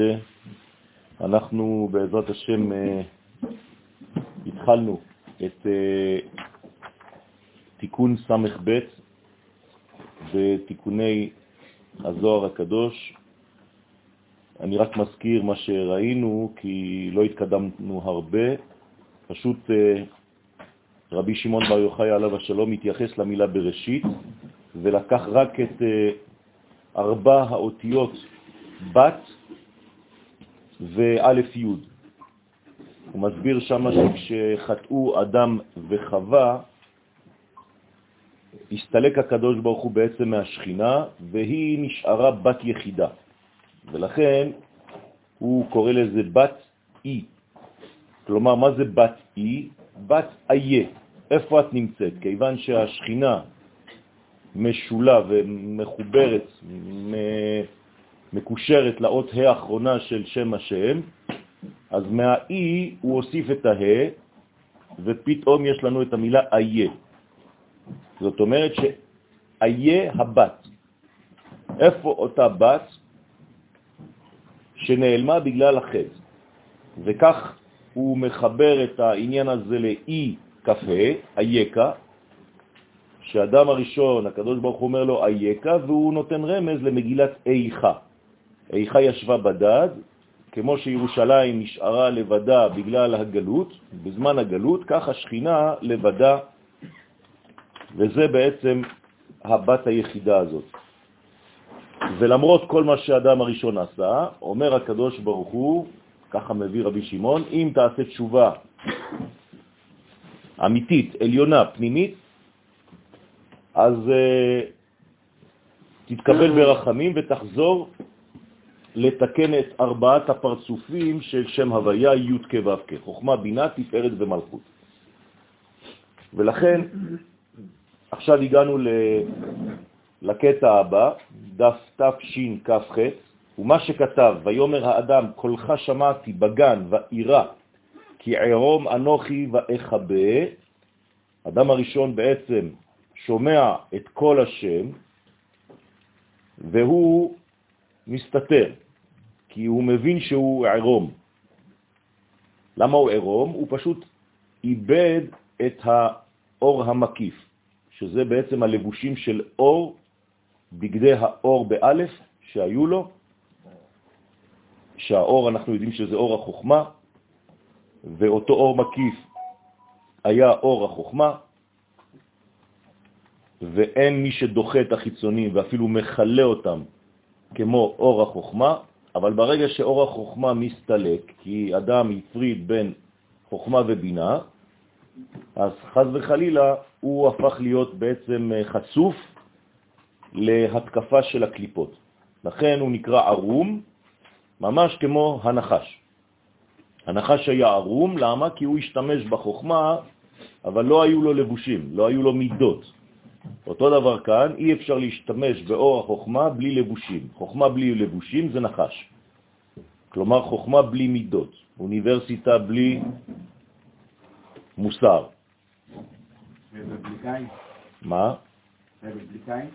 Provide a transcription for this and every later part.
מטה. אנחנו בעזרת השם אה, התחלנו את אה, תיקון ס"ב בתיקוני הזוהר הקדוש. אני רק מזכיר מה שראינו, כי לא התקדמנו הרבה. פשוט אה, רבי שמעון בר יוחאי עליו השלום מתייחס למילה בראשית, ולקח רק את ארבע האותיות בת ואלף י'. הוא מסביר שם שכשחטאו אדם וחווה, הסתלק הקדוש ברוך הוא בעצם מהשכינה, והיא נשארה בת יחידה. ולכן הוא קורא לזה בת אי. כלומר, מה זה בת אי? בת איה. איפה את נמצאת? כיוון שהשכינה משולה ומחוברת, מקושרת לאות ה' האחרונה של שם השם, אז מהאי הוא הוסיף את הה, ופתאום יש לנו את המילה איה. זאת אומרת שאיה הבת. איפה אותה בת שנעלמה בגלל החטא? וכך הוא מחבר את העניין הזה לאי כ"ה, אייקה, שאדם הראשון, הקדוש ברוך הוא אומר לו אייקה, והוא נותן רמז למגילת איכה. איכה ישבה בדד, כמו שירושלים נשארה לבדה בגלל הגלות, בזמן הגלות, כך השכינה לבדה, וזה בעצם הבת היחידה הזאת. ולמרות כל מה שהאדם הראשון עשה, אומר הקדוש ברוך הוא, ככה מביא רבי שמעון, אם תעשה תשובה אמיתית, עליונה, פנימית, אז uh, תתקבל ברחמים ותחזור לתקן את ארבעת הפרצופים של שם הוויה י' כו' חוכמה, בינה, תפארת ומלכות. ולכן, עכשיו הגענו לקטע הבא, דף תשכ"ח, ומה שכתב, ויומר האדם, קולך שמעתי בגן ואירה, כי ערום אנוכי ואחבה, אדם הראשון בעצם שומע את כל השם, והוא מסתתר, כי הוא מבין שהוא ערום. למה הוא ערום? הוא פשוט איבד את האור המקיף, שזה בעצם הלבושים של אור, בגדי האור באלף שהיו לו, שהאור, אנחנו יודעים שזה אור החוכמה, ואותו אור מקיף היה אור החוכמה, ואין מי שדוחה את החיצונים ואפילו מחלה אותם כמו אור החוכמה, אבל ברגע שאור החוכמה מסתלק, כי אדם יפריד בין חוכמה ובינה, אז חז וחלילה הוא הפך להיות בעצם חשוף להתקפה של הקליפות. לכן הוא נקרא ערום, ממש כמו הנחש. הנחש היה ערום, למה? כי הוא השתמש בחוכמה, אבל לא היו לו לבושים, לא היו לו מידות. אותו דבר כאן, אי אפשר להשתמש באור החוכמה בלי לבושים. חוכמה בלי לבושים זה נחש. כלומר, חוכמה בלי מידות, אוניברסיטה בלי מוסר. ובבלי מה? ובבלי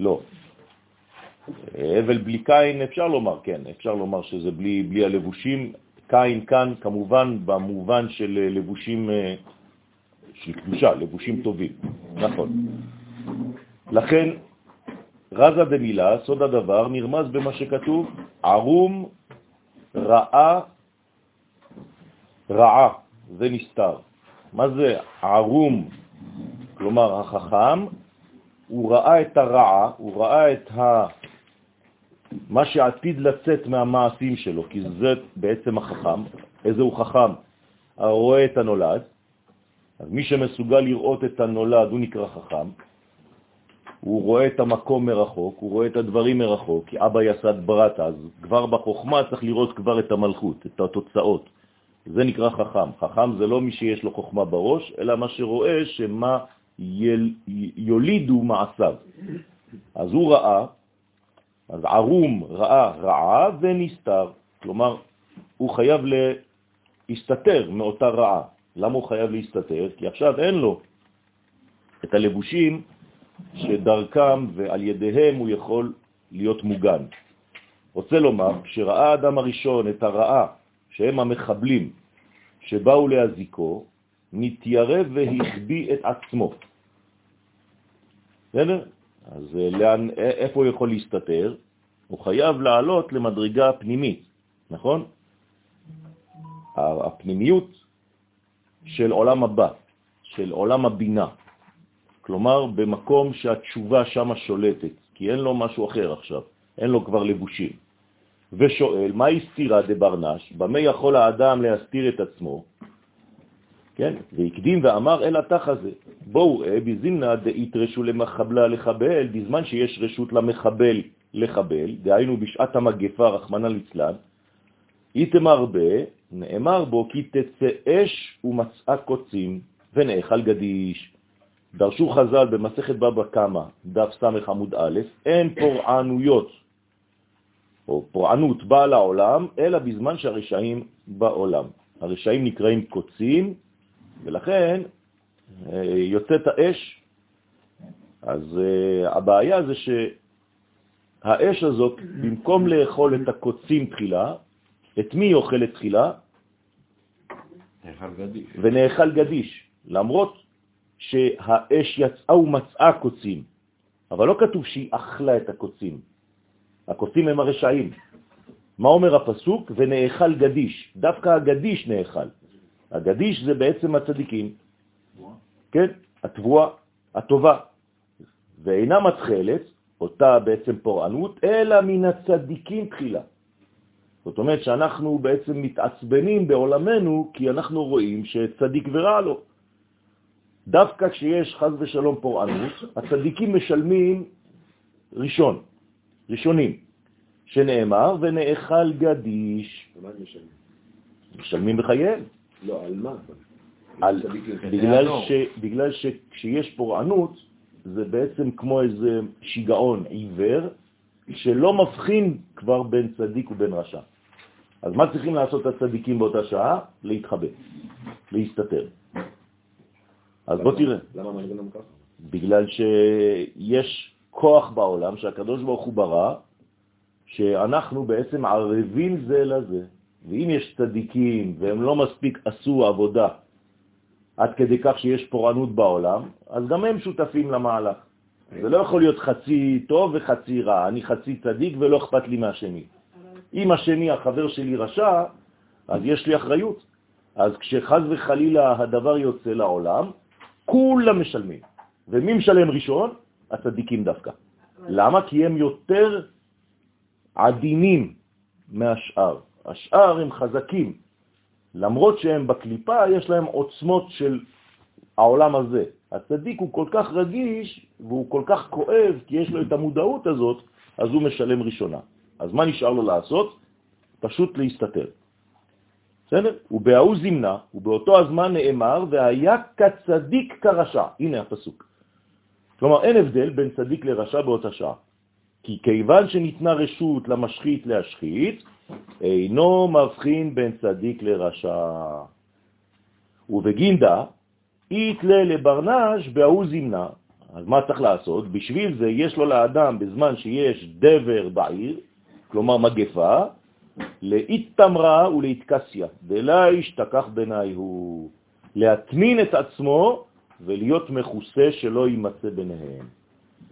לא. אבל בלי קין אפשר לומר, כן, אפשר לומר שזה בלי, בלי הלבושים. קין כאן כמובן במובן של לבושים של קדושה, לבושים טובים, נכון. לכן, רזה דמילה, סוד הדבר, נרמז במה שכתוב, ערום, רעה, רעה, זה נסתר. מה זה ערום? כלומר, החכם, הוא ראה את הרעה, הוא ראה את ה... מה שעתיד לצאת מהמעשים שלו, כי זה בעצם החכם. איזה הוא חכם? הרואה את הנולד, אז מי שמסוגל לראות את הנולד, הוא נקרא חכם. הוא רואה את המקום מרחוק, הוא רואה את הדברים מרחוק, כי אבא יסד בראת, אז כבר בחוכמה צריך לראות כבר את המלכות, את התוצאות. זה נקרא חכם. חכם זה לא מי שיש לו חוכמה בראש, אלא מה שרואה שמה יל... יולידו מעשיו. אז הוא ראה, אז ערום ראה רעה ונסתר. כלומר, הוא חייב להסתתר מאותה רעה. למה הוא חייב להסתתר? כי עכשיו אין לו את הלבושים שדרכם ועל ידיהם הוא יכול להיות מוגן. רוצה לומר, כשראה האדם הראשון את הרעה, שהם המחבלים שבאו להזיקו, נתיירב והחביא את עצמו. בסדר? אז אה, לאן, איפה הוא יכול להסתתר? הוא חייב לעלות למדרגה פנימית, נכון? הפנימיות של עולם הבא, של עולם הבינה. כלומר, במקום שהתשובה שמה שולטת, כי אין לו משהו אחר עכשיו, אין לו כבר לבושים. ושואל, מהי סתירה דברנש? במה יכול האדם להסתיר את עצמו? כן? והקדים ואמר אל התח הזה, בואו ראה בזימנה דאיתרשו למחבלה לחבל, בזמן שיש רשות למחבל לחבל, דהיינו בשעת המגפה, רחמנה ליצלן, איתם הרבה, נאמר בו כי תצא אש ומצאה קוצים ונאכל גדיש. דרשו חז"ל במסכת בבא קמא, דף ס עמוד א', אין פורענויות או פורענות באה לעולם, אלא בזמן שהרשעים בעולם. הרשעים נקראים קוצים, ולכן אה, יוצאת האש. אז אה, הבעיה זה שהאש הזאת, במקום לאכול את הקוצים תחילה, את מי היא אוכלת תחילה? ונאכל גדיש, למרות שהאש יצאה ומצאה קוצים, אבל לא כתוב שהיא אכלה את הקוצים. הקוצים הם הרשעים. מה אומר הפסוק? ונאכל גדיש. דווקא הגדיש נאכל. הגדיש זה בעצם הצדיקים. כן, התבואה, הטובה. ואינה מתחלת, אותה בעצם פורענות, אלא מן הצדיקים תחילה. זאת אומרת שאנחנו בעצם מתעצבנים בעולמנו כי אנחנו רואים שצדיק ורע לו. דווקא כשיש חז ושלום פורענות, הצדיקים משלמים ראשון, ראשונים, שנאמר ונאכל גדיש. מה הם משלמים? משלמים בחייהם. לא, על מה? על, בגלל, ש, בגלל שכשיש פורענות, זה בעצם כמו איזה שיגעון עיוור, שלא מבחין כבר בין צדיק ובין רשע. אז מה צריכים לעשות הצדיקים באותה שעה? להתחבא, להסתתר. אז בוא תראה. למה מנגנון ככה? בגלל שיש כוח בעולם שהקדוש ברוך הוא ברא, שאנחנו בעצם ערבים זה לזה. ואם יש צדיקים והם לא מספיק עשו עבודה עד כדי כך שיש פורענות בעולם, אז גם הם שותפים למהלך. זה לא יכול להיות חצי טוב וחצי רע, אני חצי צדיק ולא אכפת לי מהשני. אם השני, החבר שלי, רשע, אז יש לי אחריות. אז כשחז וחלילה הדבר יוצא לעולם, כולם משלמים. ומי משלם ראשון? הצדיקים דווקא. למה? כי הם יותר עדינים מהשאר. השאר הם חזקים. למרות שהם בקליפה, יש להם עוצמות של העולם הזה. הצדיק הוא כל כך רגיש והוא כל כך כואב, כי יש לו את המודעות הזאת, אז הוא משלם ראשונה. אז מה נשאר לו לעשות? פשוט להסתתר. בסדר? ובהוא זמנה, ובאותו הזמן נאמר, והיה כצדיק כרשע. הנה הפסוק. כלומר, אין הבדל בין צדיק לרשע באותה שעה. כי כיוון שניתנה רשות למשחית להשחית, אינו מבחין בין צדיק לרשע. ובגינדה, יתלה לברנש בהוא זמנה. אז מה צריך לעשות? בשביל זה יש לו לאדם, בזמן שיש דבר בעיר, כלומר מגפה, להתתמרה ולהתקסיה, דלה ישתכח ביניי הוא להטמין את עצמו ולהיות מכוסה שלא יימצא ביניהם.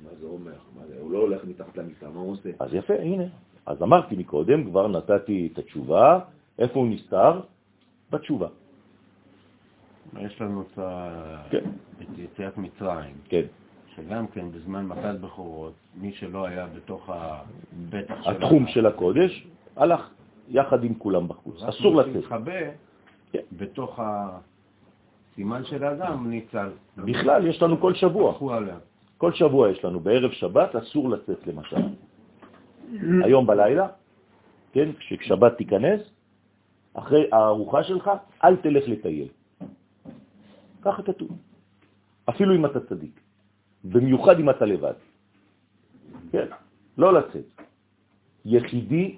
מה זה אומר? מה זה? הוא לא הולך מתחת למיטה, מה הוא עושה? אז יפה, הנה. אז אמרתי מקודם, כבר נתתי את התשובה, איפה הוא נסתר? בתשובה. יש לנו את, כן. את יציאת מצרים. כן. שגם כן בזמן מכת בכורות, מי שלא היה בתוך הבטח של... התחום של הקודש, הלך יחד עם כולם בחוץ. אסור לצאת. רק להתחבא כן. בתוך הסימן של האדם ניצל. בכלל, יש לנו כל שבוע. כל שבוע יש לנו, בערב שבת אסור לצאת למשל. היום בלילה, כן, כששבת תיכנס, אחרי הארוחה שלך, אל תלך לטייל. ככה כתוב. אפילו אם אתה צדיק. במיוחד אם אתה לבד. כן, לא לצאת. יחידי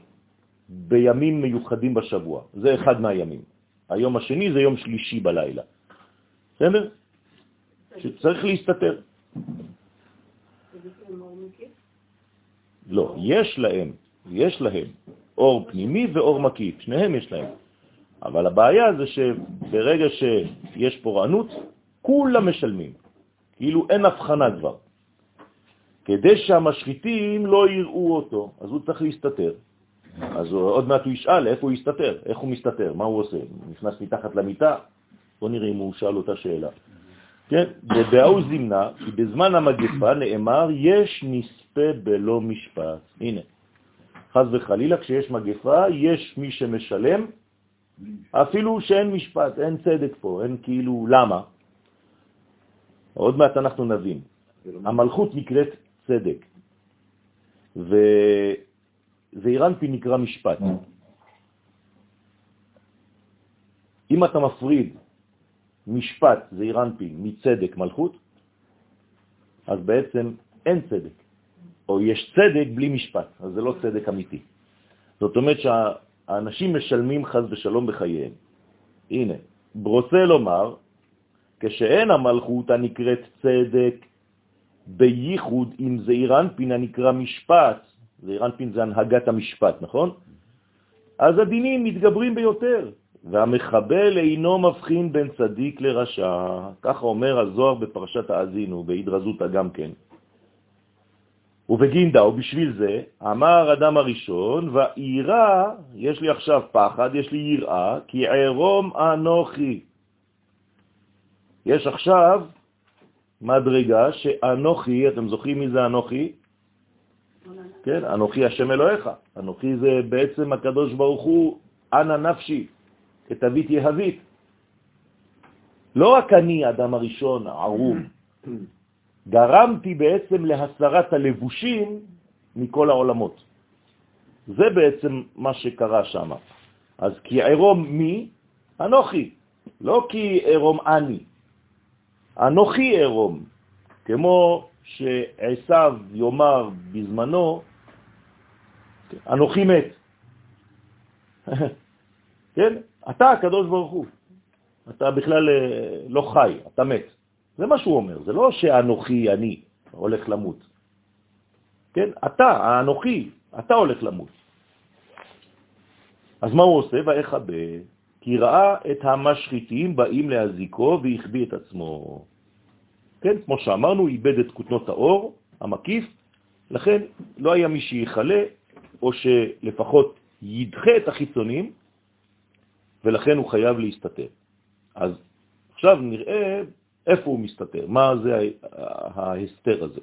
בימים מיוחדים בשבוע. זה אחד מהימים. היום השני זה יום שלישי בלילה. בסדר? שצריך להסתתר. לא, יש להם, יש להם אור פנימי ואור מקיף, שניהם יש להם. אבל הבעיה זה שברגע שיש פורענות, כולם משלמים. כאילו אין הבחנה כבר. כדי שהמשחיתים לא יראו אותו, אז הוא צריך להסתתר. אז עוד מעט הוא ישאל איפה הוא יסתתר, איך הוא מסתתר, מה הוא עושה, נכנס מתחת למיטה? בוא נראה אם הוא שאל אותה שאלה. כן, ובאו זימנה, כי בזמן המגפה נאמר, יש נספה בלא משפט. הנה, חז וחלילה, כשיש מגפה, יש מי שמשלם, אפילו שאין משפט, אין צדק פה, אין כאילו, למה? עוד מעט אנחנו נבין. המלכות נקראת צדק, וזעירנפי נקרא משפט. אם אתה מפריד משפט, זעירנפי, מצדק, מלכות, אז בעצם אין צדק, או יש צדק בלי משפט, אז זה לא צדק אמיתי. זאת אומרת שהאנשים משלמים חז ושלום בחייהם. הנה, ברוסה לומר, כשאין המלכות הנקראת צדק, בייחוד עם זעירנפין הנקרא משפט, זעירנפין זה הנהגת המשפט, נכון? אז הדינים מתגברים ביותר, והמחבל אינו מבחין בין צדיק לרשע. ככה אומר הזוהר בפרשת האזינו, בהדרזות גם כן. ובגינדה, ובשביל זה, אמר אדם הראשון, ואירה, יש לי עכשיו פחד, יש לי יראה, כי ערום אנוכי. יש עכשיו מדרגה שאנוכי, אתם זוכרים מי זה אנוכי? כן, אנוכי השם אלוהיך. אנוכי זה בעצם הקדוש ברוך הוא, אנא נפשי, את אבית יהבית. לא רק אני, האדם הראשון, ערום, גרמתי בעצם להסרת הלבושים מכל העולמות. זה בעצם מה שקרה שם. אז כי ערום מי? אנוכי, לא כי ערום אני. אנוכי ערום, כמו שעשיו יאמר בזמנו, אנוכי מת. כן? אתה הקדוש ברוך הוא. אתה בכלל אה, לא חי, אתה מת. זה מה שהוא אומר, זה לא שאנוכי אני הולך למות. כן? אתה, האנוכי, אתה הולך למות. אז מה הוא עושה? ואיכבה, כי ראה את המשחיתים באים להזיקו והחביא את עצמו. כן, כמו שאמרנו, איבד את כותנות האור המקיף, לכן לא היה מי שיחלה, או שלפחות ידחה את החיצונים, ולכן הוא חייב להסתתר. אז עכשיו נראה איפה הוא מסתתר, מה זה ההסתר הזה.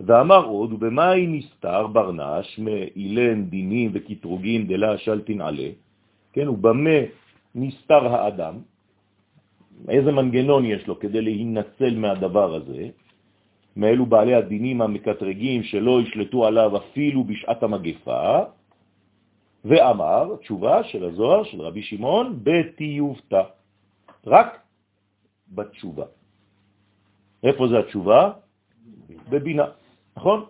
ואמר עוד, ובמאי נסתר ברנש מאילן דינים וכתרוגין דלה של תנעלה, כן, ובמה נסתר האדם, איזה מנגנון יש לו כדי להינצל מהדבר הזה, מאלו בעלי הדינים המקטרגים שלא ישלטו עליו אפילו בשעת המגפה, ואמר, תשובה של הזוהר, של רבי שמעון, בתיובתא, רק בתשובה. איפה זה התשובה? בבינה, נכון?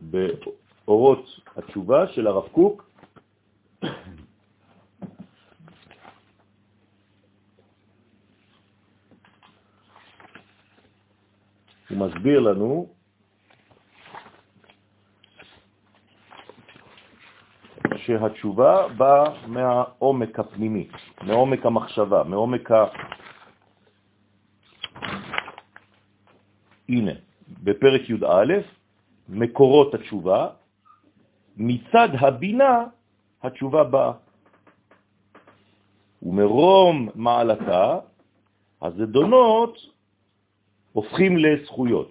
באורות התשובה של הרב קוק, הוא מסביר לנו שהתשובה באה מהעומק הפנימי, מעומק המחשבה, מעומק ה... הנה, בפרק י"א, מקורות התשובה, מצד הבינה התשובה באה. ומרום מעלתה, הזדונות הופכים לזכויות,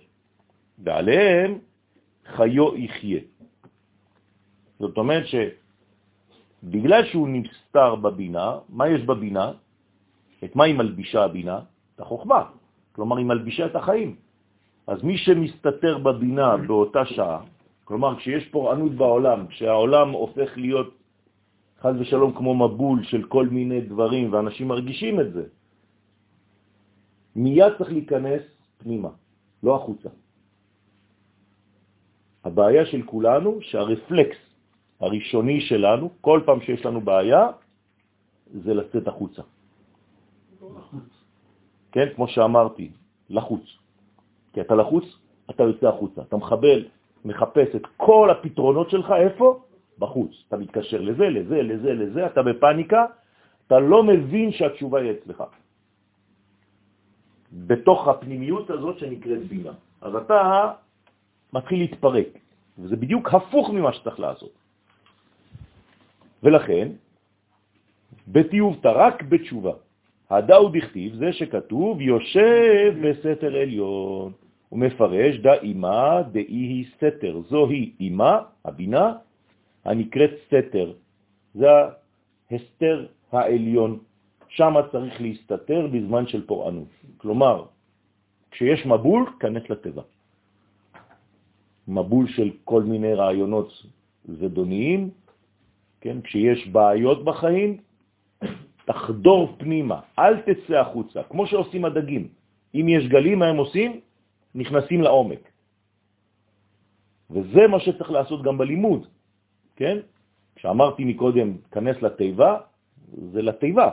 ועליהם חיו יחיה. זאת אומרת שבגלל שהוא נסתר בבינה, מה יש בבינה? את מה היא מלבישה הבינה? את החוכמה. כלומר, היא מלבישה את החיים. אז מי שמסתתר בבינה באותה שעה, כלומר, כשיש פורענות בעולם, כשהעולם הופך להיות חז ושלום כמו מבול של כל מיני דברים, ואנשים מרגישים את זה, מיד צריך להיכנס פנימה, לא החוצה. הבעיה של כולנו שהרפלקס הראשוני שלנו, כל פעם שיש לנו בעיה, זה לצאת החוצה. כן, כמו שאמרתי, לחוץ. כי אתה לחוץ, אתה יוצא החוצה. אתה מחבל, מחפש את כל הפתרונות שלך, איפה? בחוץ. אתה מתקשר לזה, לזה, לזה, לזה, אתה בפניקה, אתה לא מבין שהתשובה היא אצלך. בתוך הפנימיות הזאת שנקראת בינה. אז אתה מתחיל להתפרק, וזה בדיוק הפוך ממה שצריך לעשות. ולכן, בטיובתא, רק בתשובה. הדאו דכתיב, זה שכתוב, יושב בסתר עליון. הוא מפרש, דה אימה דאי היא סתר. זוהי אימה, הבינה, הנקראת סתר. זה ההסתר העליון. שם צריך להסתתר בזמן של פורענות. כלומר, כשיש מבול, כנס לטבע. מבול של כל מיני רעיונות זדוניים, כן? כשיש בעיות בחיים, תחדור פנימה, אל תצא החוצה, כמו שעושים הדגים. אם יש גלים, מה הם עושים? נכנסים לעומק. וזה מה שצריך לעשות גם בלימוד, כן? כשאמרתי מקודם, כנס לתיבה, זה לתיבה.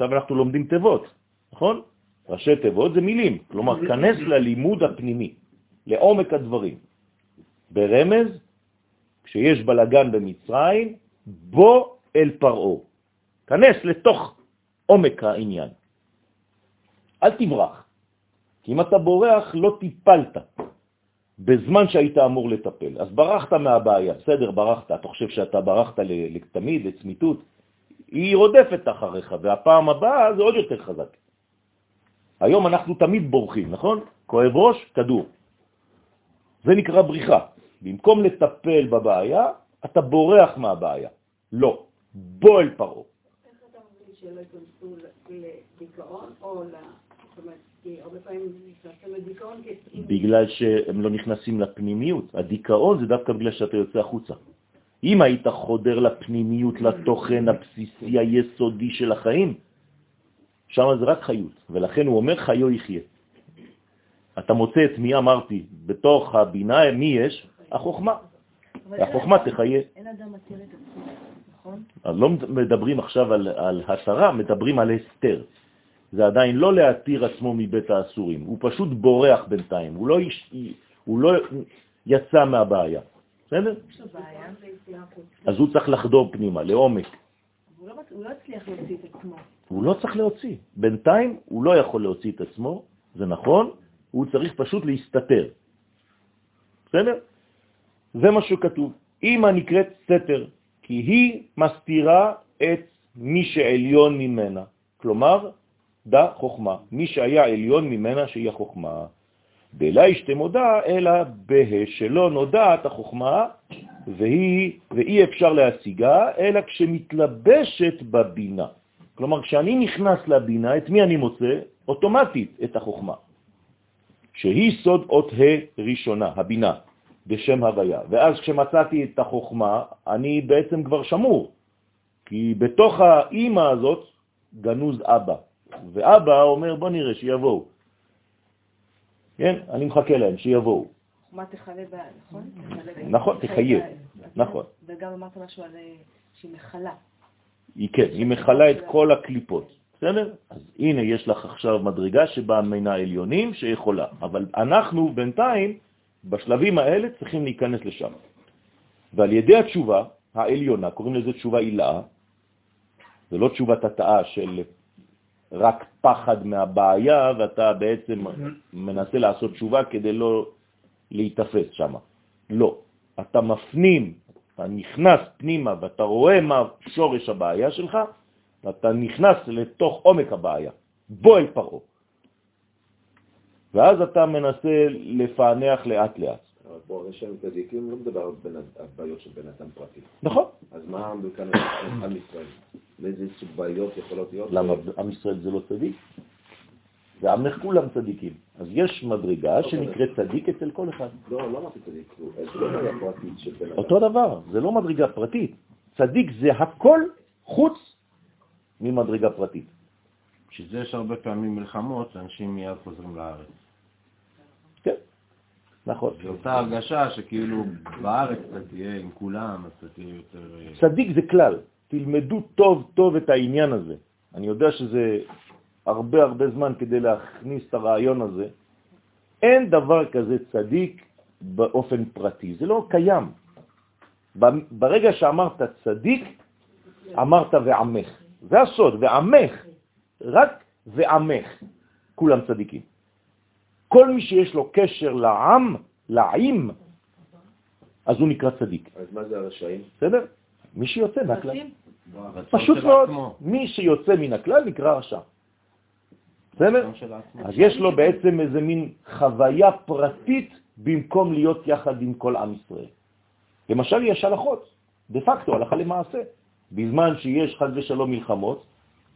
עכשיו אנחנו לומדים תיבות, נכון? ראשי תיבות זה מילים, כלומר, כנס ללימוד הפנימי, לעומק הדברים. ברמז, כשיש בלגן במצרים, בוא אל פרעו. כנס לתוך עומק העניין. אל תברח, כי אם אתה בורח לא טיפלת בזמן שהיית אמור לטפל. אז ברחת מהבעיה, בסדר, ברחת, אתה חושב שאתה ברחת לתמיד, לצמיתות, היא רודפת אחריך, והפעם הבאה זה עוד יותר חזק. היום אנחנו תמיד בורחים, נכון? כואב ראש, כדור. זה נקרא בריחה. במקום לטפל בבעיה, אתה בורח מהבעיה. לא, בוא אל פרעה. איך אתה מבין שלא ייכנסו לדיכאון או ל... בגלל שהם לא נכנסים לפנימיות. הדיכאון זה דווקא בגלל שאתה יוצא החוצה. אם היית חודר לפנימיות, לתוכן הבסיסי היסודי של החיים, שם זה רק חיות, ולכן הוא אומר חיו יחיה. אתה מוצא את מי אמרתי, בתוך הבינה, מי יש? החוכמה. החוכמה תחיה. אין אדם מתיר את עצמו, נכון? אז לא מדברים עכשיו על, על הסרה, מדברים על הסתר. זה עדיין לא להתיר עצמו מבית האסורים, הוא פשוט בורח בינתיים, הוא לא, הוא לא יצא מהבעיה. בסדר? אז הוא צריך לחדור פנימה, לעומק. לא הוא לא הצליח להוציא את עצמו. הוא לא צריך להוציא. בינתיים הוא לא יכול להוציא את עצמו, זה נכון, הוא צריך פשוט להסתתר. בסדר? זה מה שכתוב. אמא נקראת סתר, כי היא מסתירה את מי שעליון ממנה. כלומר, דה חוכמה, מי שהיה עליון ממנה שהיא החוכמה. דלה מודע, אלא בה שלא נודעת החוכמה, והיא, ואי אפשר להשיגה, אלא כשמתלבשת בבינה. כלומר, כשאני נכנס לבינה, את מי אני מוצא? אוטומטית את החוכמה, שהיא סוד אות ה' ראשונה, הבינה, בשם הוויה. ואז כשמצאתי את החוכמה, אני בעצם כבר שמור, כי בתוך האימא הזאת גנוז אבא, ואבא אומר, בוא נראה, שיבואו. כן? אני מחכה להם, שיבואו. מה תחלה בה, נכון? נכון, תחיה, נכון. וגם אמרת משהו על אה, שהיא מחלה. היא כן, היא מחלה את כל הקליפות, בסדר? אז הנה יש לך עכשיו מדרגה שבה מן העליונים שיכולה, אבל אנחנו בינתיים, בשלבים האלה, צריכים להיכנס לשם. ועל ידי התשובה העליונה, קוראים לזה תשובה עילאה, זה לא תשובת התאה של רק פחד מהבעיה, ואתה בעצם מנסה לעשות תשובה כדי לא להתאפס שם. לא. אתה מפנים, אתה נכנס פנימה ואתה רואה מה שורש הבעיה שלך, ואתה נכנס לתוך עומק הבעיה. בוא אל פרעה. ואז אתה מנסה לפענח לאט לאט. אבל פה לנו צדיקים, לא מדבר על בעיות של בן אדם פרטי. נכון. אז מה כאן עם ישראל? לאיזה סוג בעיות יכולות להיות? למה עם ישראל זה לא צדיק? ועמך כולם צדיקים. אז יש מדרגה שנקראת צדיק אצל כל אחד. לא, לא אמרתי צדיק, זה לא מדרגה פרטית של בן אדם. אותו דבר, זה לא מדרגה פרטית. צדיק זה הכל חוץ ממדרגה פרטית. בשביל זה יש הרבה פעמים מלחמות, אנשים מיד חוזרים לארץ. נכון. זו אותה הרגשה שכאילו בארץ אתה תהיה עם כולם, אז אתה תהיה יותר... אה, צדיק זה כלל. תלמדו טוב טוב את העניין הזה. אני יודע שזה הרבה הרבה זמן כדי להכניס את הרעיון הזה, אין דבר כזה צדיק באופן פרטי, זה לא קיים. ברגע שאמרת צדיק, אמרת ועמך. זה הסוד, ועמך, רק ועמך, כולם צדיקים. כל מי שיש לו קשר לעם, לעם, אז הוא נקרא צדיק. אז מה זה הרשעים? בסדר? מי שיוצא מהכלל. פשוט מאוד. מי שיוצא מן הכלל נקרא רשע. בסדר? אז יש לו בעצם איזה מין חוויה פרטית במקום להיות יחד עם כל עם ישראל. למשל, יש הלכות, דה פקטו, הלכה למעשה. בזמן שיש חד ושלום מלחמות,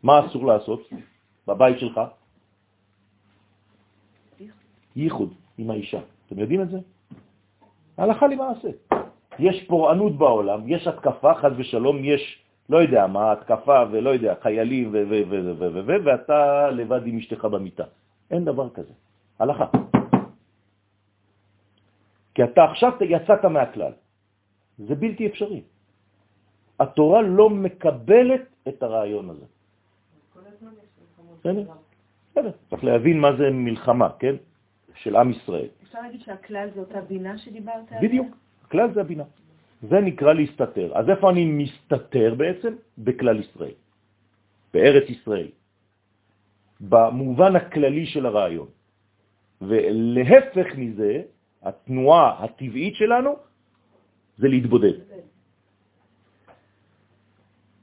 מה אסור לעשות בבית שלך? ייחוד עם האישה. אתם יודעים את זה? הלכה למעשה. יש פורענות בעולם, יש התקפה, חד ושלום, יש, לא יודע מה, התקפה ולא יודע, חיילים ו... ו... ו... ו... ו... ו... ואתה לבד עם אשתך במיטה. אין דבר כזה. הלכה. כי אתה עכשיו יצאת מהכלל. זה בלתי אפשרי. התורה לא מקבלת את הרעיון הזה. בסדר? בסדר. צריך להבין מה זה מלחמה, כן? של עם ישראל. אפשר להגיד שהכלל זה אותה בינה שדיברת עליה? בדיוק, הכלל זה הבינה. זה נקרא להסתתר. אז איפה אני מסתתר בעצם? בכלל ישראל, בארץ ישראל, במובן הכללי של הרעיון. ולהפך מזה, התנועה הטבעית שלנו זה להתבודד.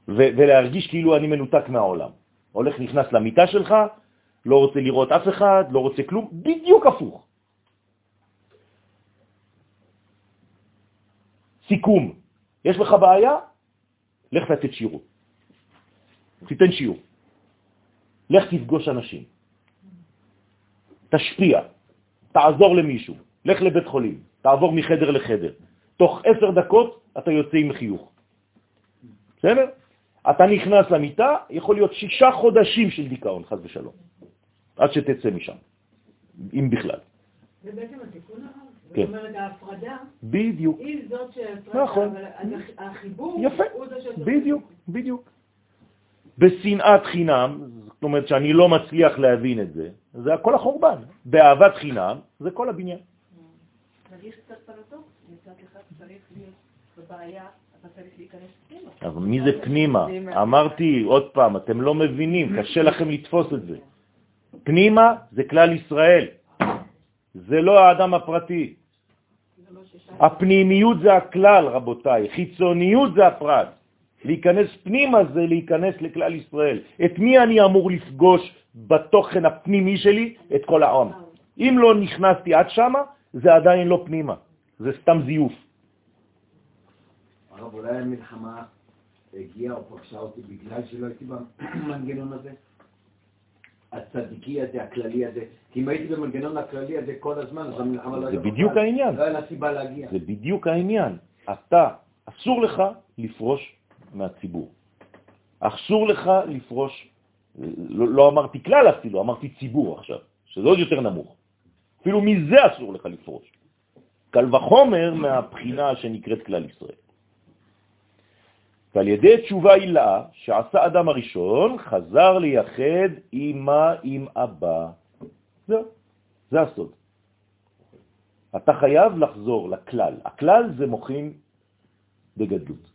ולהרגיש כאילו אני מנותק מהעולם. הולך, נכנס למיטה שלך, לא רוצה לראות אף אחד, לא רוצה כלום, בדיוק הפוך. סיכום, יש לך בעיה? לך לתת שיעור. תיתן שיעור. לך תפגוש אנשים. תשפיע, תעזור למישהו, לך לבית חולים, תעבור מחדר לחדר. תוך עשר דקות אתה יוצא עם חיוך. בסדר? אתה נכנס למיטה, יכול להיות שישה חודשים של דיכאון, חז ושלום, עד שתצא משם, אם בכלל. זה בעצם התיקון הרב. כן. זאת אומרת, ההפרדה בדיוק. היא זאת שהפרדה, נכון. אבל הח- החיבור יפה, הוא זה שעושה... בדיוק, בדיוק. בשנאת חינם, זאת אומרת שאני לא מצליח להבין את זה, זה הכל החורבן. באהבת חינם, זה כל הבניין. אבל מי זה פנימה? אמרתי עוד פעם, אתם לא מבינים, קשה לכם לתפוס את זה. פנימה זה כלל ישראל, זה לא האדם הפרטי. הפנימיות זה הכלל, רבותיי, חיצוניות זה הפרט. להיכנס פנימה זה להיכנס לכלל ישראל. את מי אני אמור לפגוש בתוכן הפנימי שלי? את כל העם. אם לא נכנסתי עד שמה, זה עדיין לא פנימה, זה סתם זיוף. הרב, אולי המלחמה הגיעה או פגשה אותי בגלל שלא הייתי במנגנון הזה? הצדיקי הזה, הכללי הזה. כי אם הייתי במנגנון הכללי הזה כל הזמן, אז המלחמה לא זה הייתה בדיוק בכלל. העניין. לא היה לה סיבה להגיע. זה בדיוק העניין. אתה, אסור לך לפרוש מהציבור. אסור לך לפרוש, לא, לא אמרתי כלל אפילו, אמרתי ציבור עכשיו, שזה עוד יותר נמוך. אפילו מזה אסור לך לפרוש. קל וחומר מהבחינה שנקראת כלל ישראל. ועל ידי תשובה הילאה שעשה אדם הראשון, חזר לייחד אימה עם אבא. זהו, זה הסוד. אתה חייב לחזור לכלל. הכלל זה מוחין בגדלות,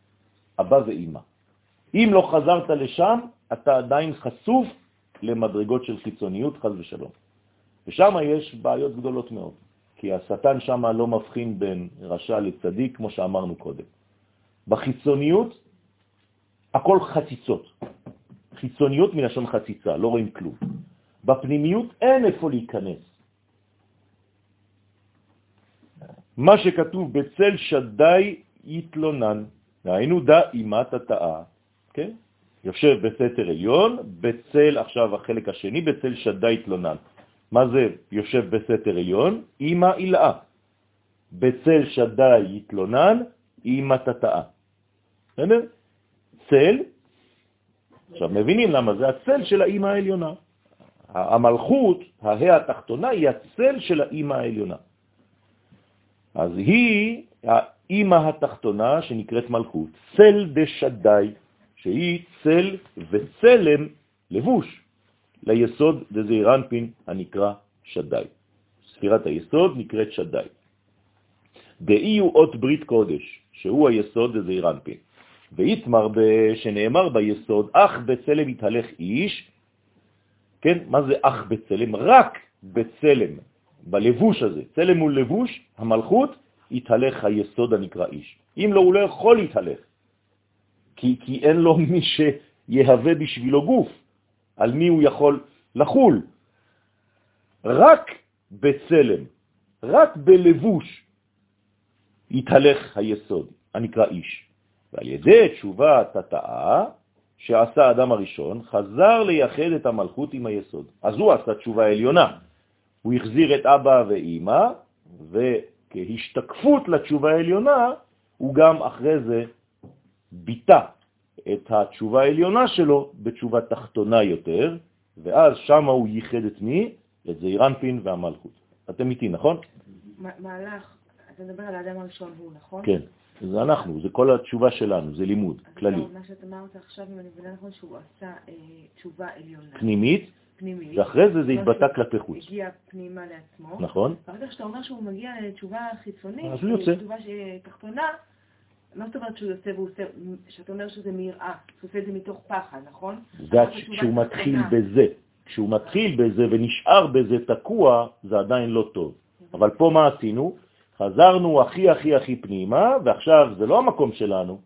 אבא ואימא. אם לא חזרת לשם, אתה עדיין חשוף למדרגות של חיצוניות, חז ושלום. ושם יש בעיות גדולות מאוד, כי השטן שם לא מבחין בין רשע לצדיק, כמו שאמרנו קודם. בחיצוניות, הכל חציצות. חיצוניות מלשון חציצה, לא רואים כלום. בפנימיות אין איפה להיכנס. מה שכתוב בצל שדי יתלונן, היינו דא אימת התאה, כן? יושב בסתר עליון, בצל, עכשיו החלק השני, בצל שדי יתלונן. מה זה יושב בסתר עליון? אימא אילאה. בצל שדי יתלונן, אימא תתאה. בסדר? צל, עכשיו מבינים למה זה הצל של האימא העליונה. המלכות, ההא התחתונה, היא הצל של האימא העליונה. אז היא האימא התחתונה שנקראת מלכות, צל דשדי, שהיא צל וצלם לבוש ליסוד דזעירנפין הנקרא שדי. ספירת היסוד נקראת שדי. דאי הוא אות ברית קודש, שהוא היסוד לזעיר אנפין. ויתמר שנאמר ביסוד, אך בצלם יתהלך איש, כן, מה זה אך בצלם? רק בצלם, בלבוש הזה, צלם הוא לבוש, המלכות, יתהלך היסוד הנקרא איש. אם לא, הוא לא יכול להתהלך, כי, כי אין לו מי שיהווה בשבילו גוף, על מי הוא יכול לחול. רק בצלם, רק בלבוש, יתהלך היסוד, הנקרא איש. ועל ידי תשובת התאה שעשה האדם הראשון, חזר לייחד את המלכות עם היסוד. אז הוא עשה תשובה עליונה. הוא החזיר את אבא ואימא, וכהשתקפות לתשובה העליונה, הוא גם אחרי זה ביטא את התשובה העליונה שלו בתשובה תחתונה יותר, ואז שם הוא ייחד את מי? את זעירנפין והמלכות. אתם איתי, נכון? מהלך, אתה מדבר על האדם הראשון הוא, נכון? כן. זה אנחנו, זה כל התשובה שלנו, זה לימוד כללי. מה שאת אמרת עכשיו, אם אני מבינה נכון, שהוא עשה אה, תשובה עליונה. פנימית, פנימית. ואחרי זה זה התבטא כלפי חוץ. הגיע פנימה לעצמו. נכון. ואחר כך כשאתה אומר שהוא מגיע לתשובה חיצונית, אז הוא יוצא. תשובה תחתונה, מה זאת אומרת שהוא יוצא והוא עושה, שאתה אומר שזה מיראה, הוא עושה את זה מתוך פחד, נכון? זה כשהוא מתחיל בזה. כשהוא מתחיל בזה ונשאר בזה תקוע, זה עדיין לא טוב. אבל פה מה עשינו? חזרנו הכי הכי הכי פנימה, ועכשיו זה לא המקום שלנו,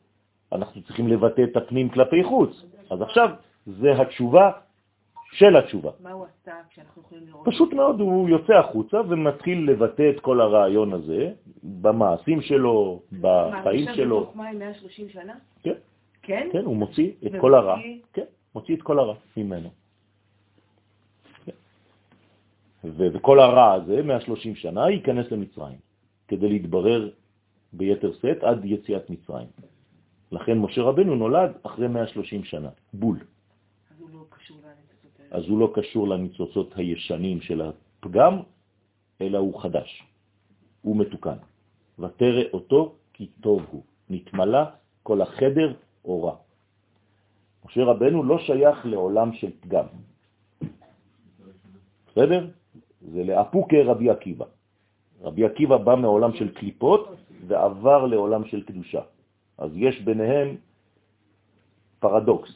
אנחנו צריכים לבטא את הפנים כלפי חוץ. אז עכשיו זה התשובה של התשובה. מה הוא עשה כשאנחנו יכולים לראות? פשוט מאוד, הוא יוצא החוצה ומתחיל לבטא את כל הרעיון הזה במעשים שלו, בחיים שלו. מה, הוא יושב 130 שנה? כן. כן? כן, הוא מוציא את כל הרע. כן, מוציא את כל הרע ממנו. כן. וכל הרע הזה, 130 שנה, ייכנס למצרים. כדי להתברר ביתר שאת עד יציאת מצרים. לכן משה רבנו נולד אחרי 130 שנה, בול. אז הוא לא קשור לניצוצות האלה. אז הוא לא קשור לניצוצות הישנים של הפגם, אלא הוא חדש. הוא מתוקן. ותרא אותו כי טוב הוא. נתמלא כל החדר אורה. משה רבנו לא שייך לעולם של פגם. בסדר? זה לאפוקה רבי עקיבא. רבי עקיבא בא מעולם של קליפות ועבר לעולם של קדושה. אז יש ביניהם פרדוקס.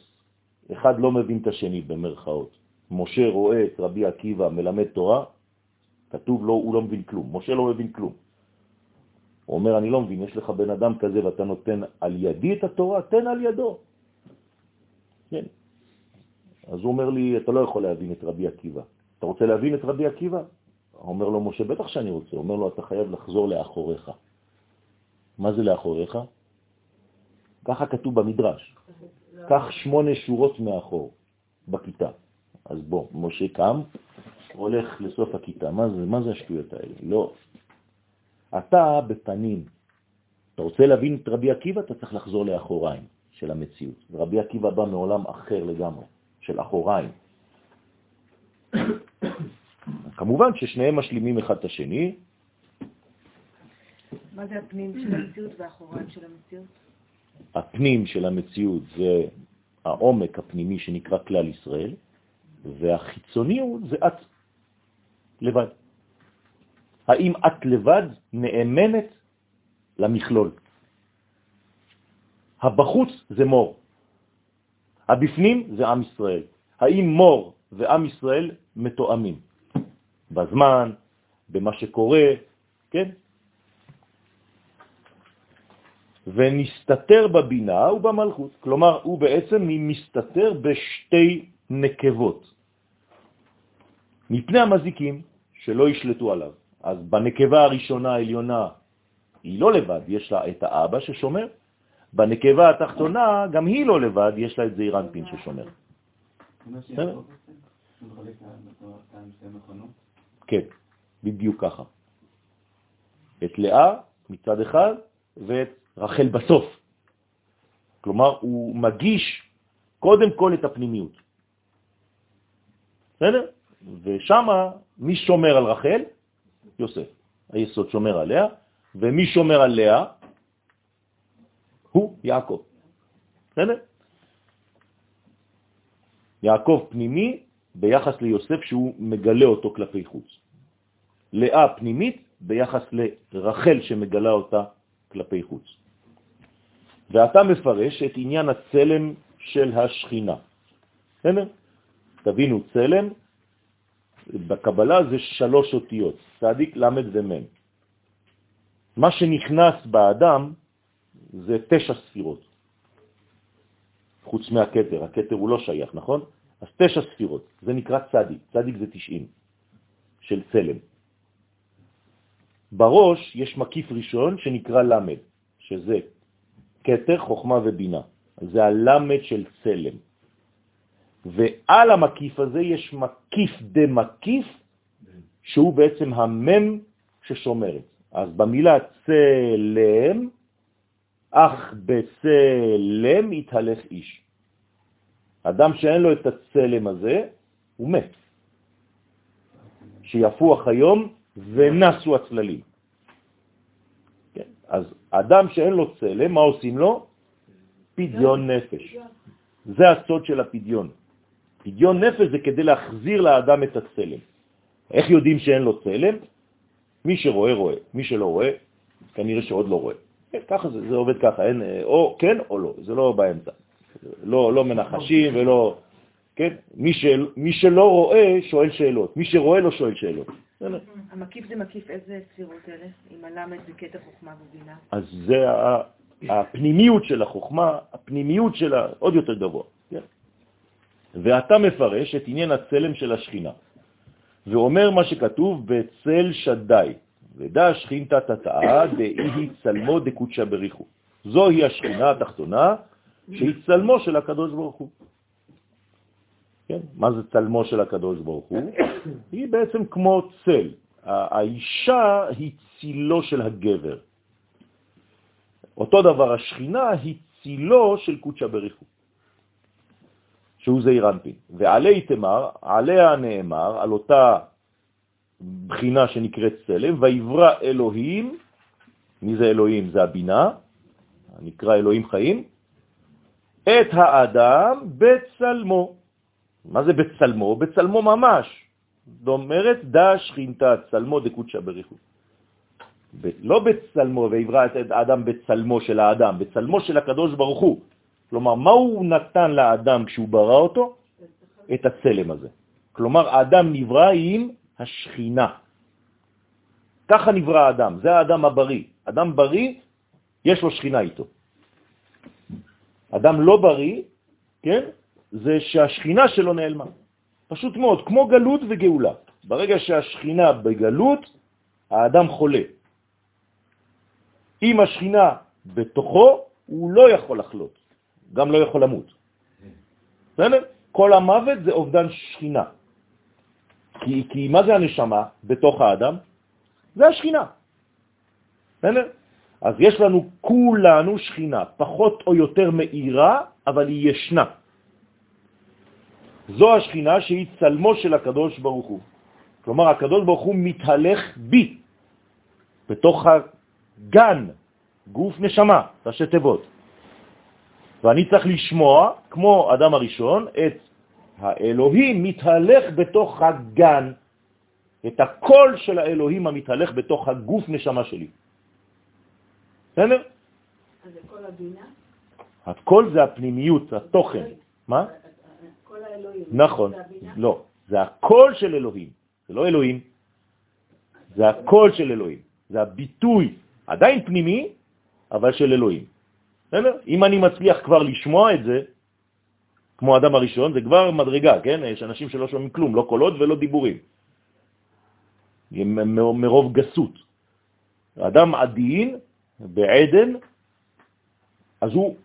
אחד לא מבין את השני במרכאות. משה רואה את רבי עקיבא מלמד תורה, כתוב לו, הוא לא מבין כלום. משה לא מבין כלום. הוא אומר, אני לא מבין, יש לך בן אדם כזה ואתה נותן על ידי את התורה, תן על ידו. כן. אז הוא אומר לי, אתה לא יכול להבין את רבי עקיבא. אתה רוצה להבין את רבי עקיבא? אומר לו משה, בטח שאני רוצה. אומר לו, אתה חייב לחזור לאחוריך. מה זה לאחוריך? ככה כתוב במדרש. קח שמונה שורות מאחור בכיתה. אז בוא, משה קם, הולך לסוף הכיתה. מה זה, מה זה השטויות האלה? לא. אתה בפנים. אתה רוצה להבין את רבי עקיבא, אתה צריך לחזור לאחוריים של המציאות. ורבי עקיבא בא מעולם אחר לגמרי, של אחוריים. כמובן ששניהם משלימים אחד את השני. מה זה הפנים של המציאות והאחוריים של המציאות? הפנים של המציאות זה העומק הפנימי שנקרא כלל ישראל, והחיצוניות זה את לבד. האם את לבד נאמנת למכלול? הבחוץ זה מור, הבפנים זה עם ישראל. האם מור ועם ישראל מתואמים? בזמן, במה שקורה, כן? ונסתתר בבינה ובמלכות. כלומר, הוא בעצם מסתתר בשתי נקבות. מפני המזיקים שלא ישלטו עליו. אז בנקבה הראשונה העליונה היא לא לבד, יש לה את האבא ששומר. בנקבה התחתונה גם היא לא לבד, יש לה את זעיר אנפין ששומר. כן, בדיוק ככה. את לאה מצד אחד ואת רחל בסוף. כלומר, הוא מגיש קודם כל את הפנימיות. בסדר? ושם מי שומר על רחל? יוסף. היסוד שומר עליה, ומי שומר על לאה? הוא יעקב. בסדר? יעקב פנימי ביחס ליוסף שהוא מגלה אותו כלפי חוץ. לאה פנימית ביחס לרחל שמגלה אותה כלפי חוץ. ואתה מפרש את עניין הצלם של השכינה. בסדר? תבינו, צלם בקבלה זה שלוש אותיות, צדיק, למד ומם. מה שנכנס באדם זה תשע ספירות, חוץ מהכתר, הכתר הוא לא שייך, נכון? אז תשע ספירות, זה נקרא צדיק, צדיק זה תשעים של צלם. בראש יש מקיף ראשון שנקרא למד, שזה כתר, חוכמה ובינה. זה הלמד של צלם. ועל המקיף הזה יש מקיף דמקיף, שהוא בעצם המם ששומרת. אז במילה צלם, אך בצלם יתהלך איש. אדם שאין לו את הצלם הזה, הוא מת. שיפוח היום ונסו הצללים. כן? אז אדם שאין לו צלם, מה עושים לו? פדיון נפש. זה הסוד של הפדיון. פדיון נפש זה כדי להחזיר לאדם את הצלם. איך יודעים שאין לו צלם? מי שרואה, רואה. מי שלא רואה, כנראה שעוד לא רואה. כן, ככה זה, זה עובד ככה, אין, או כן או לא, זה לא באמצע. לא, לא מנחשים ולא... כן? מי, של, מי שלא רואה שואל שאלות, מי שרואה לא שואל שאלות. המקיף זה מקיף איזה ספירות אלה? עם הלמד וקטע חוכמה ובינה? אז זה הפנימיות של החוכמה, הפנימיות שלה עוד יותר גבוה. כן? ואתה מפרש את עניין הצלם של השכינה, ואומר מה שכתוב בצל שדי, ודע שכינתה תתאה דאי צלמו דקודשה בריחו. זוהי השכינה התחתונה שהיא צלמו של הקדוש ברוך הוא. כן? מה זה צלמו של הקדוש ברוך הוא? היא בעצם כמו צל. האישה היא צילו של הגבר. אותו דבר, השכינה היא צילו של קודשא בריחו, שהוא זעיר אנפין. ועלי תמר, עליה נאמר, על אותה בחינה שנקראת צלם, ויברא אלוהים, מי זה אלוהים? זה הבינה, נקרא אלוהים חיים, את האדם בצלמו. מה זה בצלמו? בצלמו ממש. זאת אומרת, דה שכינתה צלמו דקודשא בריחו. לא בצלמו, ויברא את האדם בצלמו של האדם, בצלמו של הקדוש ברוך הוא. כלומר, מה הוא נתן לאדם כשהוא ברא אותו? את הצלם הזה. כלומר, האדם נברא עם השכינה. ככה נברא האדם, זה האדם הבריא. אדם בריא, יש לו שכינה איתו. אדם לא בריא, כן, זה שהשכינה שלו נעלמה. פשוט מאוד, כמו גלות וגאולה. ברגע שהשכינה בגלות, האדם חולה. אם השכינה בתוכו, הוא לא יכול לחלות, גם לא יכול למות. בסדר? כל המוות זה אובדן שכינה. כי, כי מה זה הנשמה בתוך האדם? זה השכינה. בסדר? אז יש לנו כולנו שכינה, פחות או יותר מאירה, אבל היא ישנה. זו השכינה שהיא צלמו של הקדוש ברוך הוא. כלומר, הקדוש ברוך הוא מתהלך בי, בתוך הגן, גוף נשמה, ראשי תיבות. ואני צריך לשמוע, כמו אדם הראשון, את האלוהים מתהלך בתוך הגן, את הקול של האלוהים המתהלך בתוך הגוף נשמה שלי. בסדר? אז זה כל הבינה? הקול זה הפנימיות, התוכן. מה? כל האלוהים. נכון. לא, זה הקול של אלוהים. זה לא אלוהים, זה הקול של אלוהים. זה הביטוי, עדיין פנימי, אבל של אלוהים. בסדר? אם אני מצליח כבר לשמוע את זה, כמו האדם הראשון, זה כבר מדרגה, כן? יש אנשים שלא שומעים כלום, לא קולות ולא דיבורים. מרוב גסות. אדם עדין בעדן, אז הוא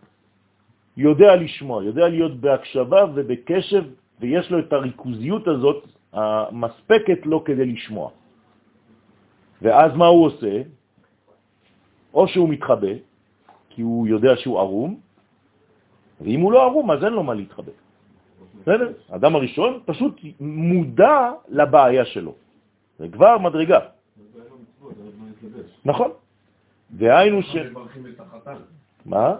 יודע לשמוע, יודע להיות בהקשבה ובקשב, ויש לו את הריכוזיות הזאת המספקת לו כדי לשמוע. ואז מה הוא עושה? או שהוא מתחבא, כי הוא יודע שהוא ערום, ואם הוא לא ערום, אז אין לו מה להתחבא. בסדר? האדם הראשון פשוט מודע לבעיה שלו. זה כבר מדרגה. נכון. והיינו ש... מה?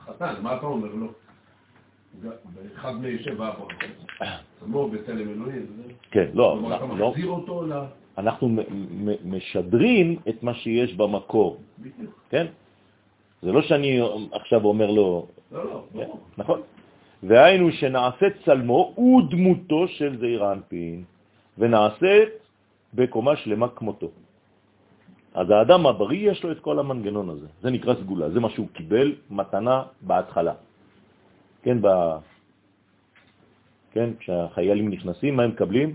החתן, מה אתה אומר לו? אחד משבע הברכות. כמו בצלם אלוהים. כן, לא. אתה לא. מחזיר אותו ל... אנחנו משדרים את מה שיש במקור, כן? זה לא שאני עכשיו אומר לו, לא, לא, כן, ברור. נכון? והיינו שנעשית צלמו ודמותו של זעיר אנפין, ונעשית בקומה שלמה כמותו. אז האדם הבריא יש לו את כל המנגנון הזה, זה נקרא סגולה, זה מה שהוא קיבל מתנה בהתחלה. כן, ב... כן, כשהחיילים נכנסים, מה הם מקבלים?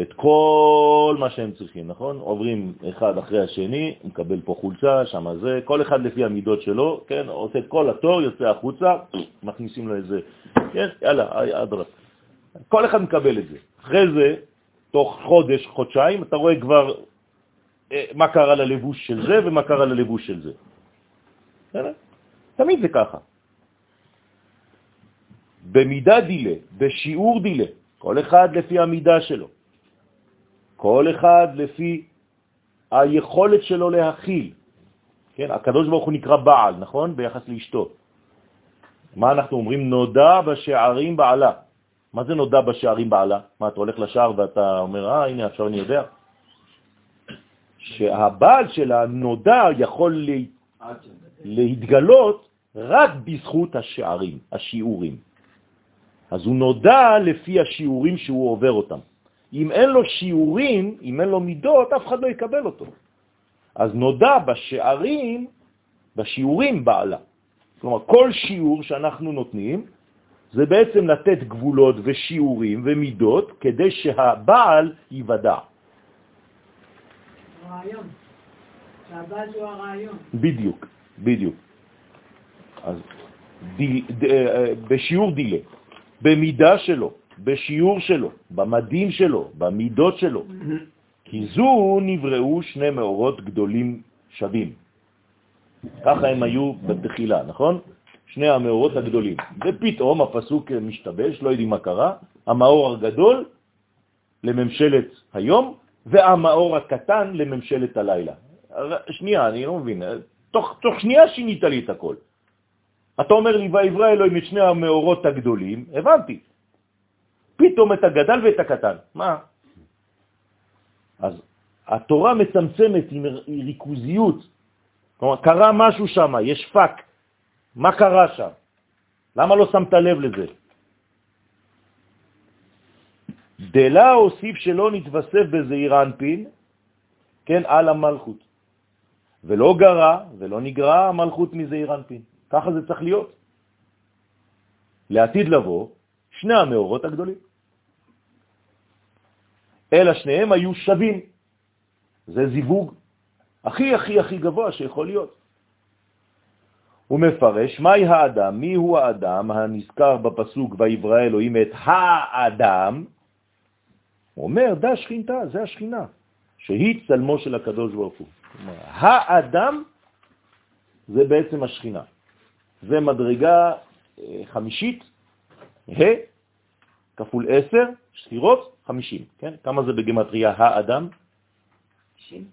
את כל מה שהם צריכים, נכון? עוברים אחד אחרי השני, מקבל פה חולצה, שם זה, כל אחד לפי המידות שלו, כן? עושה את כל התור, יוצא החוצה, מכניסים לו איזה, כן? יאללה, אדרס. כל אחד מקבל את זה. אחרי זה, תוך חודש, חודשיים, אתה רואה כבר מה קרה ללבוש של זה ומה קרה ללבוש של זה. תמיד זה ככה. במידה דילה, בשיעור דילה, כל אחד לפי המידה שלו, כל אחד לפי היכולת שלו להכיל. כן, הקדוש ברוך הוא נקרא בעל, נכון? ביחס לאשתו. מה אנחנו אומרים? נודע בשערים בעלה. מה זה נודע בשערים בעלה? מה, אתה הולך לשער ואתה אומר, אה, הנה, עכשיו אני יודע? שהבעל שלה נודע יכול. להתגלות רק בזכות השערים, השיעורים. אז הוא נודע לפי השיעורים שהוא עובר אותם. אם אין לו שיעורים, אם אין לו מידות, אף אחד לא יקבל אותו. אז נודע בשערים, בשיעורים בעלה. כלומר, כל שיעור שאנחנו נותנים, זה בעצם לתת גבולות ושיעורים ומידות כדי שהבעל ייוודע. רעיון. שהבעל הוא הרעיון. בדיוק, בדיוק. אז דיל, ד, אה, בשיעור דילה, במידה שלו, בשיעור שלו, במדים שלו, במידות שלו. כי זו נבראו שני מאורות גדולים שווים. ככה הם היו בתחילה, נכון? שני המאורות הגדולים. ופתאום הפסוק משתבש, לא יודעים מה קרה, המאור הגדול לממשלת היום, והמאור הקטן לממשלת הלילה. שנייה, אני לא מבין, תוך, תוך שנייה שינית לי את הכל. אתה אומר לי, ויברא אלוהים את שני המאורות הגדולים, הבנתי. פתאום את הגדל ואת הקטן. מה? אז התורה מצמצמת עם ריכוזיות. כלומר, קרה משהו שם, יש פק. מה קרה שם? למה לא שמת לב לזה? דלה הוסיף שלא נתווסף בזעיר אנפין, כן, על המלכות. ולא גרה ולא נגרע המלכות מזעיר אנפין. ככה זה צריך להיות. לעתיד לבוא, שני המאורות הגדולים. אלא שניהם היו שווים. זה זיווג הכי הכי הכי גבוה שיכול להיות. הוא מפרש, מהי האדם? מי הוא האדם הנזכר בפסוק ויברא אלוהים את האדם? אומר, דה שכינתה, זה השכינה, שהיא צלמו של הקדוש ברוך הוא. כלומר, האדם זה בעצם השכינה. זה מדרגה אה, חמישית, ה' כפול עשר, ספירות, חמישים, כן? כמה זה בגמטריה האדם?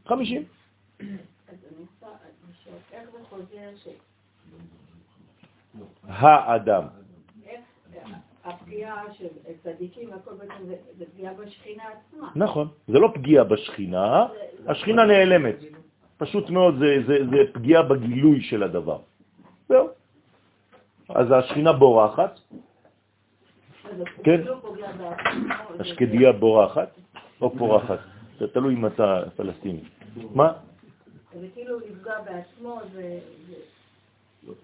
חמישים. אז אני רוצה, אני שואלת, איך זה חוזר ש... האדם. הפגיעה של צדיקים והכל בעצם זה פגיעה בשכינה עצמה. נכון, זה לא פגיעה בשכינה, השכינה נעלמת. פשוט מאוד, זה, זה, זה פגיעה בגילוי של הדבר. זהו. אז השכינה בורחת, כן. זה- השקדיה בורחת או פורחת. זה תלוי אם אתה פלסטיני. מה? זה כאילו לפגוע בעצמו,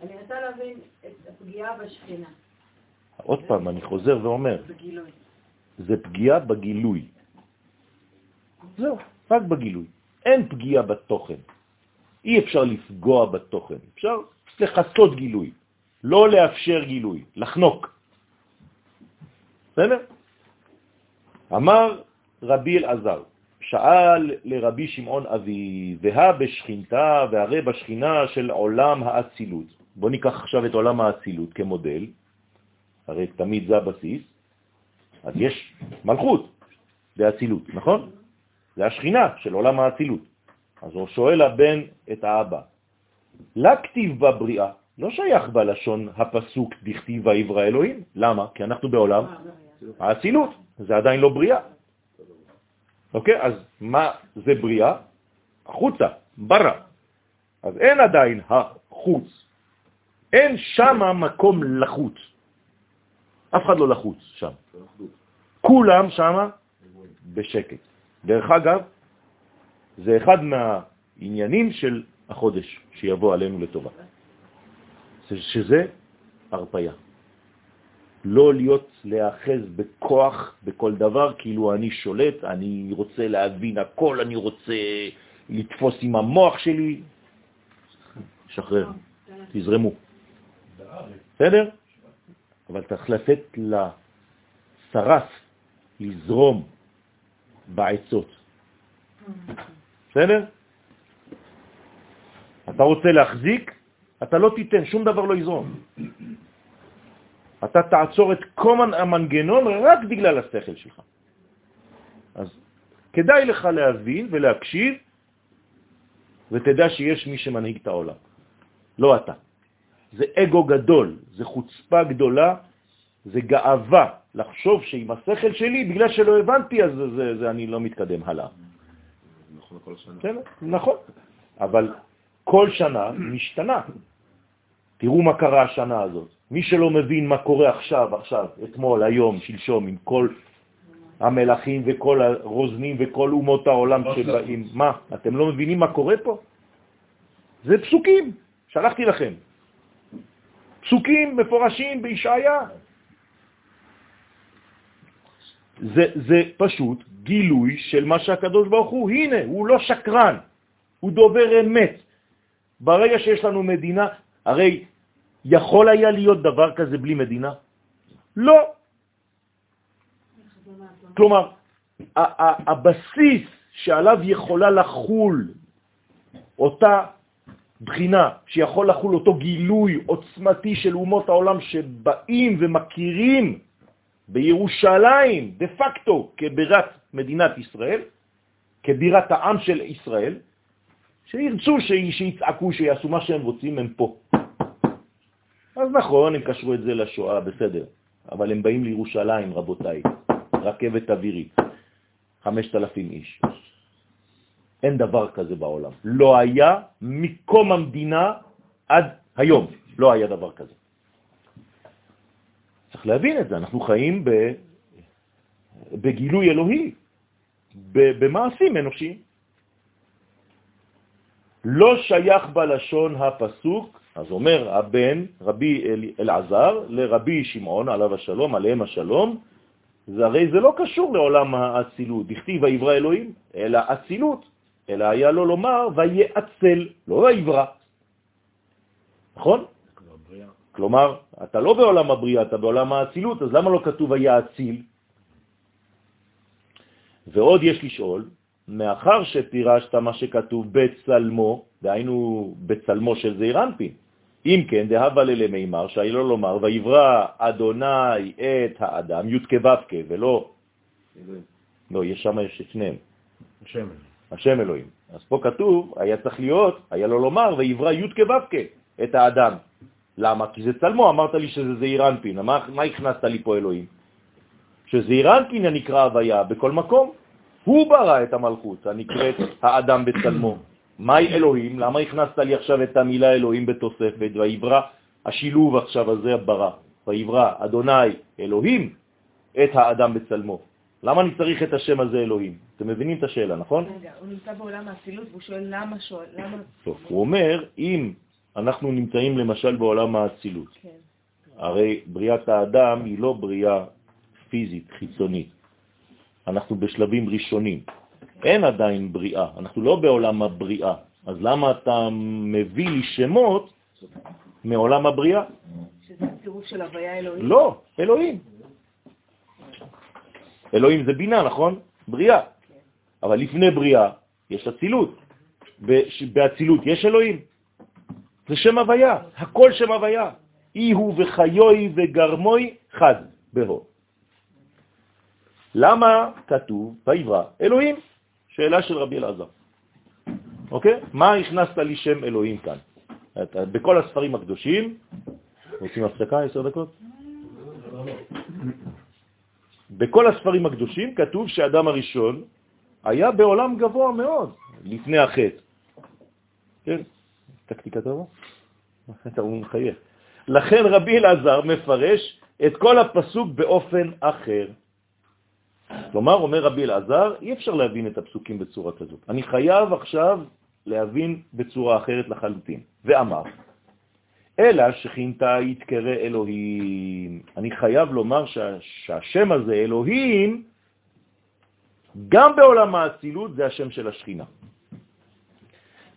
אני רוצה להבין את הפגיעה בשכינה. עוד פעם, אני חוזר ואומר. זה פגיעה בגילוי. זהו, רק בגילוי. אין פגיעה בתוכן. אי אפשר לפגוע בתוכן. אפשר לחסות גילוי, לא לאפשר גילוי, לחנוק. בסדר? אמר רבי אלעזר, שאל לרבי שמעון אבי, והא בשכינתה והרי בשכינה של עולם האצילות. בוא ניקח עכשיו את עולם האצילות כמודל, הרי תמיד זה הבסיס, אז יש מלכות באצילות, נכון? זה השכינה של עולם האצילות. אז הוא שואל הבן את האבא, לכתיב בבריאה, לא שייך בלשון הפסוק דכתיב ויברא אלוהים. למה? כי אנחנו בעולם האצילות, זה עדיין לא בריאה. אוקיי? אז מה זה בריאה? החוצה, ברא. אז אין עדיין החוץ. אין שם מקום לחוץ. אף אחד לא לחוץ שם. כולם שם בשקט. דרך אגב, זה אחד מהעניינים של החודש שיבוא עלינו לטובה. שזה הרפיה. לא להיות להאחז בכוח בכל דבר, כאילו אני שולט, אני רוצה להבין הכל, אני רוצה לתפוס עם המוח שלי. שחרר, תזרמו. בסדר? אבל צריך לתת לשרף לזרום בעצות. בסדר? אתה רוצה להחזיק, אתה לא תיתן, שום דבר לא יזרום. אתה תעצור את כל המנגנון רק בגלל השכל שלך. אז כדאי לך להבין ולהקשיב, ותדע שיש מי שמנהיג את העולם, לא אתה. זה אגו גדול, זה חוצפה גדולה, זה גאווה לחשוב שעם השכל שלי, בגלל שלא הבנתי, אז זה, זה, זה אני לא מתקדם הלאה. נכון כל השנה. כן, נכון, אבל כל שנה משתנה. תראו מה קרה השנה הזאת. מי שלא מבין מה קורה עכשיו, עכשיו, אתמול, היום, שלשום, עם כל המלאכים וכל הרוזנים וכל אומות העולם שבאים, מה, אתם לא מבינים מה קורה פה? זה פסוקים, שלחתי לכם. פסוקים מפורשים בישעיה. זה, זה פשוט גילוי של מה שהקדוש ברוך הוא, הנה, הוא לא שקרן, הוא דובר אמת. ברגע שיש לנו מדינה, הרי יכול היה להיות דבר כזה בלי מדינה? לא. כלומר, הבסיס שעליו יכולה לחול אותה בחינה, שיכול לחול אותו גילוי עוצמתי של אומות העולם שבאים ומכירים בירושלים, דה פקטו, כבירת מדינת ישראל, כבירת העם של ישראל, שירצו שיצעקו, שיעשו מה שהם רוצים, הם פה. אז נכון, הם קשרו את זה לשואה, בסדר, אבל הם באים לירושלים, רבותיי, רכבת אווירית, 5,000 איש. אין דבר כזה בעולם. לא היה מקום המדינה עד היום, לא היה דבר כזה. צריך להבין את זה, אנחנו חיים ב... בגילוי אלוהי, במעשים אנושיים. לא שייך בלשון הפסוק אז אומר הבן, רבי אלעזר, לרבי שמעון, עליו השלום, עליהם השלום, זה הרי זה לא קשור לעולם האצילות, דכתיב ויברא אלוהים, אלא אצילות, אלא היה לו לומר ויעצל, לא ויברא. נכון? כלומר, אתה לא בעולם הבריאה, אתה בעולם האצילות, אז למה לא כתוב ויעציל? ועוד יש לשאול, מאחר שפירשת מה שכתוב בצלמו, דהיינו בצלמו של זעיר אנפין, אם כן, דהבה ללמימר, שהיה לו לומר, ויברא אדוני את האדם, י' כו' ולא... לא, יש שם, יש את שניהם. השם. השם אלוהים. אז פה כתוב, היה צריך להיות, היה לו לומר, ויברא י' כו' את האדם. למה? כי זה צלמו, אמרת לי שזה זעיר אנפין. מה, מה הכנסת לי פה אלוהים? שזעיר אנפין הנקרא הוויה בכל מקום. הוא ברא את המלכות הנקראת האדם בצלמו. מהי אלוהים? למה הכנסת לי עכשיו את המילה אלוהים בתוספת? ויברא, השילוב עכשיו הזה ברא. ויברא אדוני אלוהים את האדם בצלמו. למה אני צריך את השם הזה אלוהים? אתם מבינים את השאלה, נכון? רגע, הוא נמצא בעולם האצילות והוא שואל למה שואל, למה... טוב, הוא אומר, אם אנחנו נמצאים למשל בעולם האצילות, כן. הרי בריאת האדם היא לא בריאה פיזית, חיצונית. אנחנו בשלבים ראשונים. אין עדיין בריאה, אנחנו לא בעולם הבריאה. אז למה אתה מביא לי שמות מעולם הבריאה? שזה הצירוף של הוויה אלוהים? לא, אלוהים. אלוהים זה בינה, נכון? בריאה. אבל לפני בריאה יש אצילות. באצילות יש אלוהים. זה שם הוויה, הכל שם הוויה. אי הוא וחיוי וגרמוי חד בהו. למה כתוב ויברא אלוהים? שאלה של רבי אלעזר. אוקיי? מה הכנסת לי שם אלוהים כאן? בכל הספרים הקדושים, רוצים הפסקה עשר דקות? בכל הספרים הקדושים כתוב שאדם הראשון היה בעולם גבוה מאוד לפני החטא. כן, טקטיקה טובה? אתה מחייך. לכן רבי אלעזר מפרש את כל הפסוק באופן אחר. כלומר, אומר רבי אלעזר, אי אפשר להבין את הפסוקים בצורה כזאת. אני חייב עכשיו להבין בצורה אחרת לחלוטין. ואמר, אלא שכינתה יתקרא אלוהים. אני חייב לומר שה, שהשם הזה, אלוהים, גם בעולם האצילות זה השם של השכינה.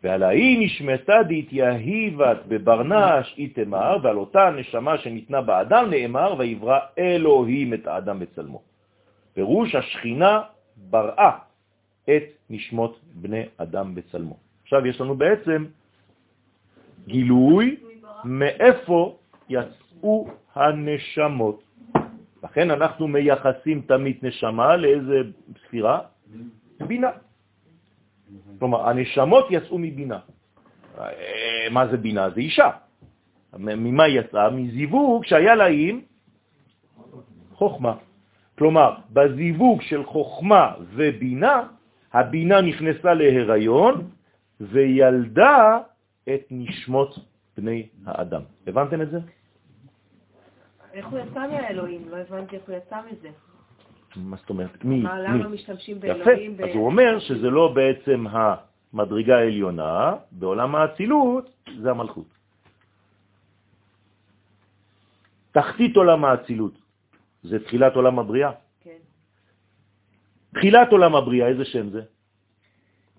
ועל ההיא נשמתה דהתייהיבת בברנש איתמר, ועל אותה נשמה שניתנה באדם נאמר, ויברא אלוהים את האדם בצלמו. פירוש השכינה בראה את נשמות בני אדם בצלמו. עכשיו יש לנו בעצם גילוי מאיפה יצאו הנשמות. לכן אנחנו מייחסים תמיד נשמה לאיזה ספירה? בינה. כלומר, הנשמות יצאו מבינה. אה, מה זה בינה? זה אישה. ממה יצאה? מזיווג שהיה לה עם חוכמה. כלומר, בזיווג של חוכמה ובינה, הבינה נכנסה להיריון וילדה את נשמות בני האדם. הבנתם את זה? איך הוא יצא מהאלוהים? לא הבנתי איך הוא יצא מזה. מה זאת אומרת? מי? למה משתמשים באלוהים? יפה, אז הוא אומר שזה לא בעצם המדרגה העליונה, בעולם האצילות זה המלכות. תחתית עולם האצילות זה תחילת עולם הבריאה. כן. תחילת עולם הבריאה, איזה שם זה?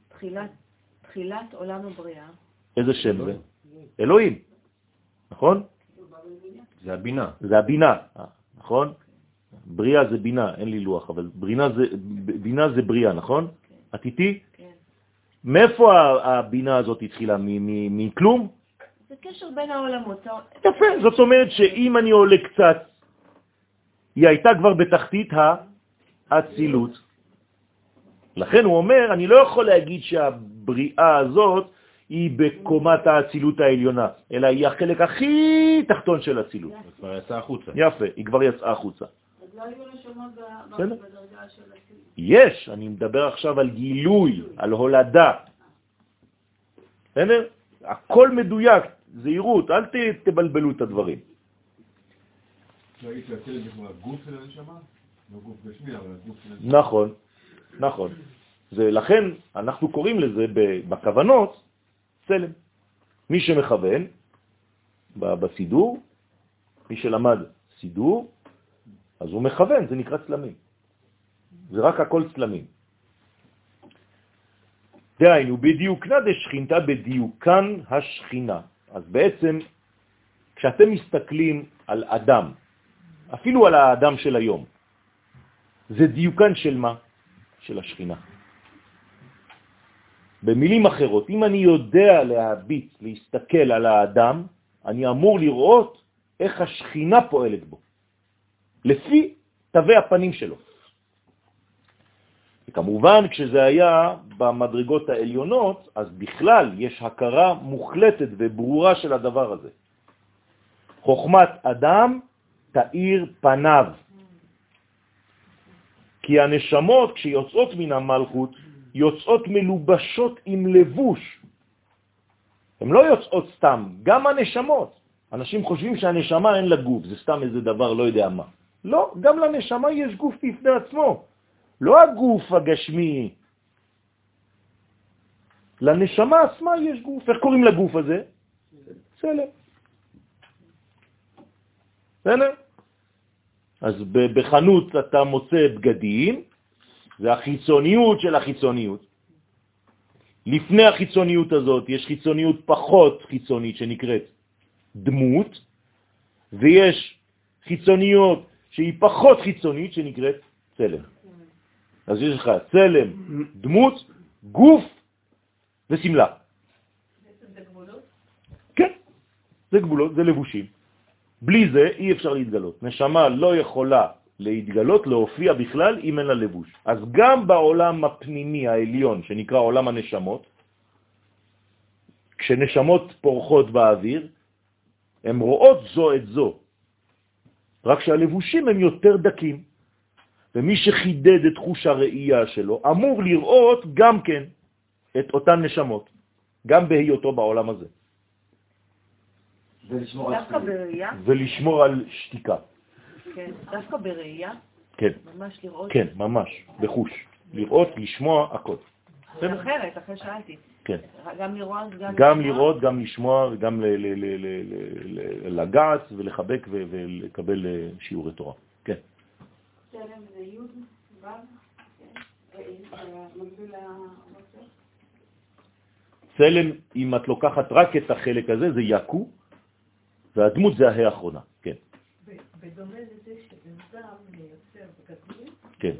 תחילת, תחילת עולם הבריאה. איזה שם זה? אלוהים, נכון? זה הבינה. זה הבינה, נכון? בריאה זה בינה, אין לי לוח, אבל ברינה זה, בינה זה בריאה, נכון? את איתי? כן. מאיפה הבינה הזאת התחילה? מכלום? זה קשר בין העולמות. יפה, זאת אומרת שאם אני עולה קצת, היא הייתה כבר בתחתית האצילות. לכן הוא אומר, אני לא יכול להגיד שהבריאה הזאת היא בקומת האצילות העליונה, אלא היא החלק הכי תחתון של אצילות. היא כבר יצאה החוצה. יפה, היא כבר יצאה החוצה. אז לא היו נשמות ב- בסדר. בדרגה של הסיום. יש, אני מדבר עכשיו על גילוי, על הולדה. בסדר? הכל מדויק, זהירות, אל תבלבלו את הדברים. לא הנשמה. נכון, נכון. לכן אנחנו קוראים לזה בכוונות צלם. מי שמכוון בסידור, מי שלמד סידור, אז הוא מכוון, זה נקרא צלמים. זה רק הכל צלמים. דהיינו, בדיוקנה דשכינתה בדיוקן השכינה. אז בעצם, כשאתם מסתכלים על אדם, אפילו על האדם של היום, זה דיוקן של מה? של השכינה. במילים אחרות, אם אני יודע להביט, להסתכל על האדם, אני אמור לראות איך השכינה פועלת בו, לפי תווי הפנים שלו. וכמובן, כשזה היה במדרגות העליונות, אז בכלל יש הכרה מוחלטת וברורה של הדבר הזה. חוכמת אדם תאיר פניו. כי הנשמות, כשיוצאות מן המלכות, יוצאות מלובשות עם לבוש. הן לא יוצאות סתם, גם הנשמות. אנשים חושבים שהנשמה אין לה גוף, זה סתם איזה דבר, לא יודע מה. לא, גם לנשמה יש גוף בפני עצמו, לא הגוף הגשמי. לנשמה עצמה יש גוף. איך קוראים לגוף הזה? צלם. בסדר? אז בחנות אתה מוצא בגדים, זה החיצוניות של החיצוניות. לפני החיצוניות הזאת יש חיצוניות פחות חיצונית שנקראת דמות, ויש חיצוניות שהיא פחות חיצונית שנקראת צלם. אז יש לך צלם, דמות, גוף וסמלה. זה גבולות? כן, זה גבולות, זה לבושים. בלי זה אי אפשר להתגלות. נשמה לא יכולה להתגלות, להופיע בכלל, אם אין לה לבוש. אז גם בעולם הפנימי העליון, שנקרא עולם הנשמות, כשנשמות פורחות באוויר, הן רואות זו את זו, רק שהלבושים הם יותר דקים. ומי שחידד את חוש הראייה שלו אמור לראות גם כן את אותן נשמות, גם בהיותו בעולם הזה, ולשמור על ולשמור על שתיקה. כן, דווקא בראייה, כן, ממש לראות. כן, ממש, בחוש. לראות, לשמוע, הכל. בסדר? אחרת, אחרי שאלתי. כן. גם לראות, גם גם לשמוע? לראות, גם לשמוע, גם ל- ל- ל- ל- ל- ל- לגעת ולחבק ולקבל אה, שיעורי תורה. כן. זה כן? צלם, אם את לוקחת רק את החלק הזה, זה יקו, והדמות זה ההא האחרונה. בדומה לזה אדם מייצר בגדול, כן.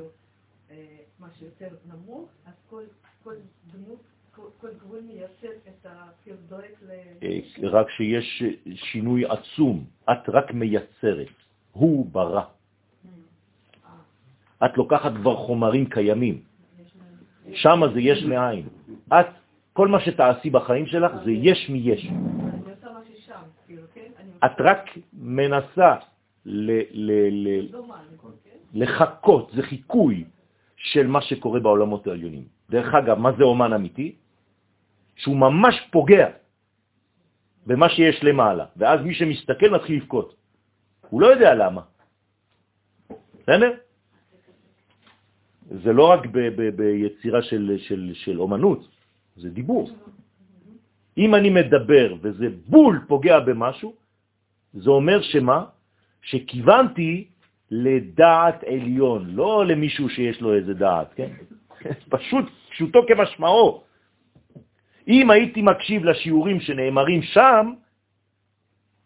אה, מה שיותר נמוך, אז כל, כל דמות, כל, כל גבול מייצר את ה... כאילו דואג ל... אה, רק שיש שינוי עצום, את רק מייצרת, הוא ברא. את לוקחת כבר חומרים קיימים, שם זה יש מאין. את, כל מה שתעשי בחיים שלך זה יש מיש. כאילו, כן? את רק מנסה לחכות, זה חיקוי של מה שקורה בעולמות העליונים. דרך אגב, מה זה אומן אמיתי? שהוא ממש פוגע במה שיש למעלה, ואז מי שמסתכל מתחיל לבכות. הוא לא יודע למה. בסדר? זה לא רק ביצירה של, של, של אומנות, זה דיבור. אם אני מדבר וזה בול פוגע במשהו, זה אומר שמה? שכיוונתי לדעת עליון, לא למישהו שיש לו איזה דעת, כן? פשוט, פשוטו כמשמעו. אם הייתי מקשיב לשיעורים שנאמרים שם,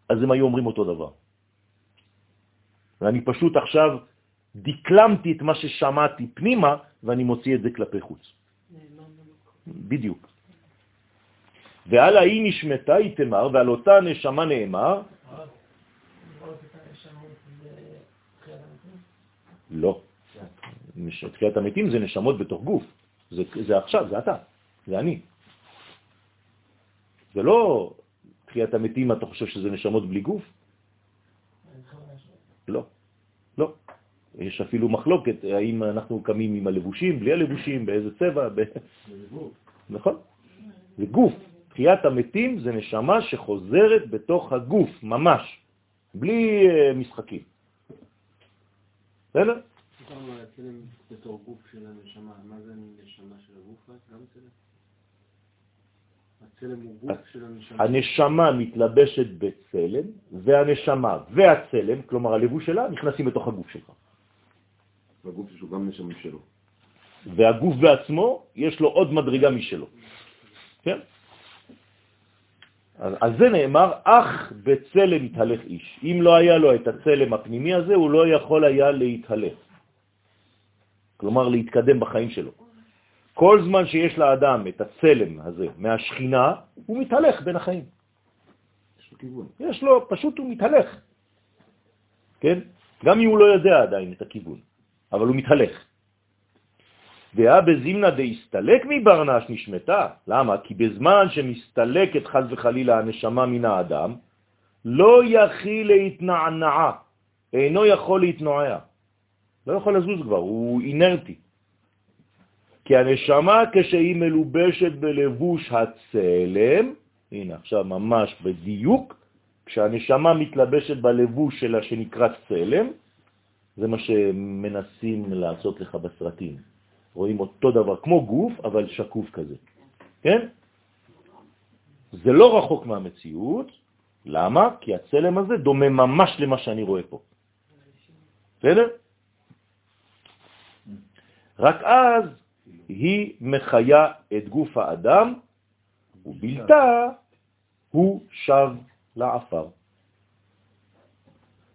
אז הם היו אומרים אותו דבר. ואני פשוט עכשיו דקלמתי את מה ששמעתי פנימה, ואני מוציא את זה כלפי חוץ. בדיוק. ועל ההיא נשמתה היא תמר, ועל אותה נשמה נאמר, לא. תחיית המתים זה נשמות בתוך גוף. זה, זה עכשיו, זה אתה, זה אני. זה לא תחיית המתים, אתה חושב שזה נשמות בלי גוף? לא, לא. יש אפילו מחלוקת, האם אנחנו קמים עם הלבושים, בלי הלבושים, באיזה צבע, ב... נכון? זה גוף. תחיית המתים זה נשמה שחוזרת בתוך הגוף, ממש, בלי אה, משחקים. בסדר? דיברנו על הצלם בתור גוף של הנשמה, מה זה הנשמה של הגוף? גם צלם? הצלם הוא גוף של הנשמה. הנשמה מתלבשת בצלם, והנשמה והצלם, כלומר הלבוש שלה, נכנסים בתוך הגוף שלך. והגוף שהוא גם נשמה שלו. והגוף בעצמו, יש לו עוד מדרגה משלו. כן? אז על זה נאמר, אך בצלם יתהלך איש. אם לא היה לו את הצלם הפנימי הזה, הוא לא יכול היה להתהלך. כלומר, להתקדם בחיים שלו. כל זמן שיש לאדם את הצלם הזה מהשכינה, הוא מתהלך בין החיים. יש לו כיוון. יש לו, פשוט הוא מתהלך. כן? גם אם הוא לא יודע עדיין את הכיוון, אבל הוא מתהלך. ואה בזימנה דהסתלק מברנש נשמתה. למה? כי בזמן שמסתלקת חז וחלילה הנשמה מן האדם, לא יכיל להתנענעה, אינו יכול להתנועע. לא יכול לזוז כבר, הוא אינרטי. כי הנשמה כשהיא מלובשת בלבוש הצלם, הנה עכשיו ממש בדיוק, כשהנשמה מתלבשת בלבוש שלה שנקרא צלם, זה מה שמנסים לעשות לך בסרטים. רואים אותו דבר, כמו גוף, אבל שקוף כזה. כן? זה לא רחוק מהמציאות. למה? כי הצלם הזה דומה ממש למה שאני רואה פה. בסדר? רק אז היא מחיה את גוף האדם, ובלתה הוא שב לעפר.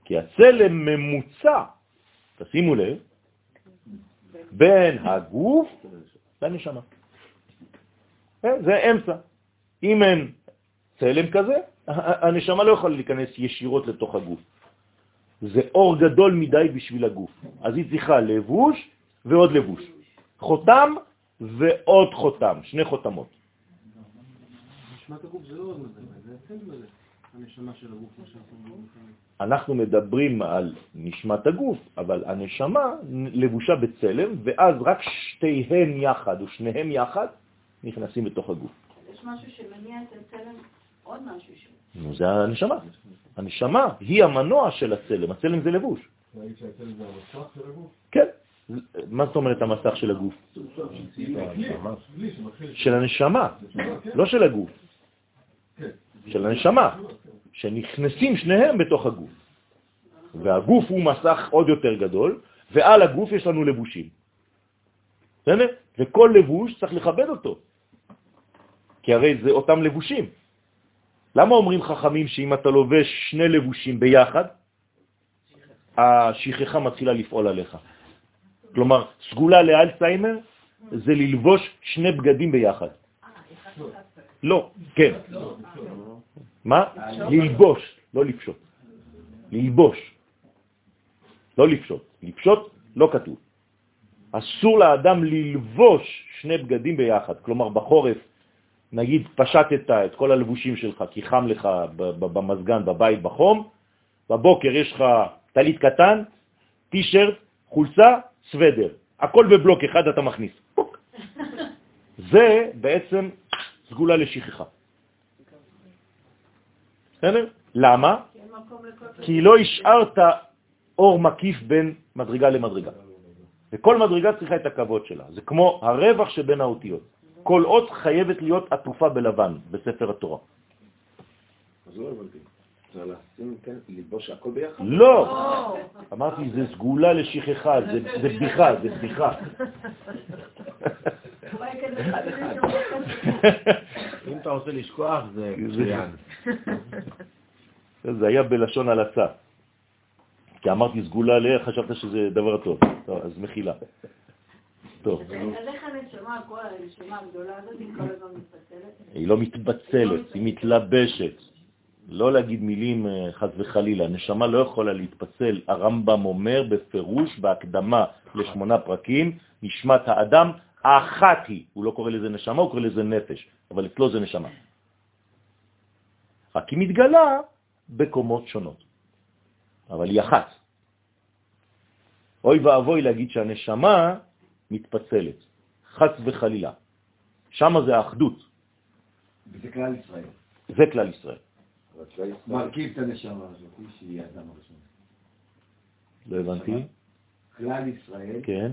כי הצלם ממוצע, תשימו לב, בין הגוף לנשמה. אה, זה אמצע. אם אין צלם כזה, הנשמה לא יכולה להיכנס ישירות לתוך הגוף. זה אור גדול מדי בשביל הגוף. אז היא צריכה לבוש ועוד לבוש. חותם ועוד חותם, שני חותמות. נשמת הגוף זה לא עוד מדרגה, זה הצלם הזה. אנחנו מדברים על נשמת הגוף, אבל הנשמה לבושה בצלם, ואז רק שתיהן יחד, או שניהם יחד, נכנסים בתוך הגוף. יש משהו שמניע את הצלם, עוד משהו שהוא. נו, זה הנשמה. הנשמה היא המנוע של הצלם, הצלם זה לבוש. להגיד שהצלם זה המסך של הגוף? כן. מה זאת אומרת המסך של הגוף? של הנשמה, לא של הגוף, כן. של הנשמה, שנכנסים שניהם בתוך הגוף. והגוף הוא מסך עוד יותר גדול, ועל הגוף יש לנו לבושים. בסדר? וכל לבוש צריך לכבד אותו, כי הרי זה אותם לבושים. למה אומרים חכמים שאם אתה לובש שני לבושים ביחד, השכחה מתחילה לפעול עליך? כלומר, סגולה לאלצהיימר זה ללבוש שני בגדים ביחד. לא, כן. מה? ללבוש, לא לפשוט. ללבוש. לא לפשוט. לפשוט לא כתוב. אסור לאדם ללבוש שני בגדים ביחד. כלומר, בחורף, נגיד, פשטת את כל הלבושים שלך כי חם לך במזגן, בבית, בחום, בבוקר יש לך טלית קטן, טישרט, חולצה, סוודר. הכל בבלוק אחד אתה מכניס. זה בעצם סגולה לשכחה. בסדר? למה? כי לא השארת אור מקיף בין מדרגה למדרגה. וכל מדרגה צריכה את הכבוד שלה. זה כמו הרווח שבין האותיות. כל אות חייבת להיות עטופה בלבן בספר התורה. אז לא הבנתי. צריך לשים, כן, ללבוש הכל ביחד? לא! אמרתי, זה סגולה לשכחה, זה זה בדיחה, זה בדיחה. אם אתה רוצה לשכוח, זה מצוין. זה היה בלשון הלצה. כי אמרתי סגולה ל... חשבת שזה דבר טוב. טוב, אז מחילה. טוב, אז איך הנשמה, כל הנשמה הגדולה הזאת, היא כל הזמן מתפצלת? היא לא מתבצלת, היא מתלבשת. לא להגיד מילים אה, חז וחלילה, נשמה לא יכולה להתפצל. הרמב"ם אומר בפירוש, בהקדמה לשמונה פרקים, נשמת האדם אחת היא. הוא לא קורא לזה נשמה, הוא קורא לזה נפש, אבל אצלו זה נשמה. רק היא מתגלה בקומות שונות, אבל היא אחת. אוי ואבוי להגיד שהנשמה מתפצלת, חס וחלילה. שם זה האחדות, וזה כלל ישראל. זה כלל ישראל. ישראל- מרכיב את הנשמה הזאת, שהיא האדם הראשון. לא הבנתי? כלל ישראל כן.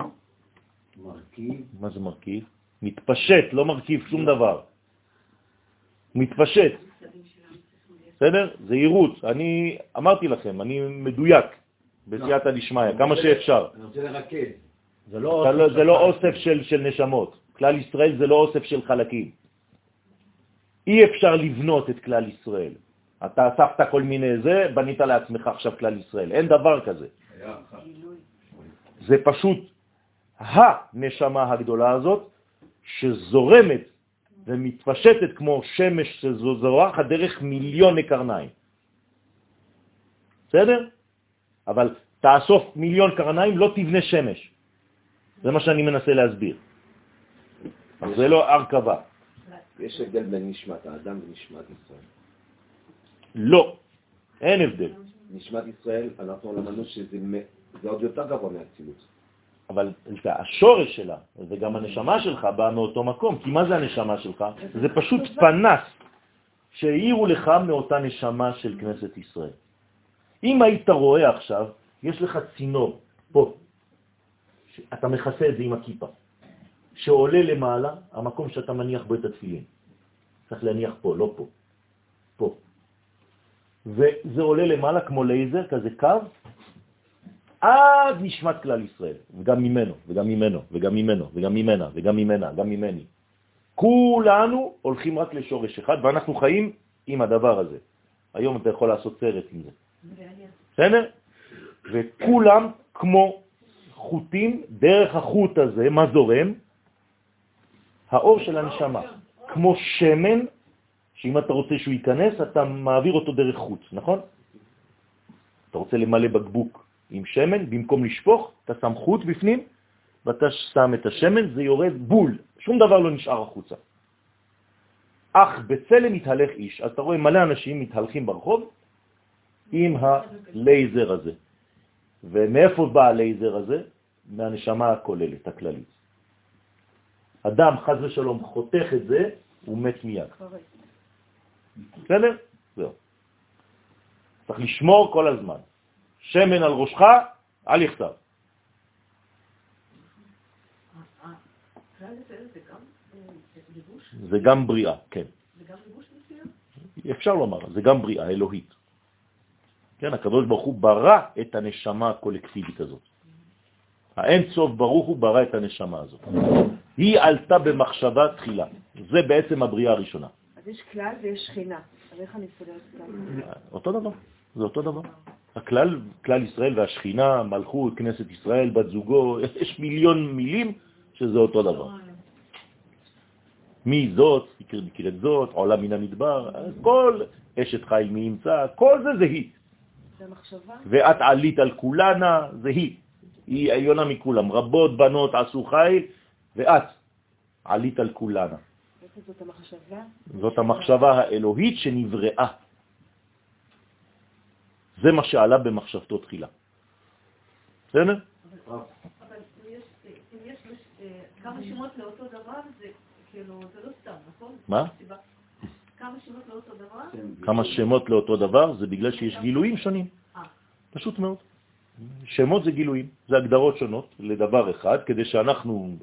מרכיב מה זה מרכיב? מתפשט, לא מרכיב שום דבר. מתפשט. בסדר? זה עירות. אני אמרתי לכם, אני מדויק בסייעתא דשמיא, כמה שאפשר. אני רוצה לרכז. זה לא... לא- זה לא אוסף של, של נשמות. כלל ישראל זה לא אוסף של חלקים. אי אפשר לבנות את כלל ישראל. אתה אספת כל מיני זה, בנית לעצמך עכשיו כלל ישראל. אין דבר כזה. זה פשוט הנשמה הגדולה הזאת שזורמת ומתפשטת כמו שמש שזורחת דרך מיליוני קרניים. בסדר? אבל תאסוף מיליון קרניים, לא תבנה שמש. זה מה שאני מנסה להסביר. זה לא הרכבה. יש הבדל בין נשמת האדם ונשמת ישראל. לא, אין הבדל. נשמת ישראל, אנחנו למדנו שזה עוד יותר גבוה מהאצילות. אבל השורש שלה, וגם הנשמה שלך באה מאותו מקום. כי מה זה הנשמה שלך? זה פשוט פנס שהעירו לך מאותה נשמה של כנסת ישראל. אם היית רואה עכשיו, יש לך צינור פה, אתה מכסה את זה עם הכיפה, שעולה למעלה, המקום שאתה מניח בו את התפילין. צריך להניח פה, לא פה. וזה עולה למעלה כמו לייזר, כזה קו, עד נשמת כלל ישראל, וגם ממנו, וגם ממנו, וגם ממנו, וגם ממנה, וגם ממנה, גם ממני. כולנו הולכים רק לשורש אחד, ואנחנו חיים עם הדבר הזה. היום אתה יכול לעשות סרט עם זה. בסדר? וכולם כמו חוטים, דרך החוט הזה, מה זורם? האור של הנשמה. כמו שמן, שאם אתה רוצה שהוא ייכנס, אתה מעביר אותו דרך חוט, נכון? אתה רוצה למלא בקבוק עם שמן, במקום לשפוך, אתה שם חוט בפנים, ואתה שם את השמן, זה יורד בול, שום דבר לא נשאר החוצה. אך בצלם מתהלך איש. אז אתה רואה מלא אנשים מתהלכים ברחוב עם הלייזר הזה. ומאיפה בא הלייזר הזה? מהנשמה הכוללת, הכללית. אדם, חז ושלום, חותך את זה, הוא מת מיד. בסדר? זהו. צריך לשמור כל הזמן. שמן על ראשך, אל יחסר. זה גם בריאה, כן. אפשר לומר, זה גם בריאה אלוהית. כן, הקדוש ברוך הוא ברא את הנשמה הקולקטיבית הזאת. האין סוף ברוך הוא ברא את הנשמה הזאת. היא עלתה במחשבה תחילה. זה בעצם הבריאה הראשונה. אז יש כלל ויש שכינה. אז איך אני מסתדרת כלל? אותו דבר, זה אותו דבר. הכלל, כלל ישראל והשכינה, מלכות, כנסת ישראל, בת זוגו, יש מיליון מילים שזה אותו דבר. מי זאת, נקראת זאת, עולה מן המדבר, כל אשת חיל מי ימצא, כל זה זה היא. זה? ואת עלית על כולנה, זה היא. היא עליונה מכולם. רבות בנות עשו חיל, ואת עלית על כולנה. זאת המחשבה? זאת המחשבה האלוהית שנבראה. זה מה שעלה במחשבתו תחילה. בסדר? אבל אם יש, אם יש אה, כמה שמות לאותו דבר, זה כאילו, זה לא סתם, נכון? מה? כמה שמות לאותו דבר? כמה שמות לאותו דבר, זה בגלל שיש גילויים שונים. אה. פשוט מאוד. שמות זה גילויים, זה הגדרות שונות לדבר אחד, כדי שאנחנו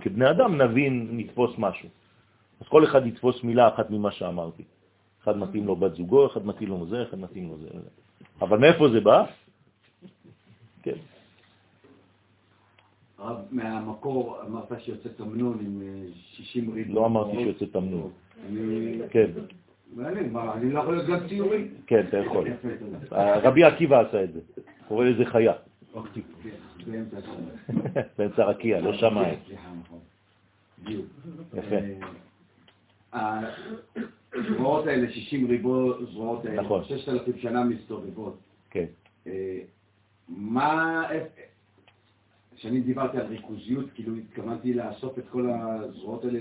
כבני אדם נבין, נתפוס משהו. אז כל אחד יתפוס מילה אחת ממה שאמרתי. אחד מתאים לו בת זוגו, אחד מתאים לו זה, אחד מתאים לו זה. אבל מאיפה זה בא? כן. מהמקור אמרת שיוצא תמנון עם אה, 60 ריב. לא אמרתי שיוצא תמנון. כן, אני לא יכול להיות גם ציורי? כן, אתה יכול. רבי עקיבא עשה את זה. קורא לזה חיה. אוקיי, כן, באמצע רקיע, לא. סליחה, נכון. יפה. אה, הזרועות האלה, 60 ריבו זרועות האלה, נכון. 6,000 שנה מסתובבות. כן. אה, מה, כשאני דיברתי על ריכוזיות, כאילו התכוונתי לאסוף את כל הזרועות האלה,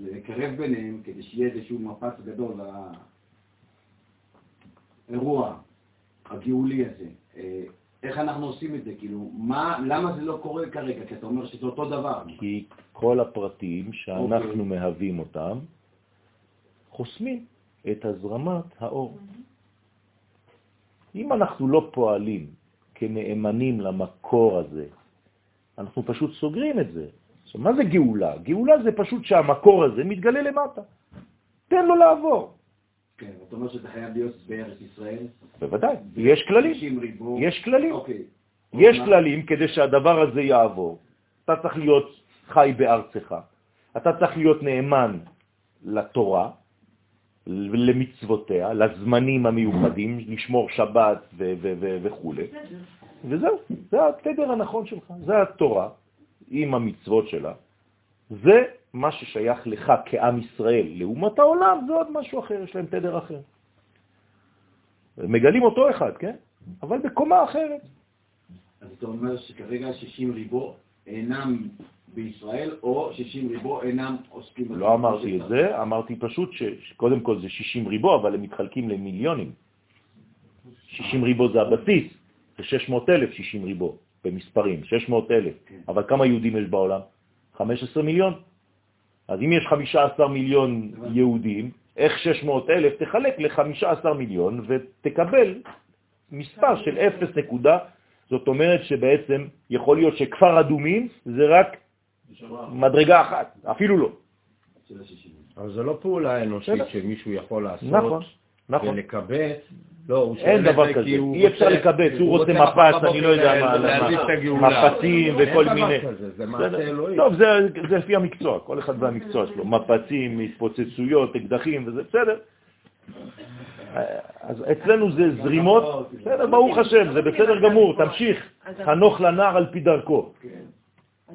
לקרב ביניהם, כדי שיהיה איזשהו מפץ גדול לאירוע הגאולי הזה. איך אנחנו עושים את זה? כאילו, מה, למה זה לא קורה כרגע? כי אתה אומר שזה אותו דבר. כי כל הפרטים שאנחנו אוקיי. מהווים אותם, חוסמים את הזרמת האור. אם אנחנו לא פועלים כנאמנים למקור הזה, אנחנו פשוט סוגרים את זה. עכשיו, מה זה גאולה? גאולה זה פשוט שהמקור הזה מתגלה למטה. תן לו לעבור. כן, אתה אומר שזה חייב להיות בארץ ישראל? בוודאי, יש כללים. 60 ריבו. יש כללים. אוקיי. יש? כללים כדי שהדבר הזה יעבור. אתה צריך להיות חי בארצך. אתה צריך להיות נאמן לתורה, למצוותיה, לזמנים המיוחדים, לשמור שבת וכו'. וזהו, זה התדר הנכון שלך, זה התורה עם המצוות שלה. זה מה ששייך לך כעם ישראל. לעומת העולם זה עוד משהו אחר, יש להם תדר אחר. מגלים אותו אחד, כן? אבל בקומה אחרת. אז אתה אומר שכרגע 60 ריבו אינם בישראל, או 60 ריבו אינם עוסקים לא אמרתי את זה, אמרתי פשוט שקודם כל זה 60 ריבו, אבל הם מתחלקים למיליונים. 60 ריבו זה הבסיס, זה 600 אלף 60 ריבו במספרים, 600 אלף. כן. אבל כמה יהודים יש בעולם? 15 מיליון. אז אם יש 15 מיליון יהודים, איך 600 אלף תחלק ל-15 מיליון ותקבל מספר של 0 נקודה, זאת אומרת שבעצם יכול להיות שכפר אדומים זה רק מדרגה אחת, אפילו לא. של ה-60 אבל זו לא פעולה אנושית. שמישהו יכול לעשות נכון, נכון. ולקבץ. לא, הוא אין דבר זה כזה, אי אפשר לקבץ, הוא רוצה מפץ, בבוקר אני לא יודע מה, להזיז מה- את הגאולה. מפצים אין וכל דבר מיני. כזה, זה מעשה. אלוהי. טוב, זה זה לפי המקצוע, כל אחד והמקצוע שלו, מפצים, התפוצצויות, אקדחים וזה, בסדר. אז אצלנו זה זרימות, בסדר, ברוך השם, זה בסדר גמור, תמשיך, חנוך לנער על פי דרכו.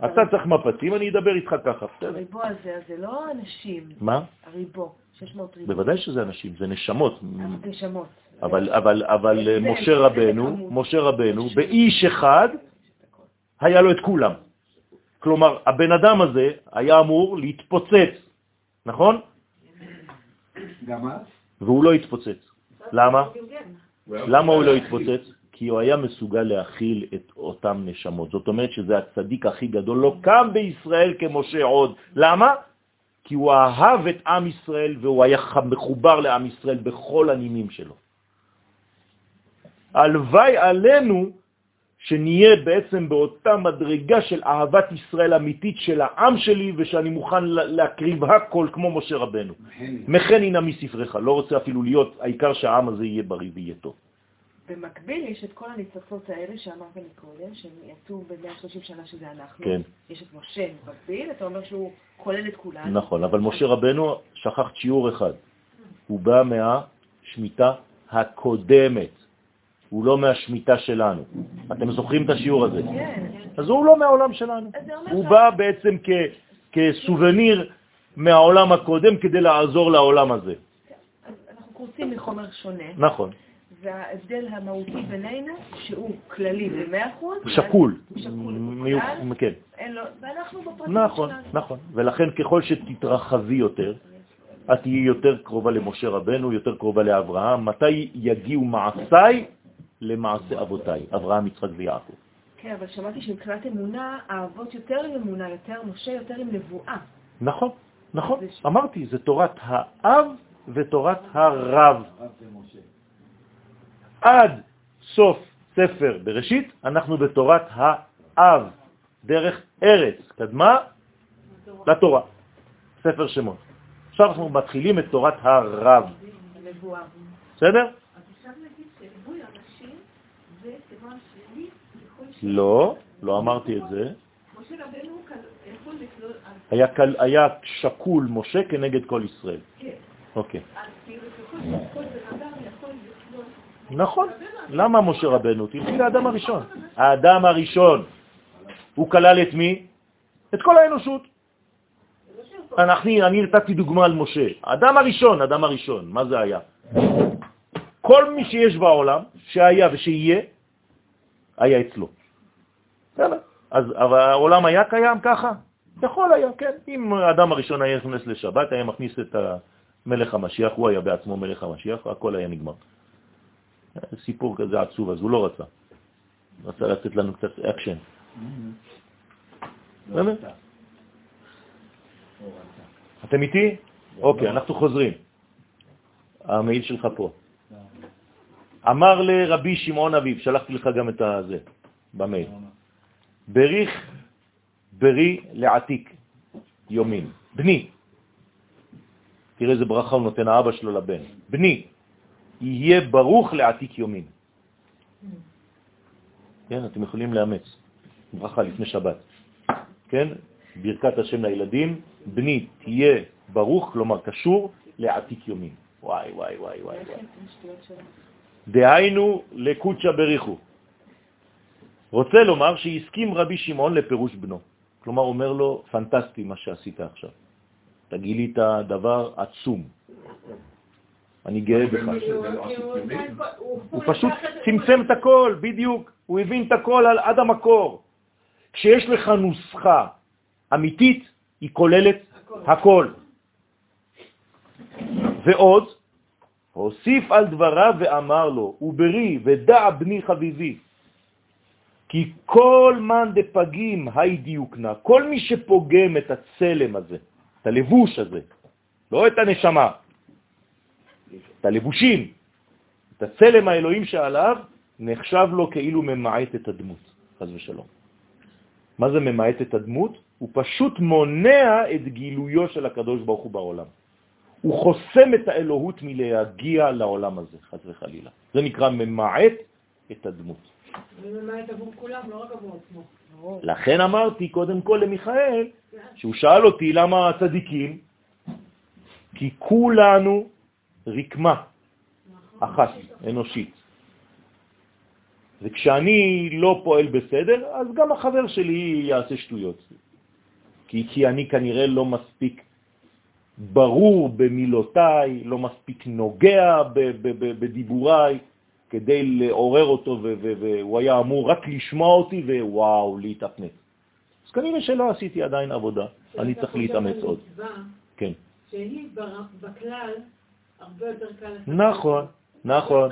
אתה צריך מפצים, אני אדבר איתך ככה, בסדר. הריבו הזה, אז זה לא אנשים, מה? הריבו, 600 ריבו. בוודאי שזה אנשים, זה נשמות. אז נשמות. אבל, אבל, אבל זה- משה רבנו. משה רבנו, באיש אחד היה לו את כולם. כלומר, הבן אדם הזה היה אמור להתפוצץ, נכון? גם את? והוא לא התפוצץ. למה? למה הוא לא התפוצץ? כי הוא היה מסוגל להכיל את אותם נשמות. זאת אומרת שזה הצדיק הכי גדול, לא קם בישראל כמשה עוד. למה? כי הוא אהב את עם ישראל והוא היה מחובר לעם ישראל בכל הנימים שלו. הלוואי עלינו שנהיה בעצם באותה מדרגה של אהבת ישראל אמיתית של העם שלי ושאני מוכן לה- להקריב הכל כמו משה רבנו. מחני. מכן הנה מספרך, לא רוצה אפילו להיות, העיקר שהעם הזה יהיה בריא ויהיה טוב. במקביל יש את כל הניצוצות האלה שאמרת מקודם, שהם יצאו ב-130 שנה שזה אנחנו. כן. יש את משה במקביל, אתה אומר שהוא כולל את כולנו. נכון, אבל משה רבנו, שכחת שיעור אחד. הוא בא מהשמיטה הקודמת, הוא לא מהשמיטה שלנו. אתם זוכרים את השיעור הזה? כן. אז הוא לא מהעולם שלנו. הוא בא בעצם כסובניר מהעולם הקודם כדי לעזור לעולם הזה. אז אנחנו קורצים מחומר שונה, נכון, וההבדל המהותי בינינו, שהוא כללי ב-100%, שקול. הוא שקול, מיוח- בכלל, כן. ואנחנו בפרטים נכון, שלנו. נכון. ולכן ככל שתתרחבי יותר, את תהיי יותר קרובה למשה רבנו, יותר קרובה לאברהם. מתי יגיעו מעשיי? למעשה אבותיי, אברהם, יצחק ויעקב. כן, אבל שמעתי שמבחינת אמונה, האבות יותר עם אמונה, יותר משה, יותר עם נבואה. נכון, נכון. אמרתי, זה תורת האב ותורת הרב. עד סוף ספר בראשית, אנחנו בתורת האב, דרך ארץ, קדמה לתורה, ספר שמות. עכשיו אנחנו מתחילים את תורת הרב. בסדר? לא, לא אמרתי את זה. היה, קל, היה שקול משה כנגד כל ישראל. כן, אוקיי. אז כאילו ככל שכל בן אדם. נכון. למה משה רבנו? תלכי לאדם הראשון. האדם הראשון, הוא כלל את מי? את כל האנושות. אני, נתתי דוגמה על משה. האדם הראשון, האדם הראשון, מה זה היה? כל מי שיש בעולם, שהיה ושיהיה, היה אצלו. בסדר. אז העולם היה קיים ככה? יכול היה, כן. אם האדם הראשון היה נכנס לשבת, היה מכניס את מלך המשיח, הוא היה בעצמו מלך המשיח, הכל היה נגמר. סיפור כזה עצוב, אז הוא לא רצה. רצה לתת לנו קצת אקשן. בסדר? אתם איתי? אוקיי, אנחנו חוזרים. המעיל שלך פה. אמר לרבי שמעון, אביב, שלחתי לך גם את הזה, במייל. בריך ברי לעתיק יומין. בני, תראה איזה ברכה הוא נותן האבא שלו לבן. בני, יהיה ברוך לעתיק יומין. כן, אתם יכולים לאמץ. ברכה לפני שבת. כן, ברכת השם לילדים, בני תהיה ברוך, כלומר קשור לעתיק יומין. וואי, וואי, וואי, וואי. דהיינו לקודשא בריחו. רוצה לומר שהסכים רבי שמעון לפירוש בנו. כלומר, אומר לו, פנטסטי מה שעשית עכשיו. אתה גילית דבר עצום. אני גאה בך. הוא פשוט צמצם את הכל, בדיוק. הוא הבין את הכל עד המקור. כשיש לך נוסחה אמיתית, היא כוללת הכל. ועוד, הוסיף על דבריו ואמר לו, וברי ודע בני חביבי, כי כל מן דפגים היי דיוקנה, כל מי שפוגם את הצלם הזה, את הלבוש הזה, לא את הנשמה, את הלבושים, את הצלם האלוהים שעליו, נחשב לו כאילו ממעט את הדמות, חז ושלום. מה זה ממעט את הדמות? הוא פשוט מונע את גילויו של הקדוש ברוך הוא בעולם. הוא חוסם את האלוהות מלהגיע לעולם הזה, חז וחלילה. זה נקרא ממעט את הדמות. וממעט עבור כולם, לא רק עבור עצמו. לכן אמרתי קודם כל למיכאל, שהוא שאל אותי למה הצדיקים, כי כולנו רקמה אחת, אנושית. וכשאני לא פועל בסדר, אז גם החבר שלי יעשה שטויות. כי, כי אני כנראה לא מספיק ברור במילותיי, לא מספיק נוגע ב, ב, ב, בדיבוריי, כדי לעורר אותו, ו- ו- והוא היה אמור רק לשמוע אותי ווואו, להתאפנט. אז כנראה שלא עשיתי עדיין עבודה, אני צריך להתאמץ עוד. כן, שהיא בכלל הרבה יותר קל לך. נכון, נכון.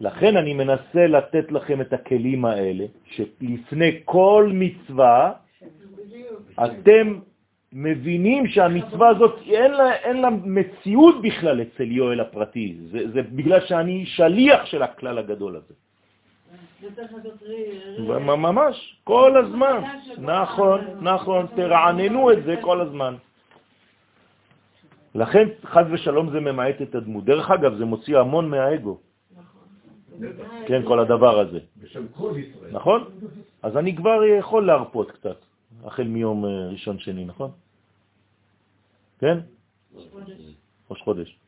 לכן אני מנסה לתת לכם את הכלים האלה, שלפני כל מצווה. אתם מבינים שהמצווה הזאת, אין לה, אין לה מציאות בכלל אצל יואל הפרטי. זה, זה בגלל שאני שליח של הכלל הגדול הזה. ממש, כל הזמן. נכון, נכון, תרעננו את זה כל הזמן. לכן, חז ושלום זה ממעט את הדמות. דרך אגב, זה מוציא המון מהאגו, כן, כל הדבר הזה. בשם כל ישראל. נכון? אז אני כבר יכול להרפות קצת, החל מיום אה, ראשון שני, נכון? כן? ראש חודש.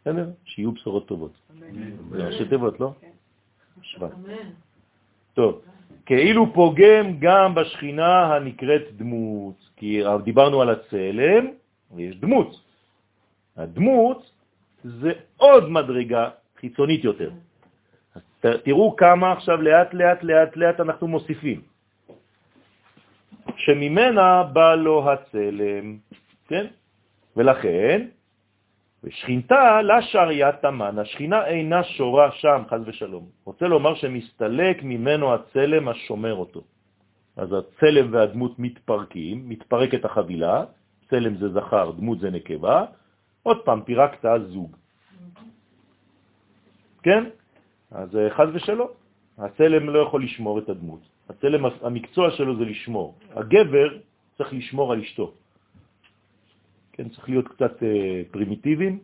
בסדר? שיהיו בשורות טובות. זה ראשי תיבות, לא? שבט. אמן. טוב, כאילו פוגם גם בשכינה הנקראת דמות, כי דיברנו על הצלם, ויש דמות. הדמות זה עוד מדרגה חיצונית יותר. אז תראו כמה עכשיו לאט לאט לאט לאט אנחנו מוסיפים. שממנה בא לו הצלם, כן? ולכן, ושכינתה לשריית המן, השכינה אינה שורה שם, חז ושלום. רוצה לומר שמסתלק ממנו הצלם השומר אותו. אז הצלם והדמות מתפרקים, מתפרקת החבילה, צלם זה זכר, דמות זה נקבה, עוד פעם פירקת זוג. כן? אז אה, חז ושלום. הצלם לא יכול לשמור את הדמות. הצלם, המקצוע שלו זה לשמור. הגבר צריך לשמור על אשתו. כן, צריך להיות קצת אה, פרימיטיביים,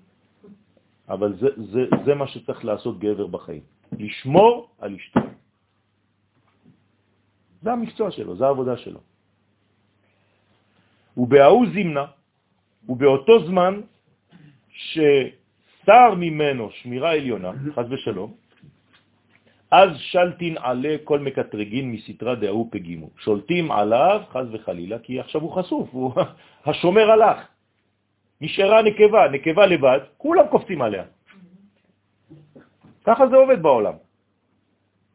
אבל זה, זה, זה מה שצריך לעשות גבר בחיים. לשמור על אשתו. זה המקצוע שלו, זה העבודה שלו. ובהוא זימנה, ובאותו זמן ששר ממנו שמירה עליונה, חז ושלום, אז שלטין עלה כל מקטרגין מסתרה דהוא פגימו. שולטים עליו, חז וחלילה, כי עכשיו הוא חשוף, הוא השומר הלך. נשארה נקבה, נקבה לבד, כולם קופצים עליה. ככה זה עובד בעולם.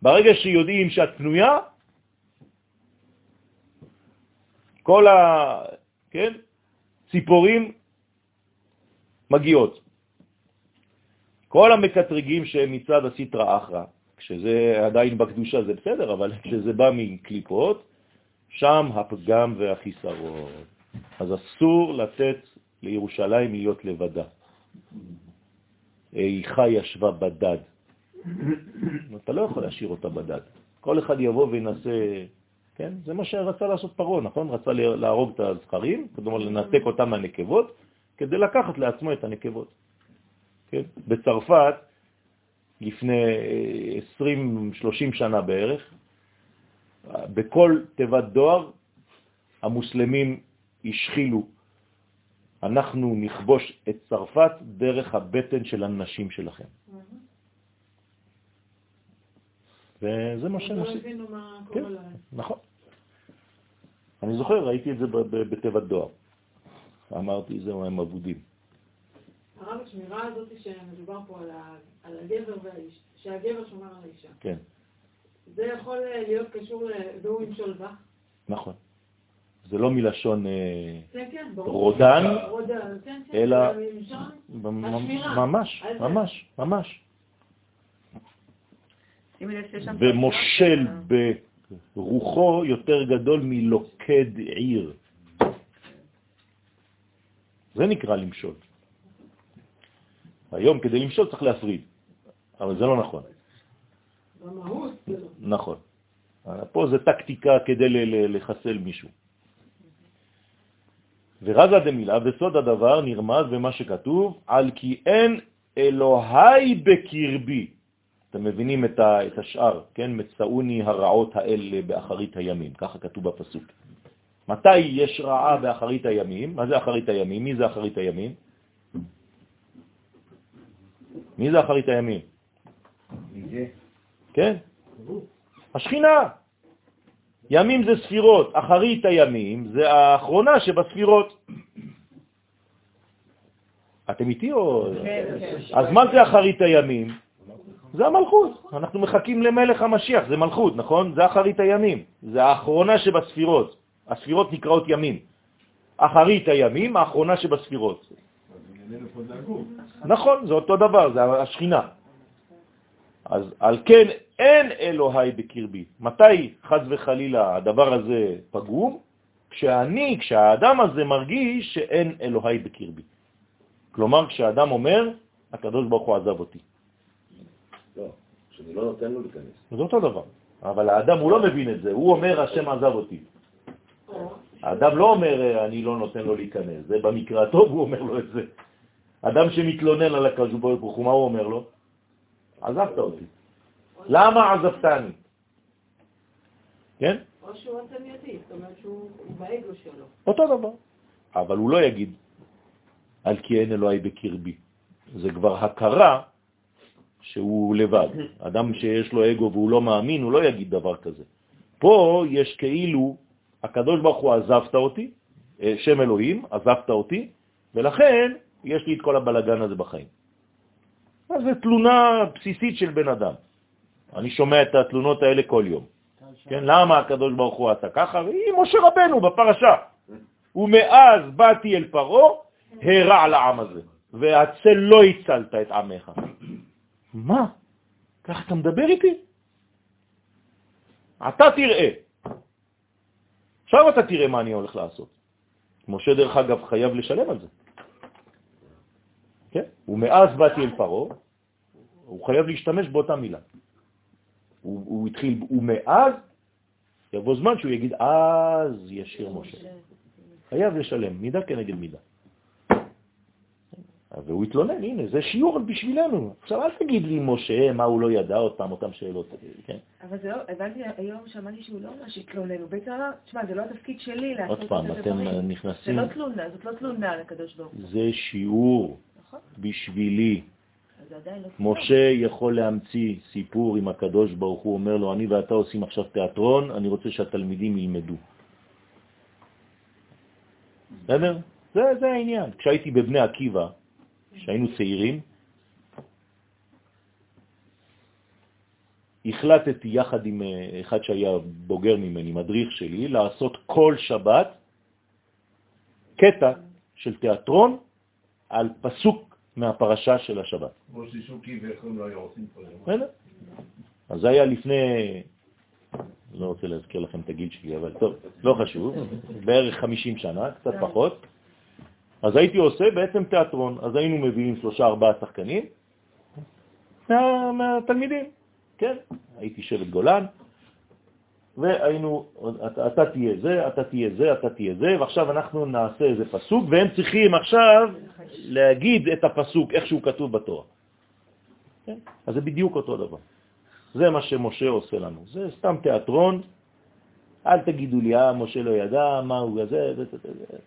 ברגע שיודעים שאת פנויה, כל ה... כן? ציפורים מגיעות. כל המקטרגים שהם מצד הסיטרא אחרא, כשזה עדיין בקדושה זה בסדר, אבל כשזה בא מקליפות, שם הפגם והחיסרון. אז אסור לתת לירושלים להיות לבדה. איכה ישבה בדד. אתה לא יכול להשאיר אותה בדד. כל אחד יבוא וינסה, כן? זה מה שרצה לעשות פרעה, נכון? רצה להרוג את הזכרים, כלומר לנתק אותם מהנקבות, כדי לקחת לעצמו את הנקבות. כן? בצרפת, לפני 20-30 שנה בערך, בכל תיבת דואר המוסלמים השחילו אנחנו נכבוש את צרפת דרך הבטן של הנשים שלכם. וזה מה שהם עושים. כן. נכון. אני זוכר, ראיתי את זה בתיבת דואר. אמרתי, זהו, הם אבודים. הרב, השמירה הזאת שמדובר פה על הגבר והאיש, שהגבר שומר על האישה, כן, זה יכול אה, להיות קשור ל... והוא ימשול בה? נכון. זה לא מלשון אה, כן, כן. רודן. אלא-. ממש. ממש, ממש. שימי לב שיש שם... ומושל ברוחו יותר גדול מלוקד עיר. זה נקרא למשול. היום כדי למשול צריך להפריד, אבל זה לא נכון. נכון. פה זה טקטיקה כדי לחסל מישהו. ורזה דמילה, וסוד הדבר נרמז במה שכתוב, על כי אין אלוהי בקרבי. אתם מבינים את, ה, את השאר, כן? מצאוני הרעות האלה באחרית הימים, ככה כתוב בפסוק. מתי יש רעה באחרית הימים? מה זה אחרית הימים? מי זה אחרית הימים? מי זה אחרית הימים? כן? השכינה. ימים זה ספירות, אחרית הימים זה האחרונה שבספירות. אתם איתי או... אז מה זה אחרית הימים? זה המלכות. אנחנו מחכים למלך המשיח, זה מלכות, נכון? זה אחרית הימים. זה האחרונה שבספירות. הספירות נקראות ימים. אחרית הימים, האחרונה שבספירות. נכון, זה אותו דבר, זה השכינה. אז על כן אין אלוהי בקרבי. מתי חז וחלילה הדבר הזה פגום? כשאני, כשהאדם הזה מרגיש שאין אלוהי בקרבי. כלומר, כשהאדם אומר, הקדוש ברוך הוא עזב אותי. לא, שאני לא נותן לו להיכנס. זה אותו דבר. אבל האדם הוא לא מבין את זה, הוא אומר, השם עזב אותי. האדם לא אומר, אני לא נותן לו להיכנס, זה במקרה הטוב הוא אומר לו את זה. אדם שמתלונן על הקדוש ברוך הוא, מה הוא אומר לו? עזבת אותי. למה עזבתני? כן? או שהוא עצמייתי, זאת אומרת שהוא הוא באגו שלו. אותו דבר. אבל הוא לא יגיד, על כי אין אלוהי בקרבי. זה כבר הכרה שהוא לבד. אדם שיש לו אגו והוא לא מאמין, הוא לא יגיד דבר כזה. פה יש כאילו, הקדוש ברוך הוא עזבת אותי, אה, שם אלוהים, עזבת אותי, ולכן יש לי את כל הבלגן הזה בחיים. אז זו תלונה בסיסית של בן אדם. אני שומע את התלונות האלה כל יום. כן, למה הקדוש ברוך הוא עשה ככה? והיא משה רבנו בפרשה. ומאז באתי אל פרו, הרע לעם הזה, והצל לא הצלת את עמך. מה? ככה אתה מדבר איתי? אתה תראה. עכשיו אתה תראה מה אני הולך לעשות. משה, דרך אגב, חייב לשלם על זה. כן? ומאז באתי אל פרו, הוא חייב להשתמש באותה מילה. הוא, הוא התחיל, ומאז יבוא זמן שהוא יגיד, אז ישיר משה. חייב לשלם, מידה כנגד מידה. והוא התלונן, הנה, זה שיעור בשבילנו. עכשיו, אל תגיד לי, משה, מה הוא לא ידע אותם, אותם שאלות, כן? אבל זה לא, הבנתי, היום שמעתי שהוא לא ממש התלונן, הוא בעצם אמר, תשמע, זה לא התפקיד שלי לעשות עוד את פעם, אתם הדברים. זה נכנסים, לא תלונה, זאת לא תלונה לקדוש ברוך הוא. זה שיעור נכון? בשבילי. אז לא. משה יכול להמציא סיפור עם הקדוש ברוך הוא, אומר לו, אני ואתה עושים עכשיו תיאטרון, אני רוצה שהתלמידים ילמדו. בסדר? זה העניין. כשהייתי בבני עקיבא, כשהיינו צעירים, החלטתי יחד עם אה, אחד שהיה בוגר ממני, מדריך שלי, לעשות כל שבת קטע של תיאטרון על פסוק מהפרשה של השבת. כמו ששוקי ואיכם לא היו עושים כל היום. בסדר? אז זה היה לפני, לא רוצה להזכיר לכם את הגיל שלי, אבל טוב, לא חשוב, בערך 50 שנה, קצת פחות. אז הייתי עושה בעצם תיאטרון, אז היינו מביאים שלושה ארבעה שחקנים מה, מהתלמידים, כן? הייתי שבט גולן, והיינו, אתה, אתה תהיה זה, אתה תהיה זה, אתה תהיה זה, ועכשיו אנחנו נעשה איזה פסוק, והם צריכים עכשיו להגיד את הפסוק, איך שהוא כתוב בתורה. כן? אז זה בדיוק אותו דבר. זה מה שמשה עושה לנו. זה סתם תיאטרון, אל תגידו לי, אה, משה לא ידע, מה הוא זה, זה, זה, זה.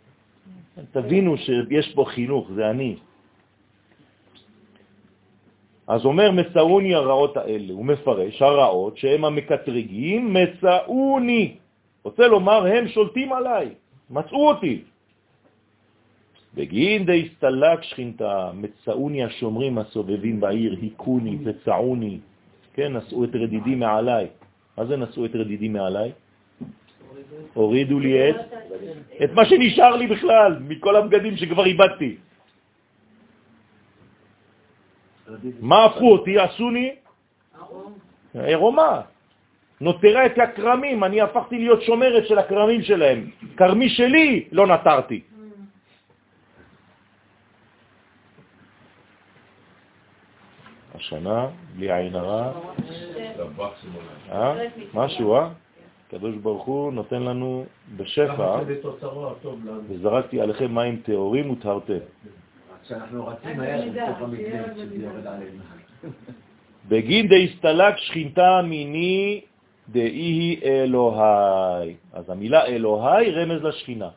תבינו שיש פה חינוך, זה אני. אז אומר, מצאוני הרעות האלה, הוא מפרש, הרעות שהם המקטרגים, מצאוני. רוצה לומר, הם שולטים עליי, מצאו אותי. בגין די סטלק שכינתה, מצאוני השומרים הסובבים בעיר, היכוני, פצעוני, כן, נשאו את רדידי מעליי. מה זה נשאו את רדידי מעליי? הורידו לי את, את מה שנשאר לי בכלל, מכל הבגדים שכבר איבדתי. מה הפכו אותי? עשוני עירומה. נותרה את הקרמים, אני הפכתי להיות שומרת של הקרמים שלהם. קרמי שלי לא נטרתי. השנה, בלי עין הרע, שמונה. אה? משהו, אה? הקדוש ברוך הוא נותן לנו בשפע. וזרקתי עליכם מים טהורים וטהרתם. כשאנחנו רצים מהר בתוך המקרה, שזה יורד עלינו. בגין דהסתלק שכינתה מיני דאי אלוהי. אז המילה אלוהי רמז לשכינה.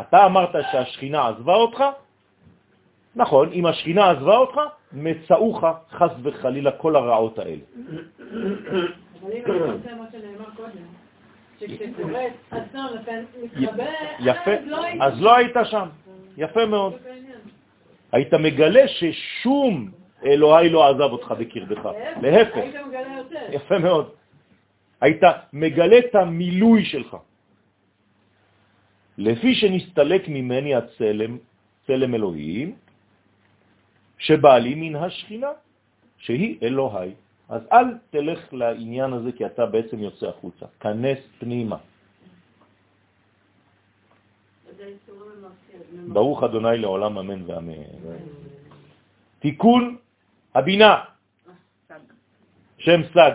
אתה אמרת שהשכינה עזבה אותך? נכון, אם השכינה עזבה אותך, מצאוך חס וחלילה כל הרעות האלה. אבל אם אני רוצה שכשקורה אסון אתה מתחבא, יפה, אז לא היית לא היית שם. יפה מאוד. היית מגלה ששום אלוהי לא עזב אותך בקרבך. להפך, היית מגלה יותר. יפה מאוד. היית מגלה את המילוי שלך. לפי שנסתלק ממני הצלם, צלם אלוהים, שבא לי מן השכינה, שהיא אלוהי. אז אל תלך לעניין הזה, כי אתה בעצם יוצא החוצה. כנס פנימה. ברוך אדוני לעולם אמן ואמן. תיקון הבינה. שם סג.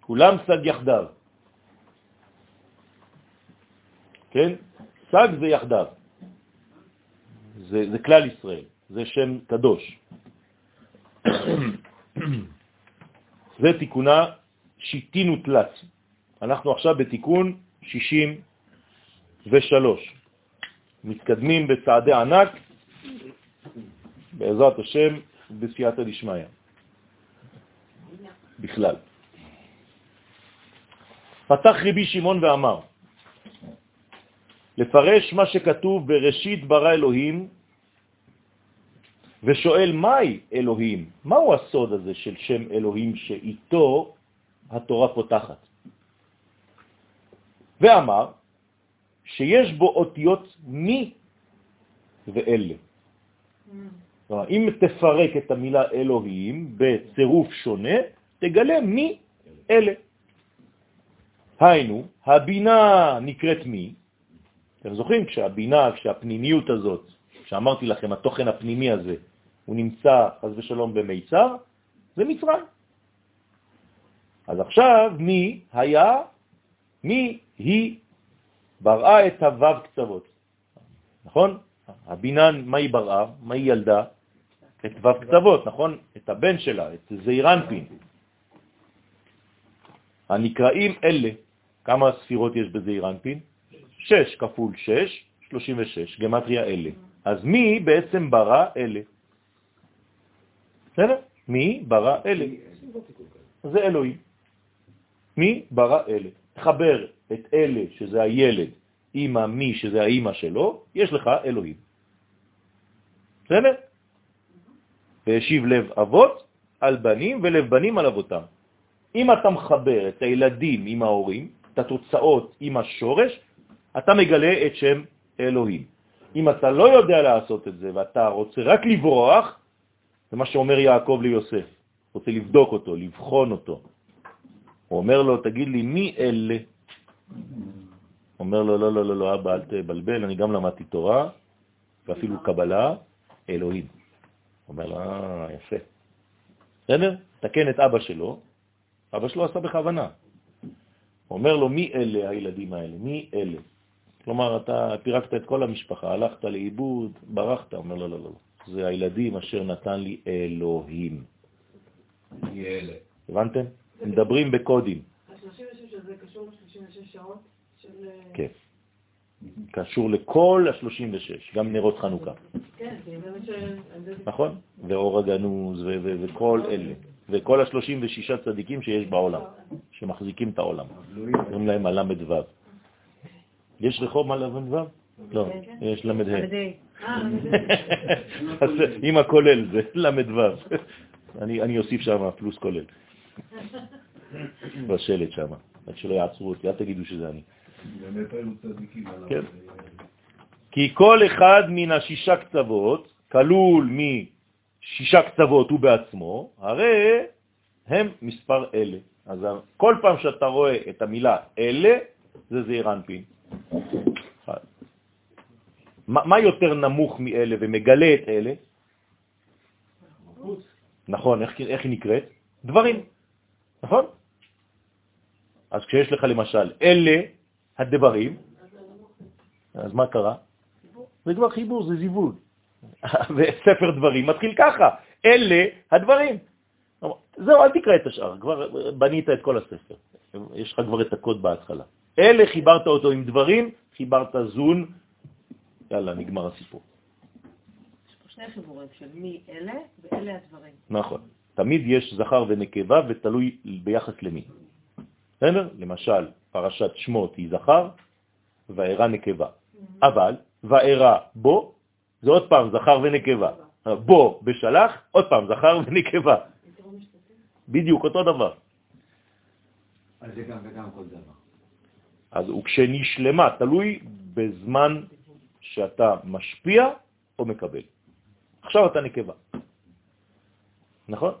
כולם סג יחדיו. כן? סג זה יחדיו. זה, זה כלל ישראל, זה שם קדוש. זה תיקונה שיטינו. אנחנו עכשיו בתיקון 63. מתקדמים בצעדי ענק, בעזרת השם, בסייעתא דשמיא. בכלל. פתח רבי שמעון ואמר, לפרש מה שכתוב בראשית ברא אלוהים, ושואל מהי אלוהים? מהו הסוד הזה של שם אלוהים שאיתו התורה פותחת? ואמר שיש בו אותיות מי ואלה. כלומר, אם תפרק את המילה אלוהים בצירוף שונה, תגלה מי אלה. היינו, הבינה נקראת מי. אתם זוכרים כשהבינה, כשהפנימיות הזאת, שאמרתי לכם, התוכן הפנימי הזה, הוא נמצא, חז ושלום, במיצר, זה מצרים. אז עכשיו, מי היה, מי היא בראה את הוו קצוות, נכון? הבינה, מה היא בראה? מה היא ילדה? את וו קצוות, נכון? את הבן שלה, את זעירנפין. הנקראים אלה, כמה ספירות יש בזעירנפין? שש כפול שש, 36, גמטריה אלה. אז מי בעצם ברא אלה? בסדר? מי ברא אלה? זה אלוהים. מי ברא אלה? תחבר את אלה, שזה הילד, עם המי, שזה האימא שלו, יש לך אלוהים. בסדר? והשיב לב אבות על בנים ולב בנים על אבותם. אם אתה מחבר את הילדים עם ההורים, את התוצאות עם השורש, אתה מגלה את שם אלוהים. אם אתה לא יודע לעשות את זה ואתה רוצה רק לברוח, זה מה שאומר יעקב ליוסף, רוצה לבדוק אותו, לבחון אותו. הוא אומר לו, תגיד לי, מי אלה? אומר לו, לא, לא, לא, לא, אבא, אל תבלבל, אני גם למדתי תורה, ואפילו קבלה, אלוהים. אומר לו, אה, יפה. בסדר? תקן את אבא שלו, אבא שלו עשה בכוונה. אומר לו, מי אלה הילדים האלה? מי אלה? כלומר, אתה פירקת את כל המשפחה, הלכת לאיבוד, ברחת. אומר לו, לא, לא, לא. זה הילדים אשר נתן לי אלוהים. מי אלה? הבנתם? מדברים בקודים. ה-36 הזה קשור ל-36 שעות של... כן. קשור לכל ה-36, גם נרות חנוכה. כן, זה נכון? ואור הגנוז וכל אלה. וכל ה-36 צדיקים שיש בעולם, שמחזיקים את העולם. קוראים להם הל"ו. יש רחוב הל"ו? לא, יש ל"ה. מדעי. אה, אני אז עם הכולל זה ל"ו. אני אני אוסיף שם פלוס כולל. בשלט שם, רק שלא יעצרו אותי, אל תגידו שזה אני. כן. כי כל אחד מן השישה קצוות, כלול משישה קצוות הוא בעצמו, הרי הם מספר אלה. אז כל פעם שאתה רואה את המילה אלה, זה זעיר אנפין. מה מה יותר נמוך מאלה ומגלה את אלה? נכון, איך, איך היא נקראת? דברים, נכון? אז כשיש לך למשל אלה הדברים, אז מה קרה? זה כבר חיבור, זה זיוון. וספר דברים מתחיל ככה, אלה הדברים. זהו, אל תקרא את השאר, כבר בנית את כל הספר. יש לך כבר את הקוד בהתחלה. אלה חיברת אותו עם דברים, חיברת זון, יאללה, נגמר הסיפור. יש פה שני חיבורים של מי אלה ואלה הדברים. נכון. תמיד יש זכר ונקבה ותלוי ביחס למי. בסדר? למשל, פרשת שמות היא זכר, ואירה נקבה. אבל, ואירה בו, זה עוד פעם זכר ונקבה. בו בשלח, עוד פעם זכר ונקבה. בדיוק אותו דבר. אז זה גם וגם כל דבר. אז וכשנשלמה, תלוי בזמן שאתה משפיע או מקבל. עכשיו אתה נקבה. נכון?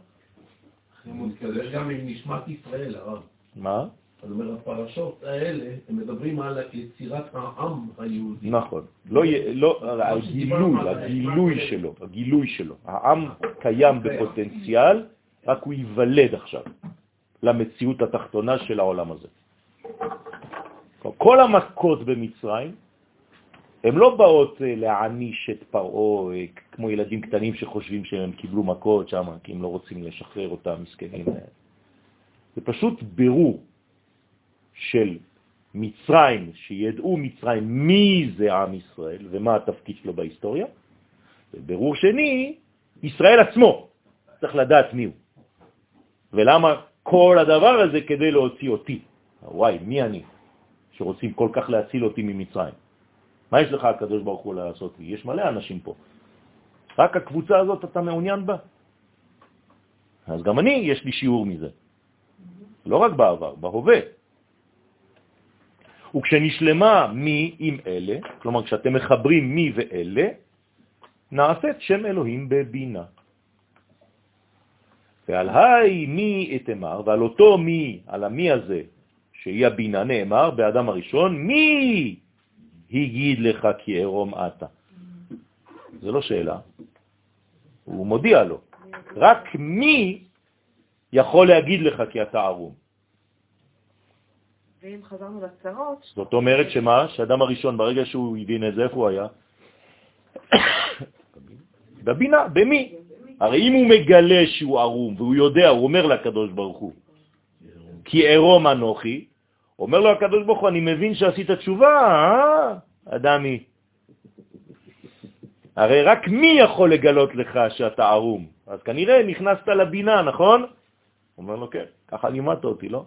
מתקדש גם עם נשמת ישראל, הרב. מה? זאת אומרת, הפרשות האלה, הם מדברים על יצירת העם היהודי. נכון. לא, לא, הגילוי, הגילוי שלו, הגילוי שלו. העם קיים בפוטנציאל, רק הוא ייוולד עכשיו למציאות התחתונה של העולם הזה. כל המכות במצרים, הן לא באות אה, להעניש את פרעה אה, כמו ילדים קטנים שחושבים שהם קיבלו מכות שם, כי הם לא רוצים לשחרר אותם, מסכנים. זה פשוט בירור של מצרים, שידעו מצרים מי זה עם ישראל ומה התפקיד שלו בהיסטוריה. ובירור שני, ישראל עצמו צריך לדעת מי הוא. ולמה כל הדבר הזה כדי להוציא אותי. וואי, מי אני? שרוצים כל כך להציל אותי ממצרים. מה יש לך, הקדוש ברוך הוא, לעשות לי? יש מלא אנשים פה. רק הקבוצה הזאת אתה מעוניין בה? אז גם אני, יש לי שיעור מזה. לא רק בעבר, בהווה. וכשנשלמה מי עם אלה, כלומר כשאתם מחברים מי ואלה, נעשית שם אלוהים בבינה. ועל היי מי אתמר, ועל אותו מי, על המי הזה, שהיא הבינה, נאמר באדם הראשון, מי הגיד לך כי ערום אתה? זה לא שאלה, הוא מודיע לו. רק מי יכול להגיד לך כי אתה ערום? ואם חזרנו לצרות... זאת אומרת שמה? שאדם הראשון, ברגע שהוא הבין את זה, איפה הוא היה? בבינה, במי? הרי אם הוא מגלה שהוא ערום, והוא יודע, הוא אומר לקדוש ברוך הוא, כי ערום אנוכי, אומר לו הקדוש ברוך הוא, אני מבין שעשית תשובה, אה, אדמי? הרי רק מי יכול לגלות לך שאתה ערום? אז כנראה נכנסת לבינה, נכון? אומר לו, כן, ככה לימדת אותי, לא?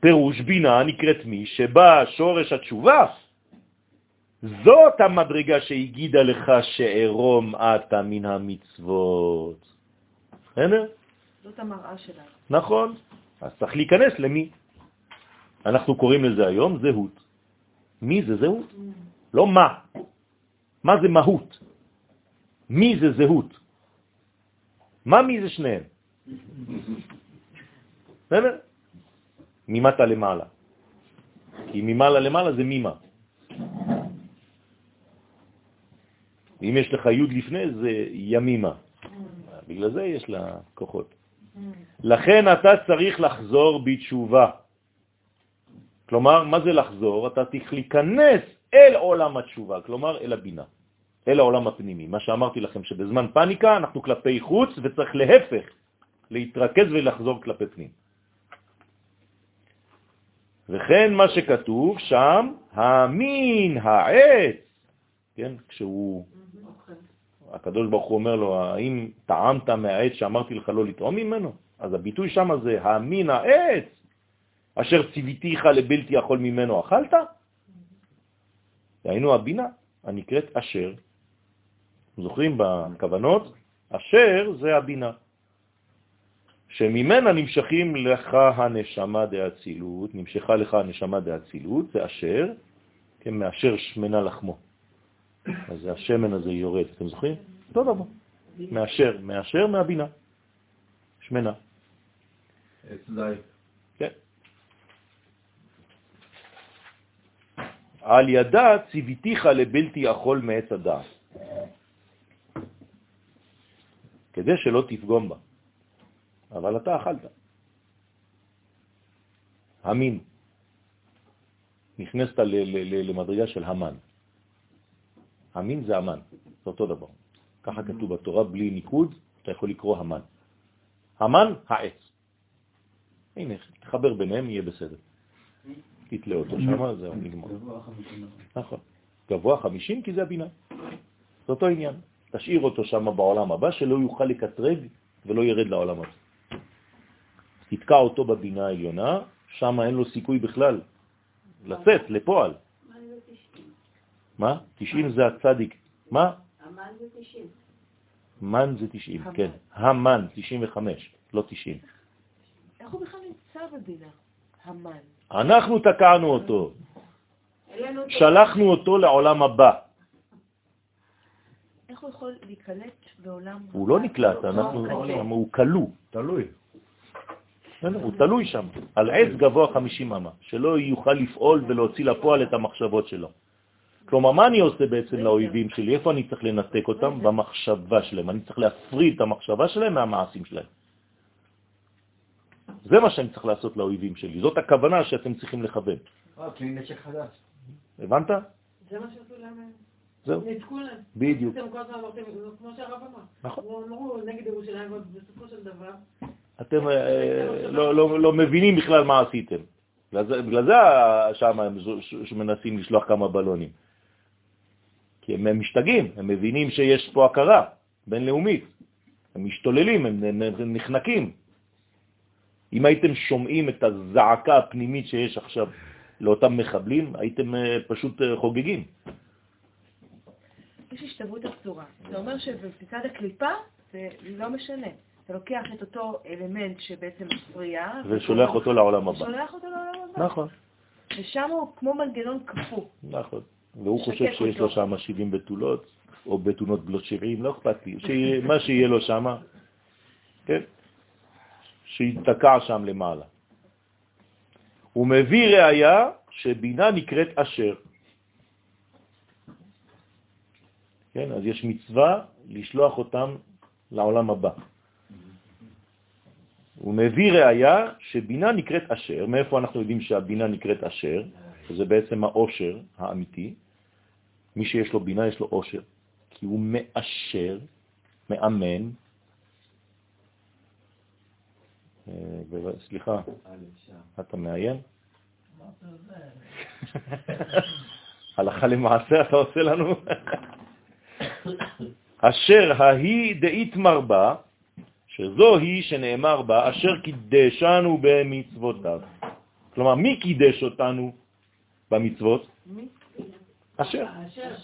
פירוש בינה נקראת מי שבה שורש התשובה, זאת המדרגה שהגידה לך שערום אתה מן המצוות. בסדר? זאת המראה שלנו. נכון. אז צריך להיכנס למי. אנחנו קוראים לזה היום זהות. מי זה זהות? לא מה. מה זה מהות? מי זה זהות? מה מי זה שניהם? בסדר? ממטה למעלה. כי ממעלה למעלה זה מימה. ואם יש לך י' לפני זה ימימה. בגלל זה יש לה כוחות. לכן אתה צריך לחזור בתשובה. כלומר, מה זה לחזור? אתה צריך להיכנס אל עולם התשובה, כלומר אל הבינה, אל העולם הפנימי. מה שאמרתי לכם, שבזמן פניקה אנחנו כלפי חוץ וצריך להפך, להתרכז ולחזור כלפי פנים. וכן מה שכתוב שם, המין העץ, כן, כשהוא, הקדוש ברוך הוא אומר לו, האם טעמת מהעץ שאמרתי לך לא לטעום ממנו? אז הביטוי שם זה המין העץ, אשר ציוויתיך לבלתי יכול ממנו אכלת? היינו הבינה הנקראת אשר. זוכרים בכוונות? אשר זה הבינה. שממנה נמשכים לך הנשמה דאצילות, נמשכה לך הנשמה דאצילות, זה אשר, כן, מאשר שמנה לחמו. אז השמן הזה יורד, אתם זוכרים? אותו דבר. מאשר, מאשר מהבינה. שמנה. כן. על ידה ציוויתיך לבלתי אכול מעץ הדעת, כדי שלא תפגום בה. אבל אתה אכלת. המין. נכנסת למדרגה של המן. המין זה המן, זה אותו דבר. ככה כתוב בתורה, בלי ניקוד, אתה יכול לקרוא המן. המן, העץ. הנה, תחבר ביניהם, יהיה בסדר. תתלה אותו שם, זהו, נגמר. נכון. גבוה חמישים, כי זה הבינה. זה אותו עניין. תשאיר אותו שם בעולם הבא, שלא יוכל לקטרג ולא ירד לעולם הזה. תתקע אותו בבינה העליונה, שם אין לו סיכוי בכלל לצאת לפועל. מה? 90 זה הצדיק. מה? המן זה 90. מן זה 90, כן. המן, 95, לא 90. איך הוא בכלל נמצא בבינה? המן. אנחנו תקענו אותו. שלחנו אותו לעולם הבא. איך הוא יכול להיקלט בעולם... הוא לא נקלט, אנחנו, אוקיי. הוא כלוא, תלוי. בסדר? הוא תלוי שם, על עץ גבוה 50 אמה, שלא יוכל לפעול ולהוציא לפועל את המחשבות שלו. כלומר, מה אני עושה בעצם לאויבים שלי? איפה אני צריך לנתק אותם? במחשבה שלהם. אני צריך להפריד את המחשבה שלהם מהמעשים שלהם. זה מה שאני צריך לעשות לאויבים שלי. זאת הכוונה שאתם צריכים לכוון. אה, כלי נשק חדש. הבנת? זה מה שעשו להם. זהו, ניתקו להם. בדיוק. אתם כל הזמן אמרתם, כמו שהרב אמר. נכון. אמרו נגד ירושלים, אבל בסופו של דבר, אתם אה, לא, לא, לא מבינים בכלל מה עשיתם. בגלל זה, שם שמנסים לשלוח כמה בלונים. כי הם, משתגעים, הם מבינים שיש פה הכרה בינלאומית. הם משתוללים, הם, הם, הם נחנקים. אם הייתם שומעים את הזעקה הפנימית שיש עכשיו לאותם מחבלים, הייתם אה, פשוט אה, חוגגים. יש השתוות אסורה. זה אומר שבצד הקליפה זה לא משנה. אתה לוקח את אותו אלמנט שבעצם מפריע, ושולח אותו לעולם הבא. ושולח אותו לעולם הבא. נכון, ושם הוא כמו מנגנון קפוא. נכון. והוא חושב שיש לו. שם 70 בתולות, או בתונות בלות 70, לא אכפת לי. מה שיהיה לו שם, כן? שיתקע שם למעלה. הוא מביא ראיה שבינה נקראת אשר. כן, אז יש מצווה לשלוח אותם לעולם הבא. הוא מביא ראיה שבינה נקראת אשר. מאיפה אנחנו יודעים שהבינה נקראת אשר? שזה בעצם האושר האמיתי. מי שיש לו בינה יש לו אושר, כי הוא מאשר, מאמן. אה, סליחה, אתה מעיין? הלכה למעשה אתה עושה לנו? אשר ההיא דאית מרבה, שזו היא שנאמר בה, אשר קידשנו במצוותיו. כלומר, מי קידש אותנו במצוות? אשר.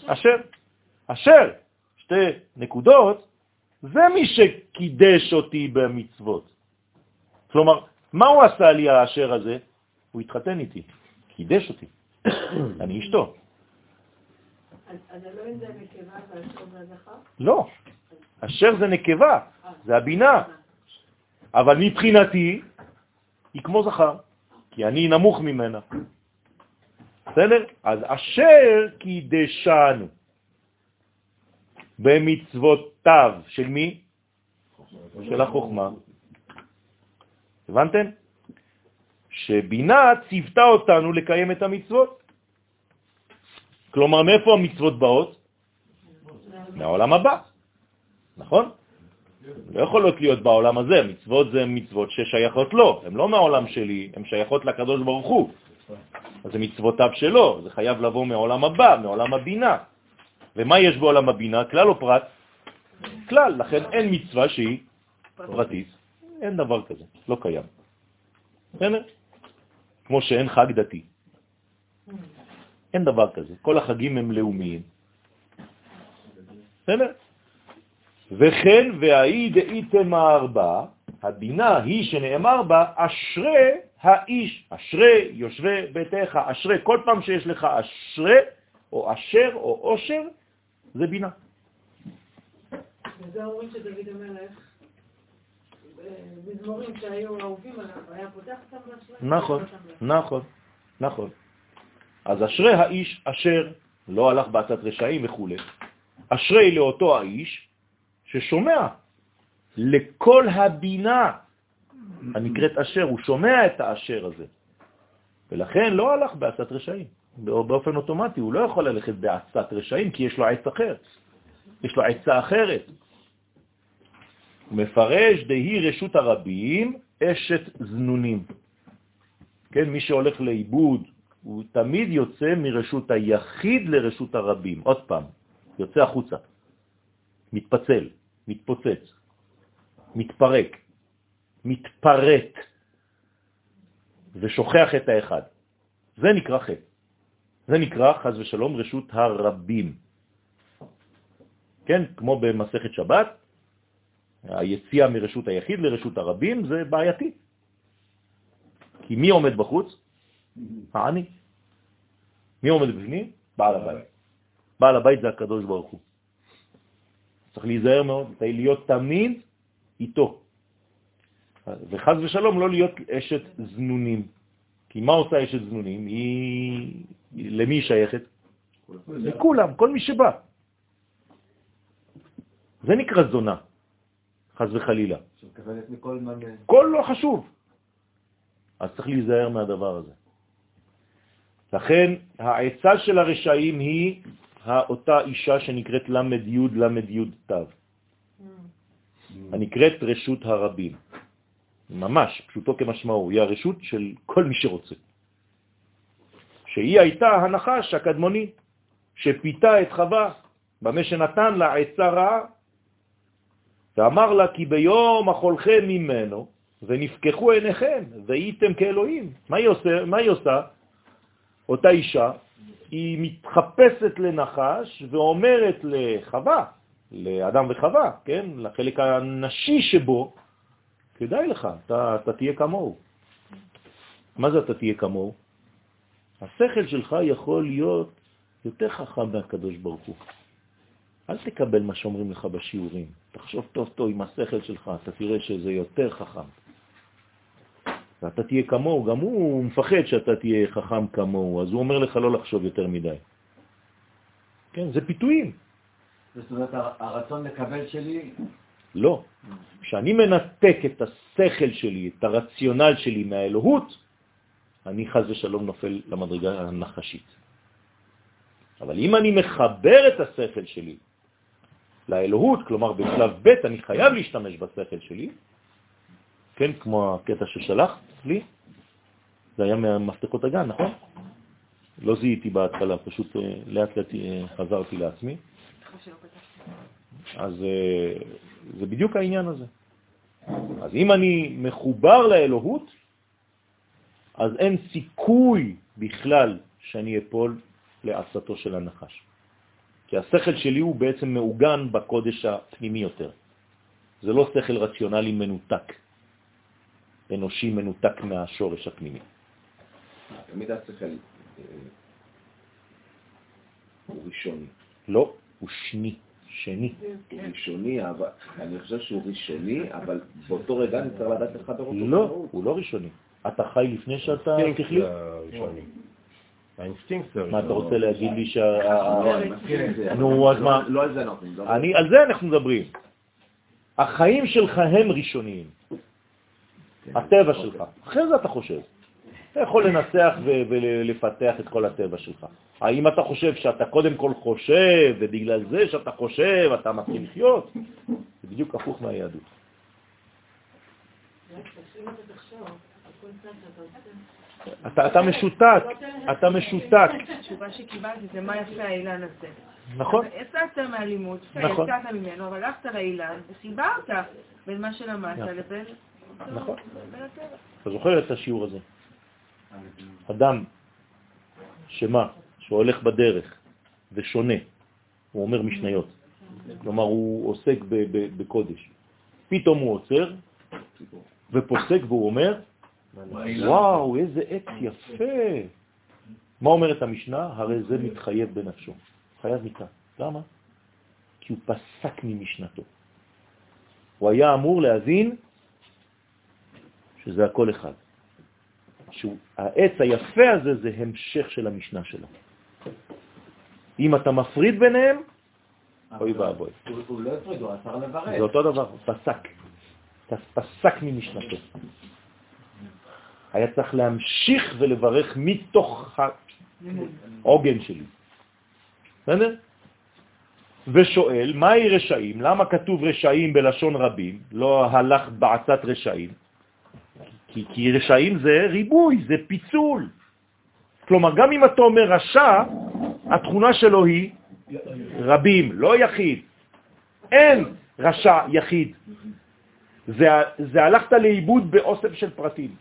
אשר. אשר, שתי נקודות, זה מי שקידש אותי במצוות. כלומר, מה הוא עשה לי האשר הזה? הוא התחתן איתי, קידש אותי. אני אשתו. אז אלוהים זה נקבה והאשר זה הזכר? לא, אשר זה נקבה, זה הבינה. אבל מבחינתי, היא כמו זכר, כי אני נמוך ממנה. בסדר? אז אשר קידשנו במצוותיו של מי? של החוכמה. הבנתם? שבינה ציוותה אותנו לקיים את המצוות. כלומר, מאיפה המצוות באות? מהעולם הבא, נכון? לא יכולות להיות בעולם הזה, מצוות זה מצוות ששייכות לו, הן לא מהעולם שלי, הן שייכות לקדוש ברוך הוא. אז זה מצוותיו שלו, זה חייב לבוא מעולם הבא, מעולם הבינה. ומה יש בעולם הבינה? כלל או פרט? כלל, לכן אין מצווה שהיא פרטית. אין דבר כזה, לא קיים. בסדר? כמו שאין חג דתי. אין דבר כזה. כל החגים הם לאומיים. בסדר? וכן והאי דאיתם הארבע, הבינה היא שנאמר בה, אשרי האיש, אשרי יושבי ביתך, אשרי, כל פעם שיש לך אשרי, או אשר, או אושר, זה בינה. וזה אומרים שדוד המלך, אה, מזמורים שהיו אהובים עליו, היה פותח אותם באשרי? נכון. נכון, נכון. אז אשרי האיש אשר לא הלך בעצת רשעים וכו'. אשרי לאותו האיש ששומע לכל הבינה הנקראת אשר, הוא שומע את האשר הזה. ולכן לא הלך בעצת רשעים. באופן אוטומטי, הוא לא יכול ללכת בעצת רשעים כי יש לו עץ אחר. יש לו עצה אחרת. הוא מפרש דהי רשות הרבים אשת זנונים. כן, מי שהולך לאיבוד, הוא תמיד יוצא מרשות היחיד לרשות הרבים. עוד פעם, יוצא החוצה, מתפצל, מתפוצץ, מתפרק, מתפרט, ושוכח את האחד. זה נקרא חטא. זה נקרא, חז ושלום, רשות הרבים. כן, כמו במסכת שבת, היציאה מרשות היחיד לרשות הרבים זה בעייתי. כי מי עומד בחוץ? העני. מי עומד בפנים? בעל הבית. בעל הבית זה הקדוש ברוך הוא. צריך להיזהר מאוד, להיות תמיד איתו. וחז ושלום לא להיות אשת זנונים. כי מה עושה אשת זנונים? היא... למי היא שייכת? לכולם, כל מי שבא. זה נקרא זונה, חז וחלילה. שמקבלת מכל מה... כל לא חשוב. אז צריך להיזהר מהדבר הזה. לכן העצה של הרשעים היא אותה אישה שנקראת למד י' למד י' תו, הנקראת רשות הרבים. ממש, פשוטו כמשמעו, היא הרשות של כל מי שרוצה. שהיא הייתה הנחש הקדמוני, שפיתה את חווה, במה שנתן לה עצה רעה, ואמר לה כי ביום אכולכם ממנו, ונפקחו עיניכם, והייתם כאלוהים. מה היא, עושה, מה היא עושה? אותה אישה, היא מתחפשת לנחש ואומרת לחווה, לאדם וחווה, כן, לחלק הנשי שבו, כדאי לך, אתה, אתה תהיה כמוהו. מה זה אתה תהיה כמוהו? השכל שלך יכול להיות יותר חכם מהקדוש ברוך הוא. אל תקבל מה שאומרים לך בשיעורים. תחשוב טוב טוב עם השכל שלך, אתה תראה שזה יותר חכם. ואתה תהיה כמוהו, גם הוא מפחד שאתה תהיה חכם כמוהו, אז הוא אומר לך לא לחשוב יותר מדי. כן, זה פיתויים. זאת אומרת, הרצון לקבל שלי... לא. כשאני מנתק את השכל שלי, את הרציונל שלי מהאלוהות, אני חז ושלום נופל למדרגה הנחשית. אבל אם אני מחבר את השכל שלי לאלוהות, כלומר בשלב ב' אני חייב להשתמש בשכל שלי, כן, כמו הקטע ששלחת לי, זה היה מהמפתחות הגן, נכון? לא זיהיתי בהתחלה, פשוט אה, לאט לאט אה, חזרתי לעצמי. אז אה, זה בדיוק העניין הזה. אז אם אני מחובר לאלוהות, אז אין סיכוי בכלל שאני אפול לעשתו של הנחש. כי השכל שלי הוא בעצם מעוגן בקודש הפנימי יותר. זה לא שכל רציונלי מנותק, אנושי מנותק מהשורש הפנימי. תמיד השכל אה, הוא ראשוני. לא, הוא שני, שני. הוא ראשוני, אבל אני חושב שהוא ראשוני, אבל באותו רגע אני צריך לדעת לך בראש. לא, הוא לא ראשוני. אתה חי לפני שאתה ככלי? האינסטינקט מה, אתה רוצה להגיד לי שה... לא, זה. נו, אז מה? לא על זה אנחנו מדברים. אני, על זה אנחנו מדברים. החיים שלך הם ראשוניים. הטבע שלך. אחרי זה אתה חושב. אתה יכול לנסח ולפתח את כל הטבע שלך. האם אתה חושב שאתה קודם כל חושב, ובגלל זה שאתה חושב אתה מתחיל לחיות? זה בדיוק הפוך מהיהדות. אתה, אתה משותק, אתה משותק. התשובה שקיבלתי זה מה יפה האילן הזה. נכון. יצאת מהלימוד, נכון. יצאת ממנו, אבל הלכת לאילן וחיברת בין מה שלמדת נכון. לבין... נכון. אתה זוכר את השיעור הזה? אדם שמה? שהולך בדרך ושונה, הוא אומר משניות. כלומר, הוא עוסק בקודש. פתאום הוא עוצר ופוסק והוא אומר, וואו, איזה עץ יפה. מה אומרת המשנה? הרי זה מתחייב בנפשו. חייב מיתה. למה? כי הוא פסק ממשנתו. הוא היה אמור להבין שזה הכל אחד. שהעץ היפה הזה זה המשך של המשנה שלו. אם אתה מפריד ביניהם, אוי ואבוי. הוא לא הפריד, הוא עצר לברך. זה אותו דבר, פסק. פסק ממשנתו. היה צריך להמשיך ולברך מתוך העוגן שלי. בסדר? ושואל, מהי רשעים? למה כתוב רשעים בלשון רבים? לא הלך בעצת רשעים. כי, כי רשעים זה ריבוי, זה פיצול. כלומר, גם אם אתה אומר רשע, התכונה שלו היא רבים, לא יחיד. אין רשע יחיד. זה, זה הלכת לאיבוד באוסף של פרטים.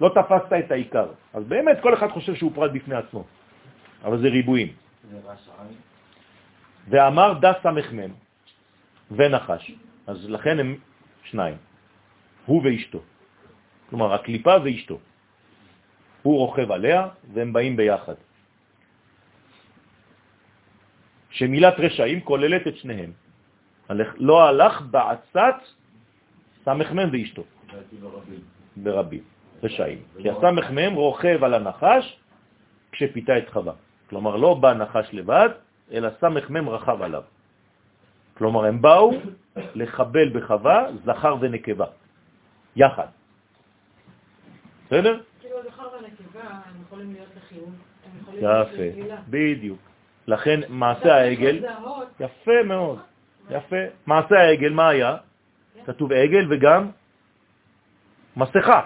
לא תפסת את העיקר. אז באמת כל אחד חושב שהוא פרט בפני עצמו, אבל זה ריבועים. ואמר דס סמ"ם ונחש, אז לכן הם שניים, הוא ואשתו. כלומר, הקליפה ואשתו. הוא רוכב עליה והם באים ביחד. שמילת רשעים כוללת את שניהם. לא הלך בעצת סמ"ם ואשתו, ברבים, רשעים. כי הסמ"ם רוכב על הנחש כשפיתה את חווה. כלומר, לא בא נחש לבד, אלא סמ"ם רכב עליו. כלומר, הם באו לחבל בחווה, זכר ונקבה, יחד. בסדר? כאילו הזכר והנקבה, הם יכולים להיות לחיוב, הם יכולים להיות יפה, לשלילה. בדיוק. לכן מעשה העגל, יפה מאוד, יפה. מעשה העגל, מה היה? כתוב עגל וגם מסכה.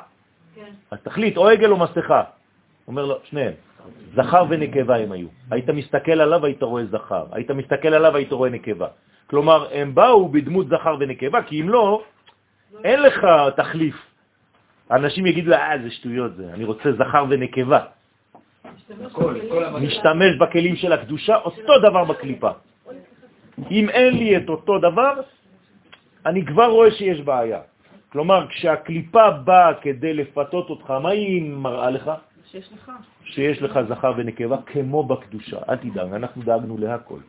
כן. אז תחליט, או עגל או מסכה. אומר לו, שניהם. זכר ונקבה הם היו. היית מסתכל עליו, היית רואה זכר. היית מסתכל עליו, היית רואה נקבה. כלומר, הם באו בדמות זכר ונקבה, כי אם לא, אין לך תחליף. אנשים יגידו, אה, זה שטויות זה, אני רוצה זכר ונקבה. משתמש בכלים של הקדושה, אותו דבר בקליפה. אם אין לי את אותו דבר, אני כבר רואה שיש בעיה. כלומר, כשהקליפה באה כדי לפתות אותך, מה היא מראה לך? שיש לך. שיש לך זכר ונקבה כמו בקדושה. אל תדאג, אנחנו דאגנו להכל.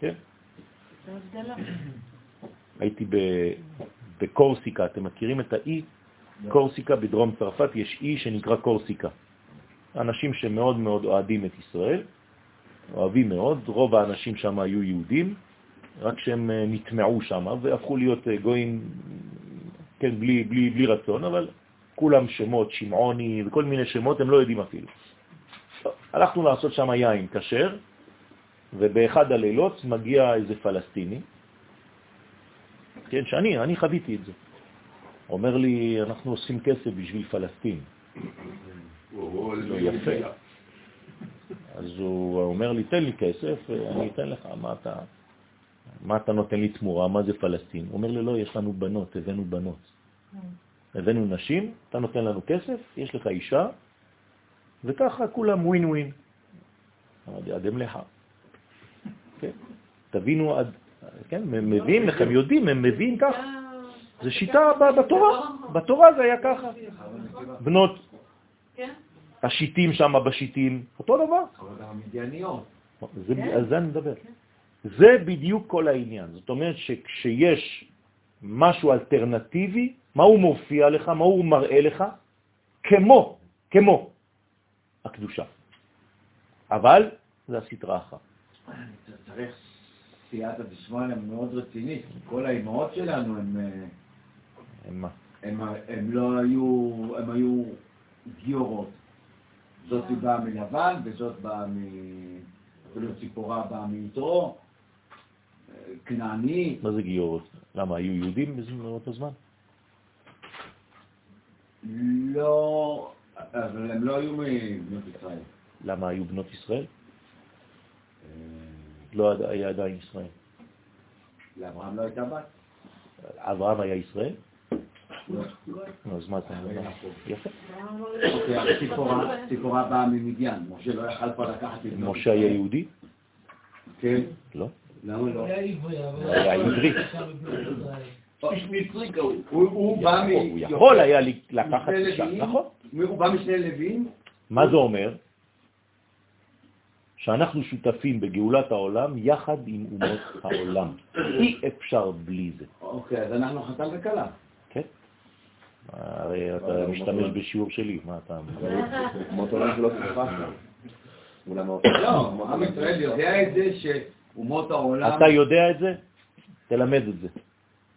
כן? הייתי בקורסיקה, אתם מכירים את האי? קורסיקה בדרום צרפת יש אי שנקרא קורסיקה. אנשים שמאוד מאוד אוהדים את ישראל, אוהבים מאוד, רוב האנשים שם היו יהודים, רק שהם אה, נטמעו שם והפכו להיות אה, גויים, כן, בלי, בלי, בלי רצון, אבל כולם שמות, שמעוני וכל מיני שמות, הם לא יודעים אפילו. הלכנו לעשות שם יין כשר, ובאחד הלילות מגיע איזה פלסטיני, כן, שאני, אני חוויתי את זה. אומר לי, אנחנו עושים כסף בשביל פלסטין. לא יפה. אז הוא אומר לי, תן לי כסף, אני אתן לך, מה אתה, מה אתה נותן לי תמורה, מה זה פלסטין? הוא אומר לי, לא, יש לנו בנות, הבאנו בנות. הבאנו נשים, אתה נותן לנו כסף, יש לך אישה, וככה כולם ווין ווין. אמרתי, אדם לך. כן? תבינו עד, כן, הם מביאים לכם, יודעים, הם מביאים ככה. זה שיטה ב- בתורה, בתורה זה היה ככה. בנות כן? השיטים שם בשיטים, אותו דבר. אבל גם המדייניות. זה, על זה אני מדבר. זה בדיוק כל העניין. זאת אומרת שכשיש משהו אלטרנטיבי, מה הוא מופיע לך, מה הוא מראה לך? כמו, כמו הקדושה. אבל זה הסתרה אחת. צריך סייעתא דשמיא מאוד רצינית, כי כל האימהות שלנו הם... אה, הם מה? הם, הם לא היו, הם היו גיורות. זאת באה מלבן וזאת באה מ... אפילו ציפורה באה מיתרו, אה, כנעני. מה זה גיורות? למה, היו יהודים באותו זמן? לא, אבל הם לא היו מבנות ישראל. למה היו בנות ישראל? לא היה עדיין ישראל. לאברהם לא הייתה בת. אברהם היה ישראל? לא. אז מה אתה אומר? יפה. אוקיי, ציפורה, ציפורה באה ממדיין. משה לא יכל כבר לקחת את בנות משה היה. יהודי? כן. לא. למה לא? היה עברי, אבל... היה עברי. איש מצרי קראו. הוא- הוא בא מ... הוא יכול היה לקחת אישה. נכון. הוא בא משני לווים. מה זה אומר? שאנחנו שותפים בגאולת העולם יחד עם אומות העולם. אי אפשר בלי זה. אוקיי, אז אנחנו חתן וכלה. כן? הרי אתה משתמש בשיעור שלי, מה אתה... אומות עולם שלא. אולם לא, עם ישראל יודע את זה שאומות העולם... אתה יודע את זה? תלמד את זה.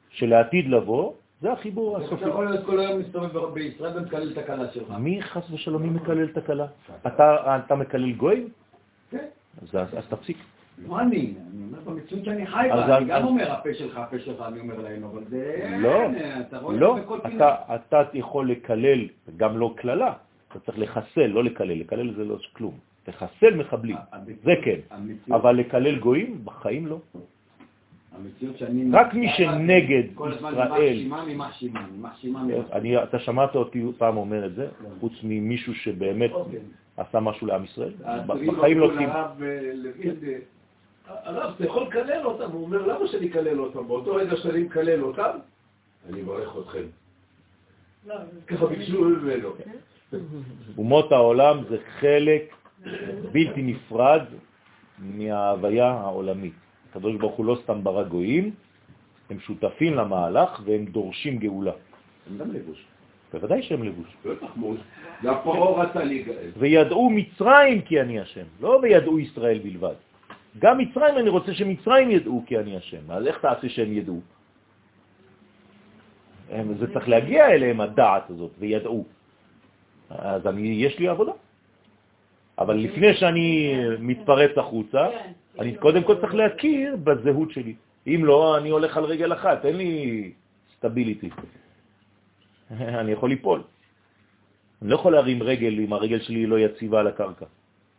שלעתיד לבוא, זה החיבור איך אתה הסופי. יכול להיות כל היום מסתובב בישראל ומקלל את הכלה שלך? מי חס ושלום, מי מקלל את הכלה? אתה אתה מקלל גויים? כן. אז תפסיק. לא אני, אני אומר במציאות שאני חי בה, אני גם אומר הפה שלך, הפה שלך, אני אומר להם, אבל זה... לא, רואה לא. אתה, יכול לקלל, גם לא כללה, אתה צריך לחסל, לא לקלל, לקלל זה לא כלום. לחסל מחבלים, זה כן, אבל לקלל גויים, בחיים לא. המציאות שאני... רק מי שנגד ישראל-. אני, אתה שמעת אותי פעם אומר את זה, חוץ ממישהו שבאמת אוקיי. עשה משהו לעם ישראל? בחיים לא אמרו שים. לרב, אה, אה, הרב, אתה יכול לקלל אותם. הוא אומר, למה שאני אקלל אותם? באותו רגע שאני מקלל אותם, אני מברך אתכם. לא, ככה ביקשו ממנו. אומות העולם זה חלק בלתי נפרד מההוויה העולמית. הקדוש ברוך הוא לא סתם ברא גויים, הם שותפים למהלך והם דורשים גאולה. הם גם לבוש. בוודאי שהם לבוש. רצה להיגאל. וידעו מצרים כי אני השם, לא וידעו ישראל בלבד. גם מצרים, אני רוצה שמצרים ידעו כי אני השם. אז איך תעשה שהם ידעו? זה צריך להגיע אליהם, הדעת הזאת, וידעו. אז אני, יש לי עבודה. אבל לפני שאני מתפרץ החוצה, אני קודם כל צריך להכיר בזהות שלי. אם לא, אני הולך על רגל אחת, אין לי סטביליטי. אני יכול ליפול. אני לא יכול להרים רגל אם הרגל שלי לא יציבה על הקרקע.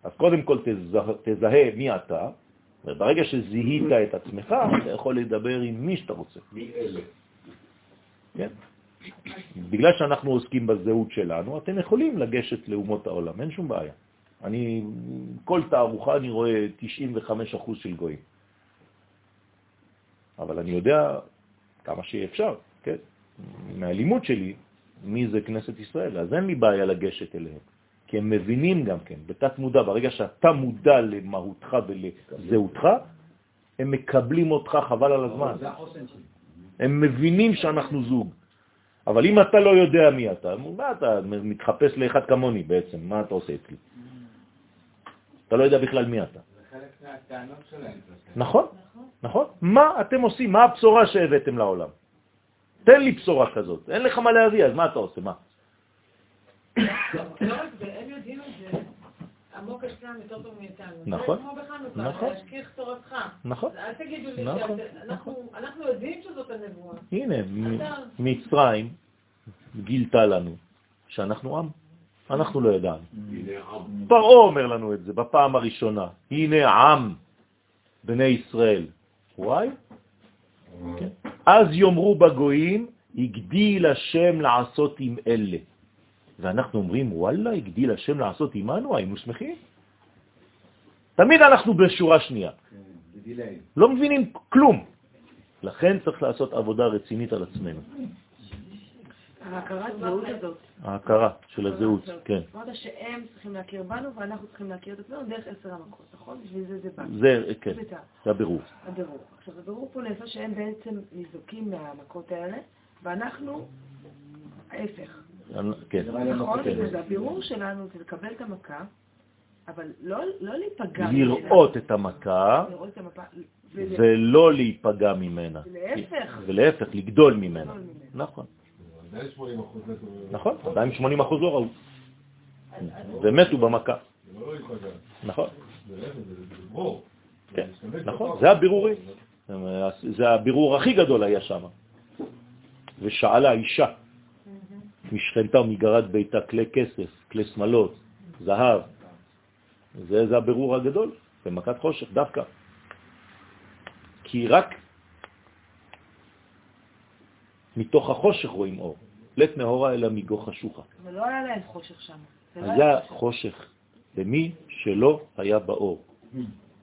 אז קודם כל תזהה, תזהה מי אתה, וברגע שזיהית את עצמך, אתה יכול לדבר עם מי שאתה רוצה. מי אלה? כן? בגלל שאנחנו עוסקים בזהות שלנו, אתם יכולים לגשת לאומות העולם, אין שום בעיה. אני, כל תערוכה אני רואה 95% של גויים. אבל אני יודע כמה שאפשר, כן? מהלימוד שלי, מי זה כנסת ישראל, אז אין לי בעיה לגשת אליהם. כי הם מבינים גם כן, בתת מודע, ברגע שאתה מודע למהותך ולזהותך, הם מקבלים אותך חבל על הזמן. הם מבינים שאנחנו זוג. אבל אם אתה לא יודע מי אתה, מה אתה מתחפש לאחד כמוני בעצם, מה אתה עושה אצלי? אתה לא יודע בכלל מי אתה. נכון, נכון. מה אתם עושים? מה הבשורה שהבאתם לעולם? תן לי בשורה כזאת. אין לך מה להביא, אז מה אתה עושה? מה? לא רק זה, הם יודעים את זה עמוק אצלם יותר טוב מאיתנו. נכון. זה כמו בחנוכה, נכון. להשכיח תורתך. נכון. אז אל תגידו לי, נכון, אנחנו- אנחנו יודעים שזאת הנבואה. הנה, מצרים גילתה לנו שאנחנו עם. אנחנו לא ידענו. פרעה אומר לנו את זה בפעם הראשונה. הנה עם בני ישראל. וואי. כן. אז יאמרו בגויים, הגדיל השם לעשות עם אלה. ואנחנו אומרים, וואלה, הגדיל השם לעשות עמנו, היינו שמחים. תמיד אנחנו בשורה שנייה, כן. לא מבינים כלום. לכן צריך לעשות עבודה רצינית על עצמנו. ההכרת זהות הזאת. ההכרה של הזהות, כן. אמרת שהם צריכים להכיר בנו ואנחנו צריכים להכיר את עצמנו דרך עשר המכות, נכון? בשביל זה זה בא. זה, כן, זה זה הבירור. הבירור. עכשיו, הבירור פה נעשה שהם בעצם ניזוקים מהמכות האלה, ואנחנו ההפך. כן. נכון? כן. אז הבירור שלנו זה לקבל את המכה, אבל לא לא להיפגע ממנה. לראות את המכה לראות את המפה. ול- ולא להיפגע ממנה. ולהפך. ולהפך, לגדול ממנה. לגדול ממנה. נכון, עדיין 80 אחוז נטו. נכון, עדיין 80 אחוז לא ראו. ומתו במכה. לא. נכון. כן, נכון. זה הבירורים. זה הבירור הכי גדול היה שם. ושאלה אישה משכנתה ומגרד ביתה כלי כסף, כלי שמלות, זהב. זה, זה הבירור הגדול, במכת חושך דווקא. כי רק מתוך החושך רואים אור. לית נהורה אלא מגו חשוכה. אבל לא היה להם חושך שם. לא היה חושך למי שלא היה באור.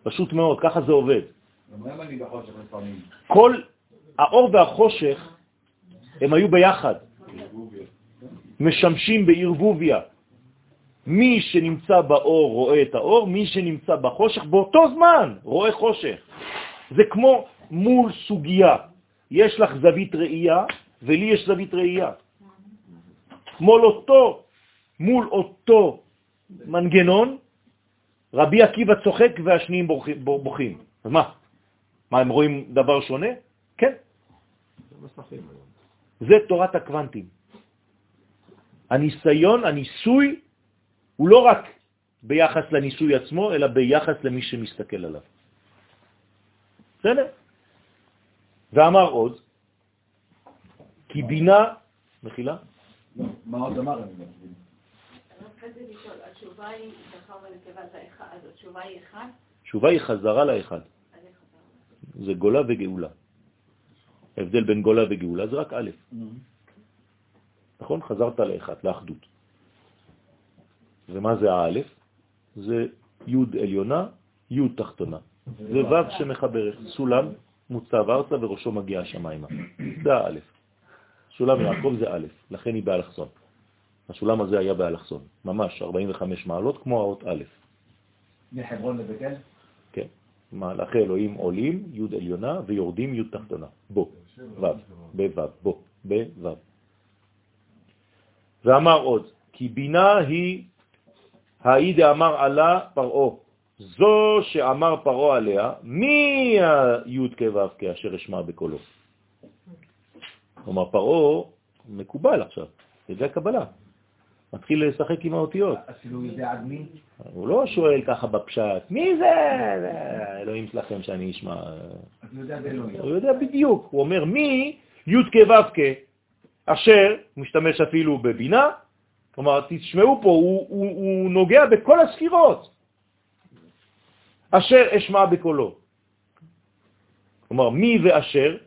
פשוט מאוד, ככה זה עובד. כל האור והחושך הם היו ביחד, משמשים בערבוביה. מי שנמצא באור רואה את האור, מי שנמצא בחושך באותו זמן רואה חושך. זה כמו מול סוגיה. יש לך זווית ראייה ולי יש זווית ראייה. מול אותו, מול אותו מנגנון, רבי עקיבא צוחק והשניים בוכים. אז מה? מה, הם רואים דבר שונה? כן. זה תורת הקוונטים. הניסיון, הניסוי, הוא לא רק ביחס לניסוי עצמו, אלא ביחס למי שמסתכל עליו. בסדר? ואמר עוד, כי בינה, מחילה? לא, מה עוד אמר התשובה היא, חזרה לאחד. זה גולה וגאולה. ההבדל בין גולה וגאולה זה רק א', נכון? חזרת לאחד, לאחדות. ומה זה האלף? זה י' עליונה, י' תחתונה. זה ו' שמחברת. סולם מוצב ארצה וראשו מגיע השמיימה. זה האלף. סולם יעקב זה א', לכן היא באלכסון. הסולם הזה היה באלכסון, ממש 45 מעלות כמו האות א'. מחברון לבית אל? כן. מהלכי אלוהים עולים, י' עליונה, ויורדים י' תחתונה. בו, ו', בו', בו, בו'. ואמר עוד, כי בינה היא האי דאמר עלה פרעו, זו שאמר פרעו עליה, מי הי' כו' כאשר אשמע בקולו. כלומר, פרעו מקובל עכשיו, זה הקבלה. מתחיל לשחק עם האותיות. אפילו הוא יודע עד מי? הוא לא שואל ככה בפשט, מי זה? אלוהים שלכם שאני אשמע. הוא יודע בדיוק, הוא אומר מי י' כו' כ', אשר, הוא משתמש אפילו בבינה, כלומר, תשמעו פה, הוא נוגע בכל הספירות. אשר אשמע בקולו. כלומר, מי ואשר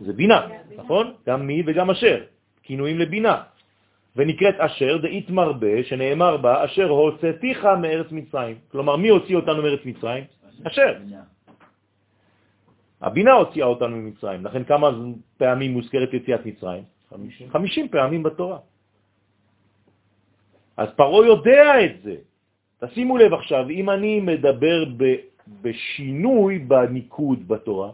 זה בינה, נכון? גם מי וגם אשר, כינויים לבינה. ונקראת אשר דאית מרבה, שנאמר בה, אשר הוצאתיך מארץ מצרים. כלומר, מי הוציא אותנו מארץ מצרים? אשר. הבינה הוציאה אותנו ממצרים. לכן כמה פעמים מוזכרת יציאת מצרים? 50, 50 פעמים בתורה. אז פרו יודע את זה. תשימו לב עכשיו, אם אני מדבר ב, בשינוי בניקוד בתורה,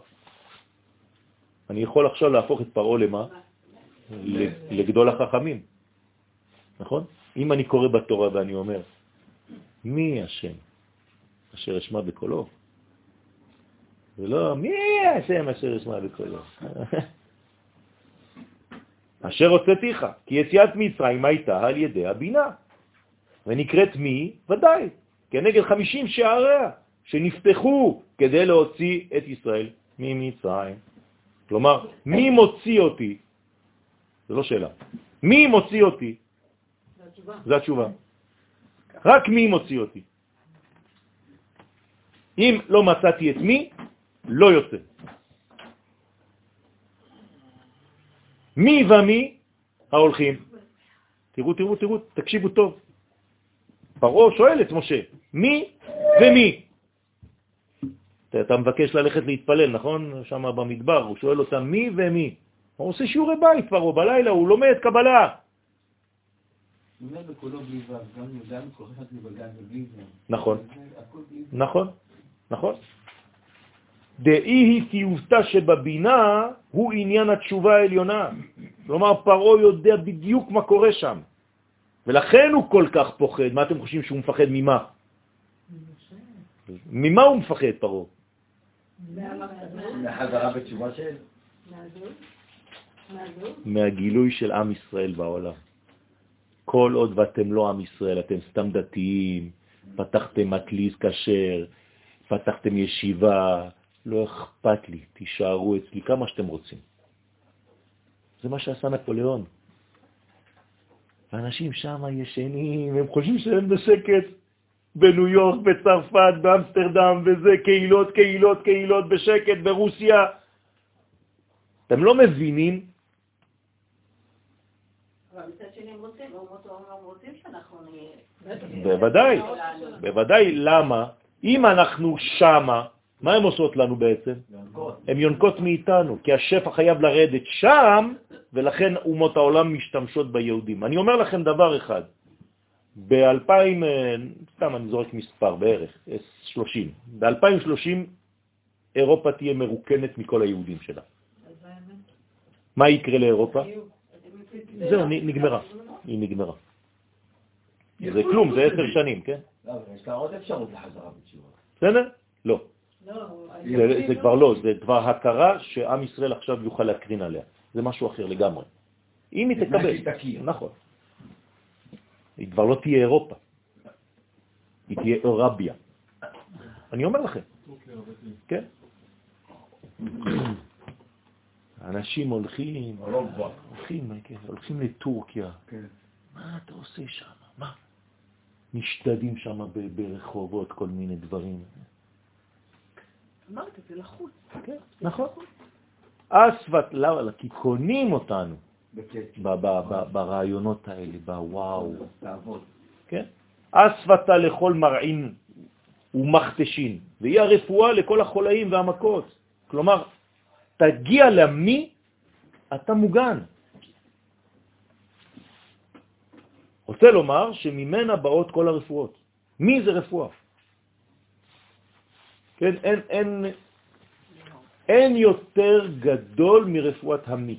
אני יכול עכשיו להפוך את פרו למה? לגדול החכמים. נכון? אם אני קורא בתורה ואני אומר, מי השם אשר אשמע בקולו? זה לא מי השם אשר אשמע בקולו. אשר הוצאתיך, כי יציאת מצרים הייתה על ידי הבינה, ונקראת מי? ודאי, כנגד חמישים שעריה, שנפתחו כדי להוציא את ישראל ממצרים. כלומר, מי מוציא אותי? זו לא שאלה. מי מוציא אותי? זו התשובה. רק מי מוציא אותי. אם לא מצאתי את מי, לא יוצא. מי ומי ההולכים? תראו, תראו, תראו, תקשיבו טוב. פרעה שואל את משה, מי ומי? אתה, מבקש ללכת להתפלל, נכון? שם במדבר, הוא שואל אותם מי ומי. הוא עושה שיעורי בית פרעה בלילה, הוא לומד קבלה. אומר בקולו בלי ו', גם י"ד כל אחד מבגן ובלי ו'. נכון. נכון, נכון. דאי היא טיובתה שבבינה הוא עניין התשובה העליונה. כלומר, פרעה יודע בדיוק מה קורה שם. ולכן הוא כל כך פוחד. מה אתם חושבים שהוא מפחד ממה? ממה הוא מפחד, פרעה? מהחזרה בתשובה של... מהגילוי של עם ישראל בעולם. כל עוד ואתם לא עם ישראל, אתם סתם דתיים, פתחתם מטליס כשר, פתחתם ישיבה, לא אכפת לי, תישארו אצלי כמה שאתם רוצים. זה מה שעשה נפוליאון. האנשים שם ישנים, הם חושבים שהם בשקט בניו יורק, בצרפת, באמסטרדם, וזה קהילות, קהילות, קהילות בשקט ברוסיה. אתם לא מבינים. בוודאי, בוודאי, למה? אם אנחנו שמה, מה הן עושות לנו בעצם? הן יונקות מאיתנו, כי השפע חייב לרדת שם, ולכן אומות העולם משתמשות ביהודים. אני אומר לכם דבר אחד, ב-2000, סתם אני זורק מספר בערך, 30, ב-2030 אירופה תהיה מרוקנת מכל היהודים שלה. מה יקרה לאירופה? זהו, נגמרה. היא נגמרה. זה כלום, זה עשר שנים, כן? לא, אבל יש לה עוד אפשרות לחזרה בתשובה. בסדר? לא. לא, זה, זה כבר לא, זה כבר הכרה שעם ישראל עכשיו יוכל להקרין עליה. זה משהו אחר לגמרי. אם היא תקבל. נכון. היא כבר לא תהיה אירופה. היא תהיה אירביה. אני אומר לכם, כן? אנשים הולכים, הולכים, כן, הולכים לטורקיה. מה אתה עושה שם? מה? משתדים שם ברחובות, כל מיני דברים. אמרת, זה לחוץ. כן, נכון. אספת, למה? כי קונים אותנו בקטע. ב- ב- ב- ברעיונות האלה, בוואו. תעבוד. כן? אספתה לכל מרעין ומכתשין, והיא הרפואה לכל החולאים והמכות. כלומר, תגיע למי אתה מוגן. רוצה לומר שממנה באות כל הרפואות. מי זה רפואה? כן, אין, אין, אין יותר גדול מרפואת המי.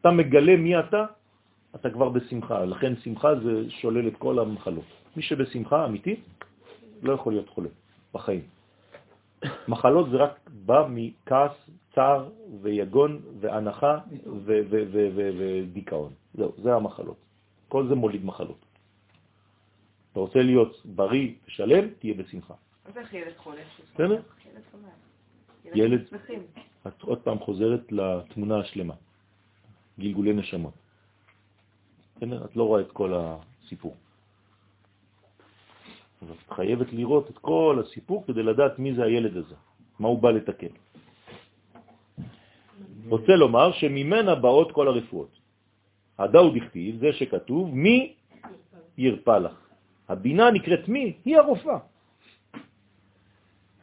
אתה מגלה מי אתה, אתה כבר בשמחה. לכן שמחה זה שולל את כל המחלות. מי שבשמחה אמיתית לא יכול להיות חולה בחיים. מחלות זה רק בא מכעס, צער ויגון והנחה ודיכאון. זהו, זה המחלות. כל זה מוליד מחלות. אתה רוצה להיות בריא ושלם, תהיה בשמחה. אז איך ילד חולה? בסדר? ילד. את עוד פעם חוזרת לתמונה השלמה, גלגולי נשמות. את לא רואה את כל הסיפור. אז את חייבת לראות את כל הסיפור כדי לדעת מי זה הילד הזה, מה הוא בא לתקן. רוצה לומר שממנה באות כל הרפואות. הדאו דכתיב, זה שכתוב, מי ירפא לך. הבינה נקראת מי? היא הרופאה.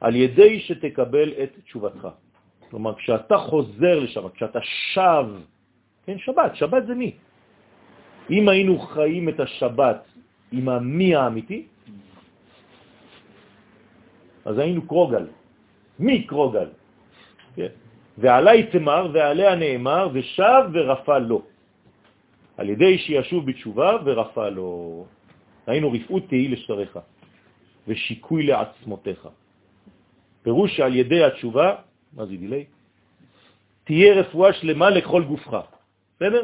על ידי שתקבל את תשובתך. כלומר, כשאתה חוזר לשם, כשאתה שב, כן, שבת, שבת זה מי? אם היינו חיים את השבת עם המי האמיתי, אז היינו קרוגל. מי קרוגל? כן. ועלי תמר ועליה נאמר ושב ורפא לו. על ידי שישוב בתשובה ורפא לו. היינו רפאות תהי לשריך ושיקוי לעצמותיך. פירוש שעל ידי התשובה, מה זה דילי? תהיה רפואה שלמה לכל גופך. בסדר?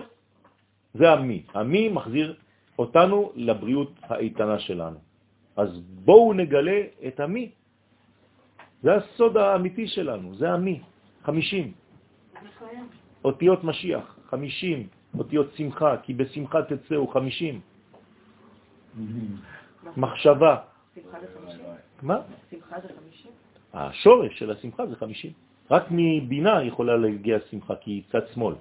זה המי. המי מחזיר אותנו לבריאות האיתנה שלנו. אז בואו נגלה את המי. זה הסוד האמיתי שלנו, זה המי. חמישים. אותיות משיח, חמישים. אותיות שמחה, כי בשמחה תצאו חמישים. מחשבה. שמחה זה חמישים? מה? שמחה זה חמישים? השורש של השמחה זה חמישים. רק מבינה יכולה להגיע שמחה, כי היא צד שמאל.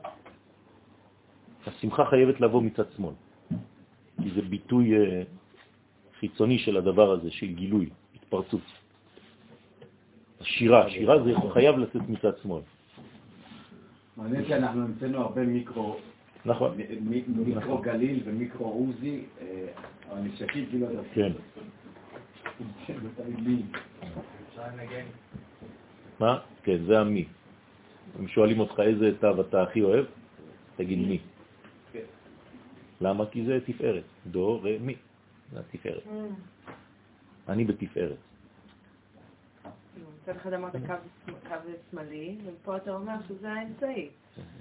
השמחה חייבת לבוא מצד שמאל, כי זה ביטוי אה, חיצוני של הדבר הזה, של גילוי, התפרצות. השירה, שירה זה חייב לצאת מצד שמאל. מעניין שאנחנו המצאנו הרבה מיקרו, נכון. מיקרו גליל ומיקרו עוזי, אה, אבל נשקים כאילו... כן. מה? כן, זה המי. הם שואלים אותך איזה תו אתה הכי אוהב, תגיד מי. למה? כי זה תפארת. דו, ר, מי. זה התפארת. אני בתפארת. מצד אחד אמרת קו קו שמאלי, ופה אתה אומר שזה האמצעי.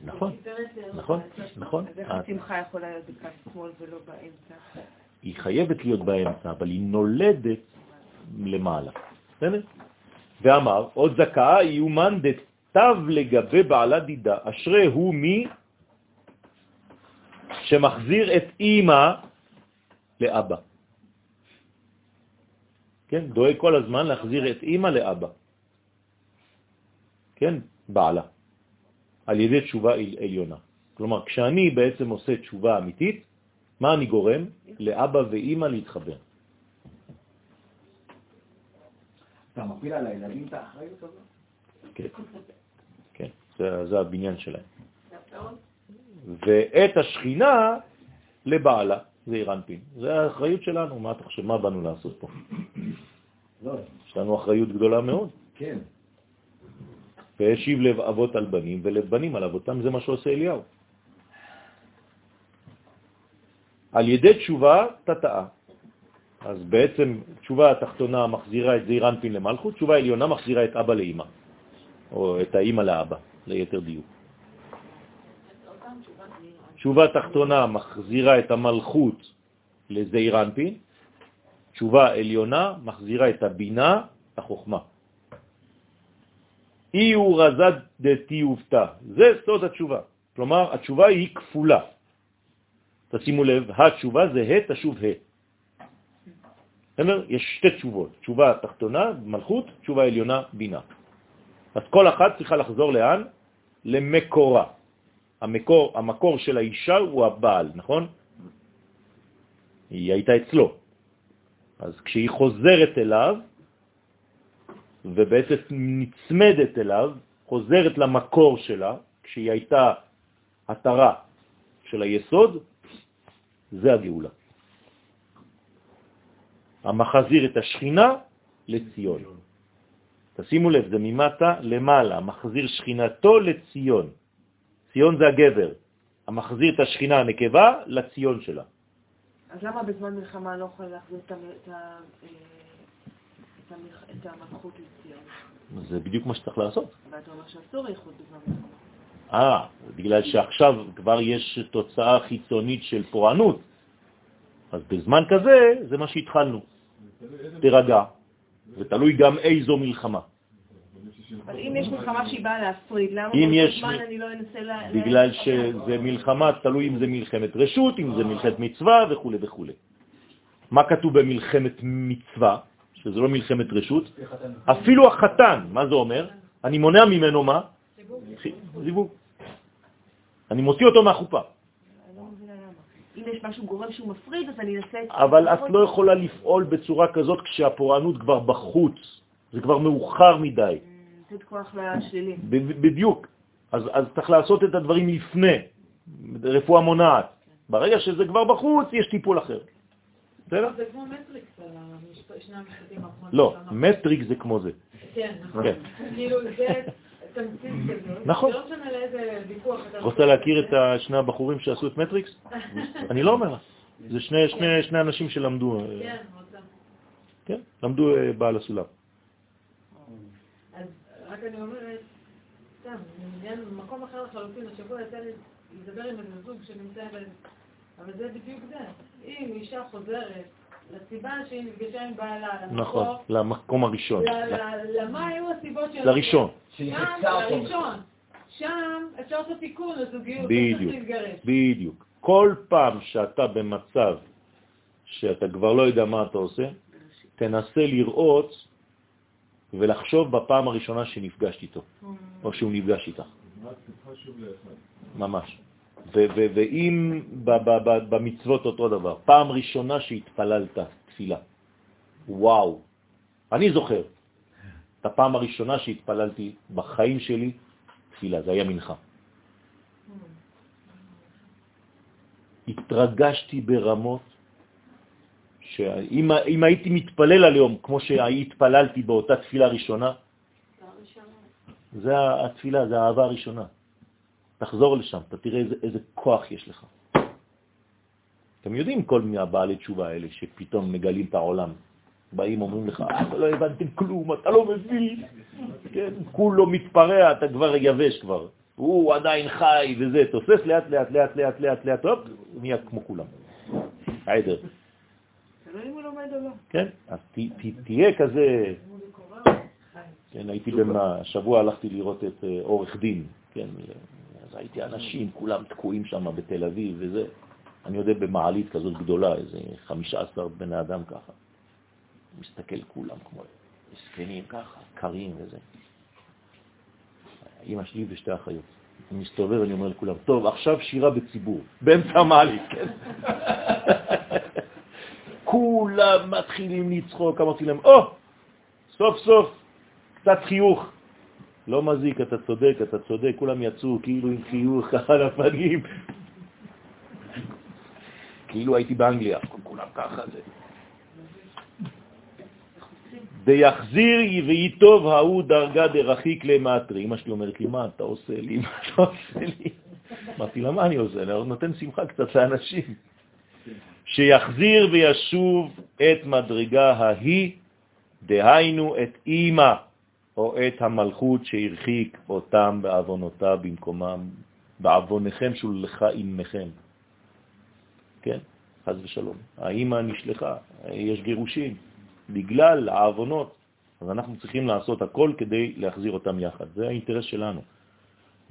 נכון, נכון, נכון. אז איך השמחה יכולה להיות בקו שמאל ולא באמצע? היא חייבת להיות באמצע, אבל היא נולדת למעלה. בסדר? ואמר, עוד זכאה יומן דתיו לגבי בעלה דידה, אשרי הוא מי שמחזיר את אימא לאבא. כן, דואג כל הזמן להחזיר את אימא לאבא. כן, בעלה. על ידי תשובה על- עליונה. כלומר, כשאני בעצם עושה תשובה אמיתית, מה אני גורם? לאבא ואימא להתחבר. אתה מפיל על הילדים את האחריות הזאת? כן, כן, זה, זה הבניין שלהם. ואת השכינה לבעלה, זה אירנפין. זה האחריות שלנו, מה אתה חושב, מה באנו לעשות פה? לא, יש לנו אחריות גדולה מאוד. כן. והשיב לב אבות על בנים ולב בנים על אבותם, זה מה שעושה אליהו. על ידי תשובה תתאה. אז בעצם תשובה התחתונה מחזירה את זעיר אנפין למלכות, תשובה עליונה מחזירה את אבא לאמא, או את האמא לאבא, ליתר דיוק. תשובה תחתונה מחזירה את המלכות לזעיר אנפין, תשובה עליונה מחזירה את הבינה לחוכמה. אי הוא רזד דתיובתא. זה סוד התשובה. כלומר, התשובה היא כפולה. תשימו לב, התשובה זה ה' תשוב ה'. בסדר? יש שתי תשובות, תשובה תחתונה, מלכות, תשובה עליונה, בינה. אז כל אחת צריכה לחזור לאן? למקורה. המקור, המקור של האישה הוא הבעל, נכון? היא הייתה אצלו. אז כשהיא חוזרת אליו, ובעצם נצמדת אליו, חוזרת למקור שלה, כשהיא הייתה התרה של היסוד, זה הגאולה. המחזיר את השכינה לציון. תשימו לב, זה ממטה למעלה, מחזיר שכינתו לציון. ציון זה הגבר, המחזיר את השכינה הנקבה לציון שלה. אז למה בזמן מלחמה לא יכול להחזיר את את את את המלכות לציון? זה בדיוק מה שצריך לעשות. אבל אתה אומר שאסור איחוד בזמן מלחמה. אה, בגלל שעכשיו כבר יש תוצאה חיצונית של פורענות. אז בזמן כזה, זה מה שהתחלנו. תרגע. ותלוי גם איזו מלחמה. אבל אם יש מלחמה שהיא באה להפריד, למה אם באותו יש- זמן אני לא אנסה ל... בגלל שזה מלחמה, תלוי אם זה מלחמת רשות, אם זה מלחמת מצווה וכו' וכו'. מה כתוב במלחמת מצווה? שזה לא מלחמת רשות? אפילו החתן, מה זה אומר? אני מונע ממנו מה? זיווג. אני מוציא אותו מהחופה. אני לא מבינה למה. אם יש משהו גורם שהוא מפריד, אז אני אנסה... אבל את לא יכולה לפעול בצורה כזאת כשהפורענות כבר בחוץ. זה כבר מאוחר מדי. לתת כוח לשלילי. ב- בדיוק. אז, אז צריך לעשות את הדברים לפני, רפואה מונעת. ברגע שזה כבר בחוץ, יש טיפול אחר. בסדר? זה כמו מטריקס שני המשפטים האחרונים. לא, שאמרנו. מטריק זה כמו זה. כן, נכון. כן. כאילו זה. נכון. לא משנה לאיזה ויכוח. רוצה להכיר את שני הבחורים שעשו את מטריקס? אני לא אומר לך. זה שני, אנשים שלמדו, אה, כן. כן, למדו אה, בעל הסולם. אז רק אני אומרת, סתם, במקום אחר לחלוטין, השבוע יצא לי לדבר עם איזה זוג שנמצא. אבל זה בדיוק זה. אם אישה חוזרת לסיבה שהיא נפגשה עם בעלה, נכון, למקום, למקום הראשון. למה היו הסיבות של... לראשון. שם, לראשון. שם אפשר לעשות תיקון לזוגיות, בדיוק. בדיוק. כל פעם שאתה במצב שאתה כבר לא יודע מה אתה עושה, תנסה לראות ולחשוב בפעם הראשונה שנפגשת איתו, או שהוא נפגש איתך. ממש. ואם במצוות אותו דבר, פעם ראשונה שהתפללת תפילה, וואו, אני זוכר את הפעם הראשונה שהתפללתי בחיים שלי תפילה, זה היה מנחה. התרגשתי ברמות שאם אם הייתי מתפלל על יום כמו שהתפללתי באותה תפילה ראשונה, זה התפילה, זה האהבה הראשונה. תחזור לשם, אתה תראה איזה, איזה כוח יש לך. אתם יודעים כל מהבעלי תשובה האלה שפתאום מגלים את העולם. באים אומרים לך, אתה לא הבנתם כלום, אתה לא מבין. כן, כולו מתפרע, אתה כבר יבש כבר. הוא עדיין חי וזה, תוסס לאט לאט לאט לאט לאט לאט, הופ, הוא נהיה כמו כולם. עדר. כן? אז תהיה כזה... כן, הייתי במה, השבוע הלכתי לראות את אה, עורך דין, כן, הייתי אנשים, כולם תקועים שם בתל אביב וזה. אני יודע במעלית כזאת גדולה, איזה 15 בני אדם ככה. מסתכל כולם כמו זקנים ככה, קרים וזה. אמא שלי ושתי אחיות. אני מסתובב, אני אומר לכולם, טוב, עכשיו שירה בציבור, באמצע המעלית, כן? כולם מתחילים לצחוק, אמרתי להם, או, סוף סוף, קצת חיוך. לא מזיק, אתה צודק, אתה צודק, כולם יצאו כאילו עם חיוך על הפנים. כאילו הייתי באנגליה, כולם ככה זה. ויחזיר וייטוב ההוא דרגה דרחיק למטרי. אמא שלי אומרת לי, מה אתה עושה לי? מה אתה עושה לי? אמרתי לה, מה אני עושה? אני נותן שמחה קצת לאנשים. שיחזיר וישוב את מדרגה ההיא, דהיינו את אימא, או את המלכות שהרחיק אותם בעוונותה במקומם, בעוונכם שולחה אימכם. כן, חז ושלום. האימא נשלחה, יש גירושים, בגלל העוונות, אז אנחנו צריכים לעשות הכל כדי להחזיר אותם יחד. זה האינטרס שלנו.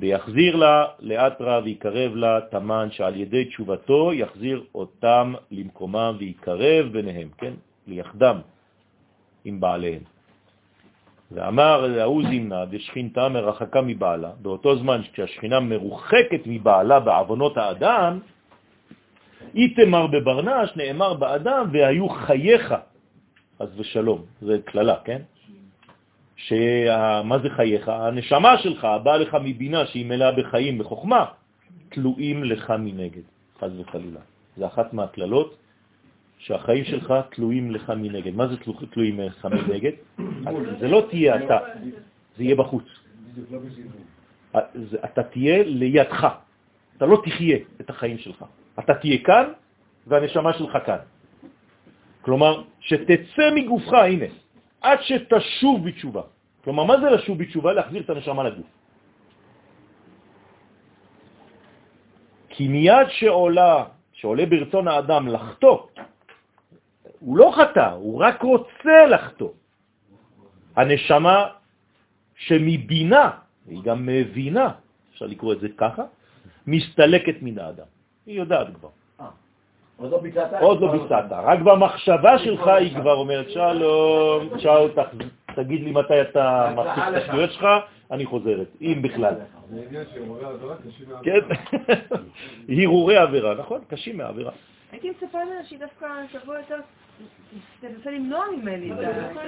ויחזיר לה לאט רע ויקרב לה תמן שעל ידי תשובתו יחזיר אותם למקומם ויקרב ביניהם, כן? ליחדם עם בעליהם. ואמר ההוא זימנה דשכינתה מרחקה מבעלה, באותו זמן כשהשכינה מרוחקת מבעלה בעוונות האדם, איתמר בברנש נאמר באדם והיו חייך, אז ושלום, זה כללה, כן? שמה זה חייך? הנשמה שלך, הבאה לך מבינה שהיא מלאה בחיים, בחוכמה, תלויים לך מנגד, חז וחלילה. זה אחת מהכללות שהחיים שלך תלויים לך מנגד. מה זה תלו- תלויים לך מנגד? זה לא תהיה אתה, זה יהיה בחוץ. זה- אתה תהיה לידך, אתה לא תחיה את החיים שלך. אתה תהיה כאן והנשמה שלך כאן. כלומר, שתצא מגופך, הנה, עד שתשוב בתשובה. כלומר, מה זה לשוב בתשובה? להחזיר את הנשמה לגוף. כי מיד שעולה, שעולה ברצון האדם לחטוא, הוא לא חטא, הוא רק רוצה לחטוא. הנשמה שמבינה, היא גם מבינה, אפשר לקרוא את זה ככה, מסתלקת מן האדם. היא יודעת כבר. עוד לא ביצעת? עוד לא ביצעת, רק במחשבה שלך היא כבר אומרת, שלום, צ'או, ת- תגיד לי מתי אתה מפסיק את השטויות שלך, אני חוזרת, אם בכלל. זה עניין שהרהורי עבירה קשים מאוד. כן, הרהורי עבירה, נכון, קשים מהעבירה. הייתי מצפה שהיא דווקא תבוא יותר, תנסה למנוע ממני את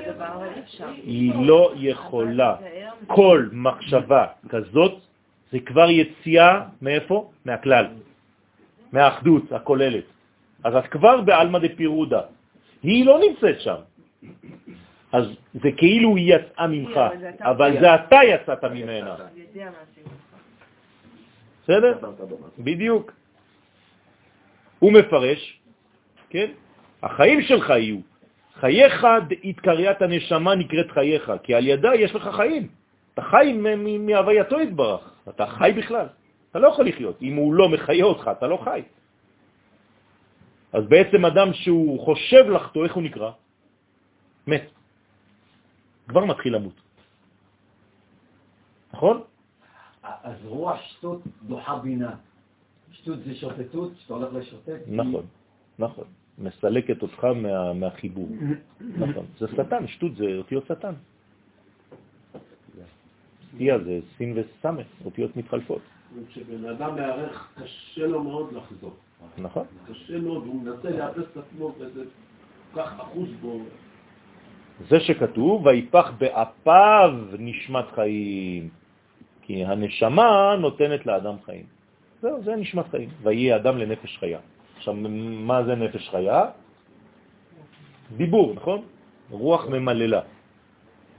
את הדבר, אבל אי אפשר. היא לא יכולה. כל מחשבה כזאת זה כבר יציאה מאיפה? מהכלל, מהאחדות הכוללת. אז את כבר בעלמא דפירודה. היא לא נמצאת שם. אז זה כאילו היא יצאה ממך, אבל זה אתה- יצאת ממנה. בסדר? בדיוק. הוא מפרש, כן? החיים שלך יהיו. חייך דאית הנשמה נקראת חייך, כי על ידה יש לך חיים. אתה חי מהווייתו יתברך, אתה חי בכלל. אתה לא יכול לחיות. אם הוא לא מחיה אותך, אתה לא חי. אז בעצם אדם שהוא חושב לחטוא, איך הוא נקרא? מת. כבר מתחיל למות. נכון? אז רוח שטות דוחה בינה. שטות זה שוטטות, שאתה הולך לשוטט. נכון, נכון. מסלקת אותך מה, מהחיבור. נכון. זה שטן, שטות זה אותיות שטן. סטייה זה סין וסמך, אותיות מתחלפות. כשבן אדם מערך, קשה לו מאוד לחזור. נכון. קשה מאוד, הוא מנסה לאפס את עצמו, וזה כל כך אחוז בו. זה שכתוב, ויפח באפיו נשמת חיים, כי הנשמה נותנת לאדם חיים. זהו, זה נשמת חיים. ויהיה אדם לנפש חיה. עכשיו, מה זה נפש חיה? דיבור, נכון? רוח ממללה.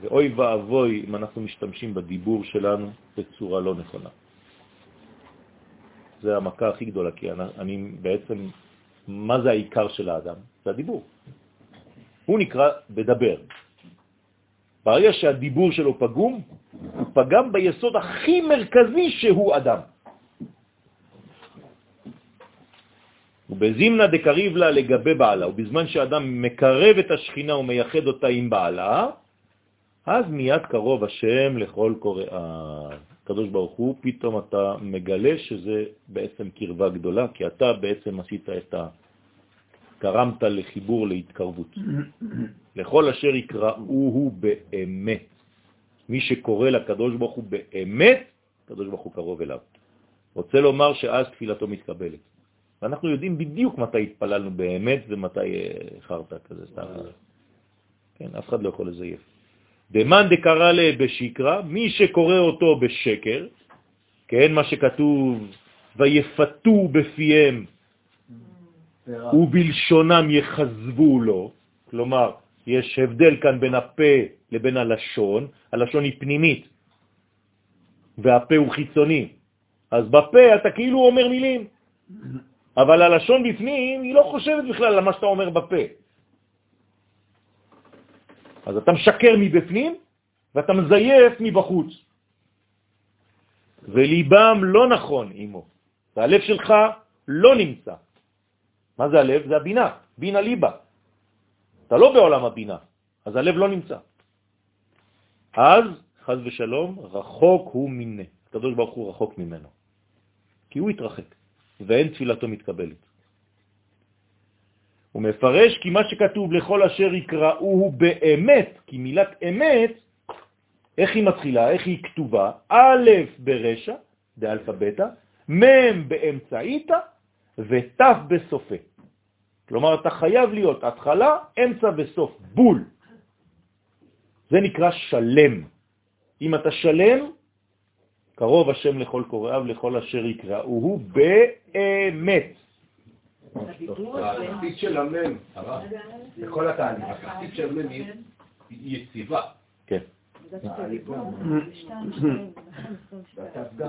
ואוי ואבוי אם אנחנו משתמשים בדיבור שלנו בצורה לא נכונה. זה המכה הכי גדולה, כי אני, אני בעצם, מה זה העיקר של האדם? זה הדיבור. הוא נקרא בדבר. ברגע שהדיבור שלו פגום, הוא פגם ביסוד הכי מרכזי שהוא אדם. ובזימנה דקריב לה לגבי בעלה, ובזמן שאדם מקרב את השכינה ומייחד אותה עם בעלה, אז מיד קרוב השם לכל קוראיו. הקדוש ברוך הוא, פתאום אתה מגלה שזה בעצם קרבה גדולה, כי אתה בעצם עשית את ה... גרמת לחיבור להתקרבות. לכל אשר יקראוהו באמת. מי שקורא לקדוש ברוך הוא באמת, הקדוש ברוך הוא קרוב אליו. רוצה לומר שאז תפילתו מתקבלת. ואנחנו יודעים בדיוק מתי התפללנו באמת ומתי חרטה כזה, סתם. כן, אף אחד לא יכול לזייף. דמאן דקרא לה בשקרא, מי שקורא אותו בשקר, כן, מה שכתוב, ויפתו בפיהם ובלשונם יחזבו לו, כלומר, יש הבדל כאן בין הפה לבין הלשון, הלשון היא פנימית והפה הוא חיצוני. אז בפה אתה כאילו אומר מילים, אבל הלשון בפנים היא לא חושבת בכלל על מה שאתה אומר בפה. אז אתה משקר מבפנים ואתה מזייף מבחוץ. וליבם לא נכון עמו. והלב שלך לא נמצא. מה זה הלב? זה הבינה, בינה ליבה. אתה לא בעולם הבינה, אז הלב לא נמצא. אז, חז ושלום, רחוק הוא מיני. הקדוש ברוך הוא רחוק ממנו. כי הוא התרחק, ואין תפילתו מתקבלת. הוא מפרש כי מה שכתוב לכל אשר יקראוהו באמת, כי מילת אמת, איך היא מתחילה, איך היא כתובה? א' ברשע, באלפבטה, מ' באמצעיתה, ות' בסופה. כלומר, אתה חייב להיות התחלה, אמצע וסוף, בול. זה נקרא שלם. אם אתה שלם, קרוב השם לכל קוראיו, לכל אשר יקראוהו באמת. התחתית של המם, בכל התהליך. התחתית של המם היא יציבה. כן,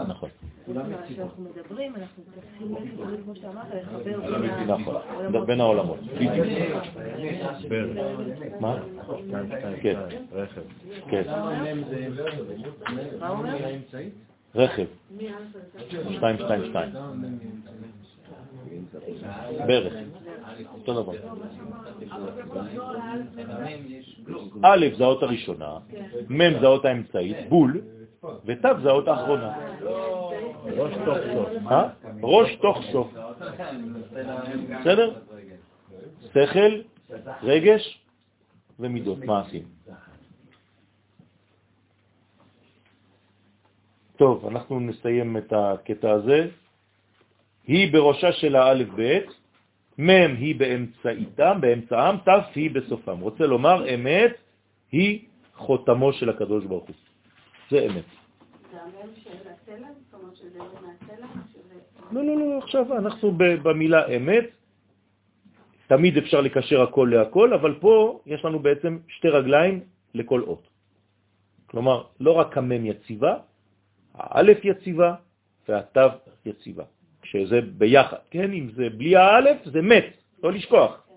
נכון. כשאנחנו מדברים, אנחנו צריכים כמו שאתה אמרת, לחבר בין נכון, בין העולמות. מה? כן, כן. מה אומר? רכב, 222. בערך, אותו דבר. א' זה האות הראשונה, מ' זה האות האמצעית, בול, ות' זה האות האחרונה. ראש תוך סוף. אה? ראש תוך סוף. בסדר? שכל, רגש ומידות, מעשים. טוב, אנחנו נסיים את הקטע הזה. היא בראשה של האלף ב', מ' היא באמצעיתם, באמצעם, ת' היא בסופם. רוצה לומר, אמת היא חותמו של הקדוש ברוך הוא. זה אמת. לא, לא, לא, עכשיו אנחנו במילה אמת, תמיד אפשר לקשר הכל להכל, אבל פה יש לנו בעצם שתי רגליים לכל אות. כלומר, לא רק המם יציבה, האלף יציבה והתו יציבה. כשזה ביחד, כן? אם זה בלי האלף, זה מת, לא לשכוח.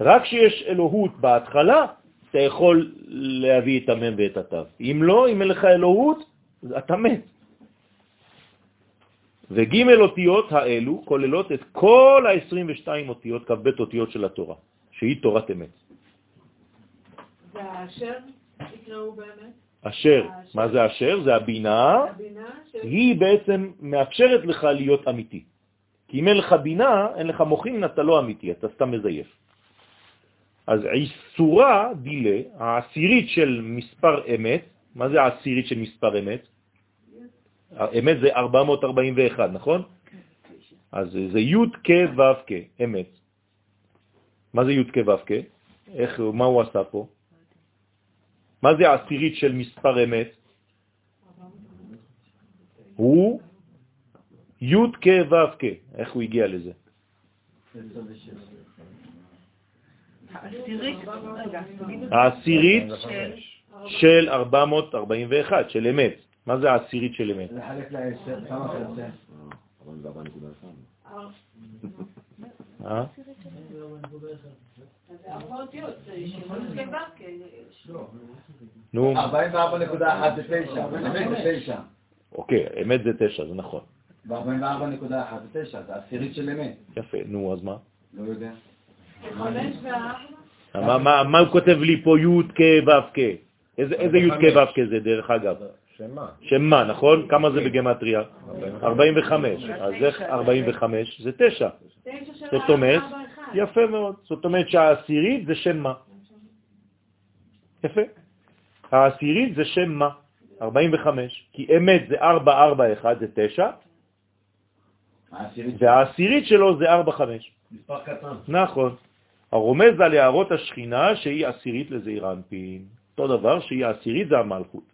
רק כשיש אלוהות בהתחלה, אתה יכול להביא את המם ואת התו. אם לא, אם אין לך אלוהות, אתה מת. וג' אותיות האלו כוללות את כל ה-22 אותיות, כ"ב אותיות של התורה, שהיא תורת אמת. והאשר יקראו באמת, אשר, מה זה אשר? זה הבינה. היא בעצם מאפשרת לך להיות אמיתי. כי אם אין לך בינה, אין לך מוחין, אתה לא אמיתי, אתה סתם מזייף. אז עיסורה דילה, העשירית של מספר אמת, מה זה העשירית של מספר אמת? אמת זה 441, נכון? אז זה י' כ' ו' כ', אמת. מה זה י' כ' ו' כ'? מה הוא עשה פה? מה זה העשירית של מספר אמת? הוא י' כ' ו' כ'. איך הוא הגיע לזה? העשירית, של של 441, של אמת. מה זה העשירית של אמת? לחלק לעשר, כמה זה עשר? אותיות, זה שמות כבב, נו, 44.1 זה 9, אמת זה 9. אוקיי, אמת זה תשע, זה נכון. ו-44.1 זה 9, זה עשירית של אמת. יפה, נו, אז מה? לא יודע. מה, מה, מה הוא כותב לי פה י' כ' ו' כ'? איזה, י' כ' ו' כ' זה דרך אגב? שמה? שמה, נכון? כמה זה בגמטריה? 45. אז איך 45? זה 9. תשע של זאת אומרת. יפה מאוד. זאת אומרת שהעשירית זה שם מה. יפה. העשירית זה שם מה. 45. כי אמת זה 441, זה 9, העשירית והעשירית שלו זה 45. מספר קטן. נכון. הרומז על הערות השכינה שהיא עשירית לזעיר אנפין. אותו דבר שהיא עשירית זה המלכות,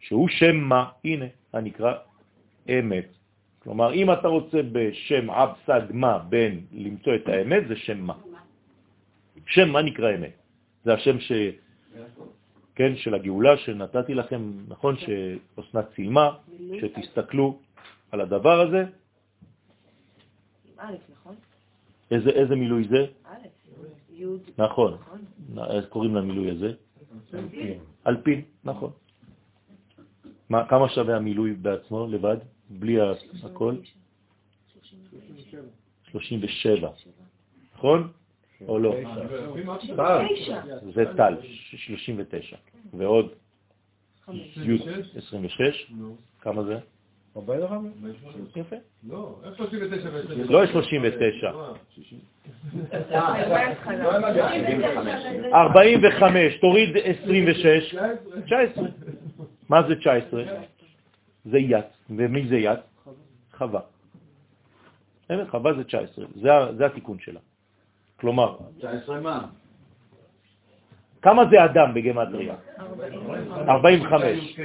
שהוא שם מה, הנה, הנקרא אמת. כלומר, אם אתה רוצה בשם אב סג מה בין למצוא את האמת, זה שם מה. שם מה נקרא אמת? זה השם ש... כן, של הגאולה שנתתי לכם, נכון, שאוסנת צילמה, שתסתכלו על הדבר הזה. נכון? איזה, מילוי זה? נכון. נכון? איך קוראים למילוי הזה? אלפין, נכון. מה, כמה שווה המילוי בעצמו לבד, בלי הכל? 37, נכון? או לא? זה טל, 39, ועוד חמש. י' 26, נו. כמה זה? 45? יפה. לא, איך 39 ו-29? לא 39, מההתחלה. לא הם מגיעים, 75. 45, תוריד 26, 19. מה זה 19? זה יד. ומי זה יד? חווה. בסדר? חווה זה 19, זה, זה התיקון שלה. כלומר, 19 מה? כמה זה אדם בגמטריה? 45.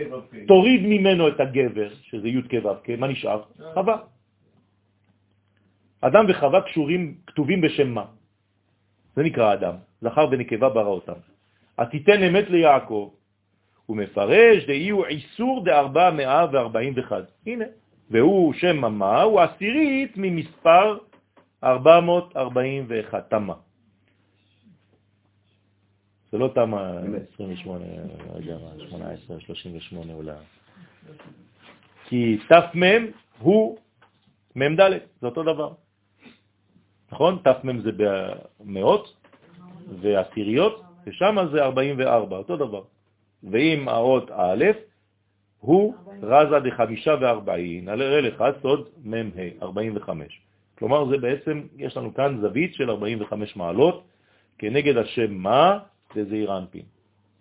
תוריד ממנו את הגבר, שזה י' כ' ו' כ', מה נשאר? חווה. אדם וחווה קשורים, כתובים בשם מה? זה נקרא אדם, זכר ונקבה ברא אותם. התיתן אמת ליעקב, הוא מפרש דאי הוא עיסור דארבע מאה וארבעים וחד. הנה, והוא שם מה, הוא עשירית ממספר 441, תמה. זה לא תמה 28, לא יודע מה, 18, 38 אולי. כי תמם הוא מ"ד, זה אותו דבר. נכון? תמם זה במאות ועשיריות, ושם זה 44, אותו דבר. ואם האות א', הוא רזה דחמישה וארבעין, על הרי לך סוד מ"ה, 45. כלומר, זה בעצם, יש לנו כאן זווית של 45 מעלות, כנגד השם מה זה זעיר אנפין.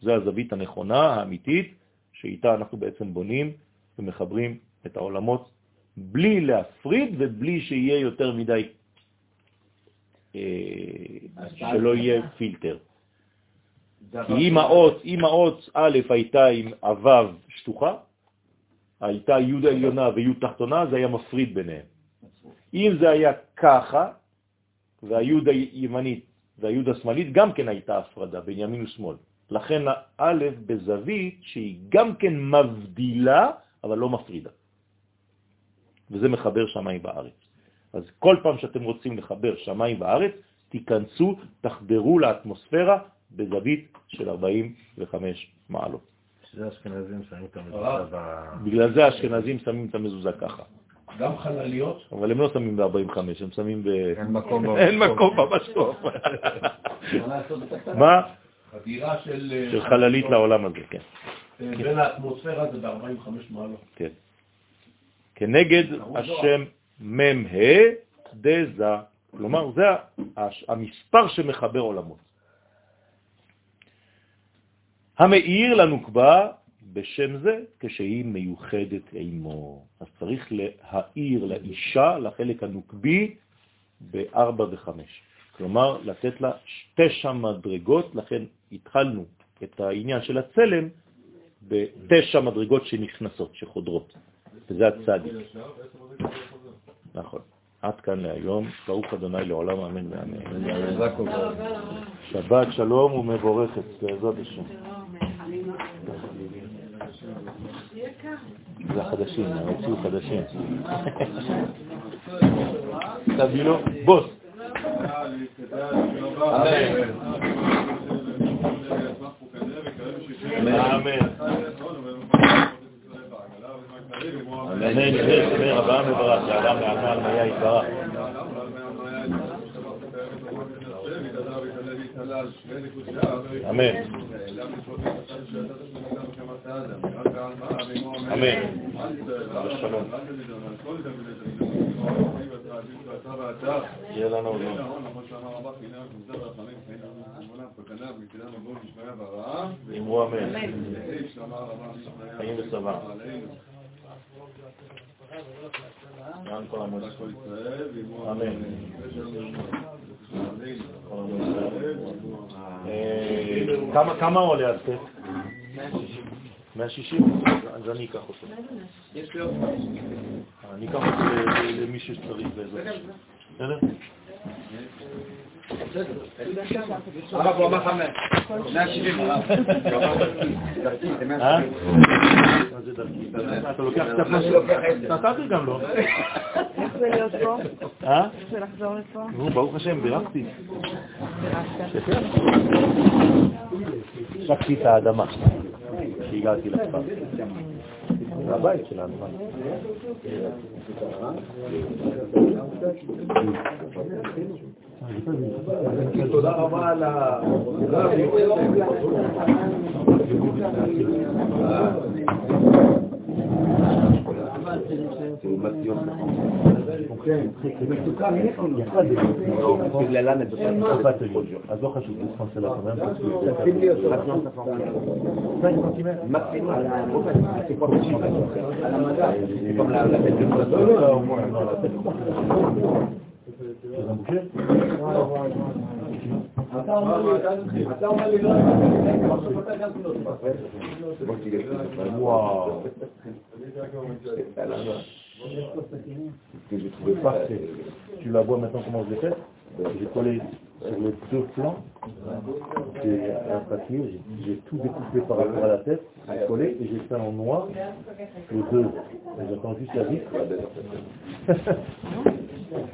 זו הזווית הנכונה, האמיתית, שאיתה אנחנו בעצם בונים ומחברים את העולמות בלי להפריד ובלי שיהיה יותר מדי, אה, שלא יהיה פילטר. כי אם האות, אם האות א' הייתה עם אבב שטוחה, הייתה י' עליונה וי' תחתונה, זה היה מפריד ביניהם. אם זה היה ככה, והי' הימנית והי' השמאלית, גם כן הייתה הפרדה בין ימין ושמאל. לכן הא' בזווית שהיא גם כן מבדילה, אבל לא מפרידה. וזה מחבר שמיים בארץ. אז כל פעם שאתם רוצים לחבר שמיים בארץ, תיכנסו, תחדרו לאטמוספירה בזווית של 45 מעלות. שזה אשכנזים שמים את המזוזה ב... בגלל זה האשכנזים שמים את המזוזה ככה. גם חלליות? אבל הם לא שמים ב-45, הם שמים ב... אין מקום אין מקום במשקוף. מה? חדירה של... אה, של חללית לעולם הזה, כן. אה, בין האטמוספירה זה ב-45 מעלות. כן. כנגד השם מ"ה דזה, כלומר זה המספר שמחבר עולמות. המאיר לנוקבה בשם זה כשהיא מיוחדת עמו. אז צריך להאיר לאישה, לחלק הנוקבי, בארבע וחמש. כלומר, לתת לה תשע מדרגות, לכן התחלנו את העניין של הצלם בתשע מדרגות שנכנסות, שחודרות, וזה הצדיק. נכון. עד כאן להיום, ברוך אדוני לעולם אמן ואמן. שבת שלום ומבורכת, בעזרת השם. זה החדשים, הוציאו חדשים. תביא לו, בוס. אמן. אמן, שמר אברהם וברק, לאדם לענה על מיה יתברך. אמן. אמן. יהיה לנו עוד אמרו אמן. חיים ושבע. למען כל עמו ישראל. אמן. כמה עולה הסט? 160? אז אני אקח אותו. יש לי עוד. אני אקח אותו למי שצריך בעזרת בסדר? הרב הוא אמר חמש. 170 הרב. אה? מה זה דרכי? אתה לוקח קצת משהו? נתתי גם לו. איך זה להיות פה? אה? איך זה לחזור לפה? נו, ברוך השם, בירכתי. בירכת. שקתי את האדמה כשהגעתי לכפר. זה הבית שלנו. תודה רבה על ה... אז לא חשוב, זה חוסר לכם. תשים לי אותו. מקסימום על המדע. במקום לתת אתה אומר לי לא, Tu la vois maintenant comment je l'ai fait J'ai collé sur les deux flancs. J'ai rattaqué, j'ai- j'ai tout découpé par rapport à la tête, j'ai collé et j'ai fait en noir les deux. Et J'attends juste la vitre.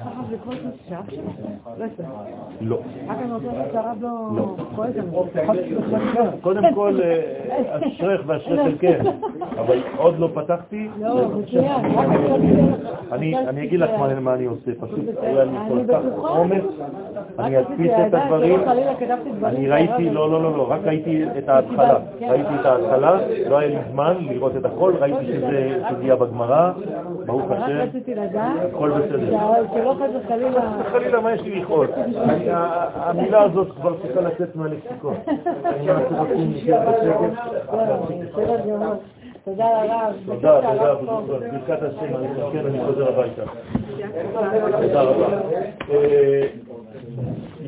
הרב לקרוא את השעה שלו? לא יודע. לא. רק אני רוצה לדעת שהרב לא לא. כועס על זה. קודם כל, אה, אשריך ואשרי חלקך, אבל עוד לא פתחתי. לא, מצוין. רק עכשיו אני אני אגיד לך מה מה אני עושה, פשוט היה לי אני כל כך בטוחה. עומס, אני רציתי אדפיס את לדעת הדברים. אני ראיתי, לא, לא, לא, לא, רק ראיתי את ההתחלה. כן. ראיתי את ההתחלה, לא היה לי זמן לראות את הכל, ראיתי שזה סוגיה בגמרא, ברוך השם, רציתי לדעת הכל בסדר. שלא חס וחלילה... חלילה, מה יש לי ה- המילה הזאת כבר צריכה לצאת מהלקסיקון. זהו, בסדר גמור. תודה לרב. תודה, תודה. ברכת השם, אני כן, אני חוזר הביתה. תודה רבה.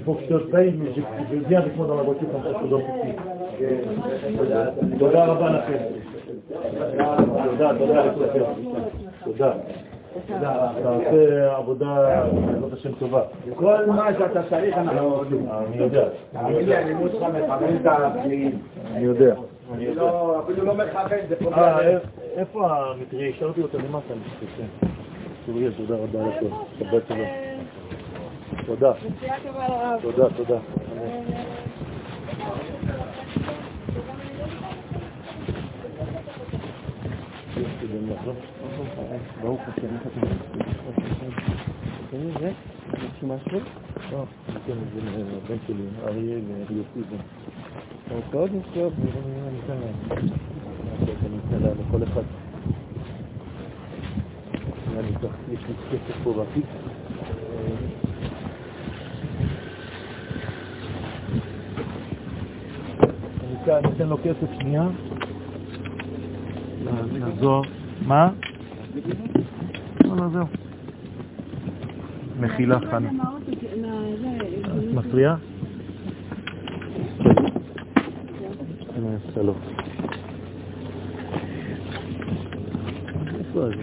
Euh, ça je te donne tout de suite. תודה רבה לכם. תודה, תודה לכולכם. תודה. אתה עושה עבודה, בעזרת השם, טובה. כל מה שאתה צריך אנחנו עושים. אני יודע. אני תאמין לי. הלימוד שלך מכוון את הפניעים. אני יודע. אני לא- אפילו לא מכוון, זה פוגע. אה. איפה המטריה? השארתי אותה למטה. כן. צוריאל, תודה רבה הכל. שבת שלום. תודה. תודה, תודה. ברוך השם, איך אתם מתחילים? זה? משהו משהו? לא, כן, זה הבן שלי, אריה ויוסי. אתה רוצה עוד מסוים? אני אתן להם. אני אתן להם לכל אחד. אני צריך, יש לי כסף פה בתיק. אני אתן- אני אתן לו כסף שנייה. לעזור. מה? לא, לא, זהו. מחילה חנה. את מפריעה? כן. אני אעשה לו. איפה זה?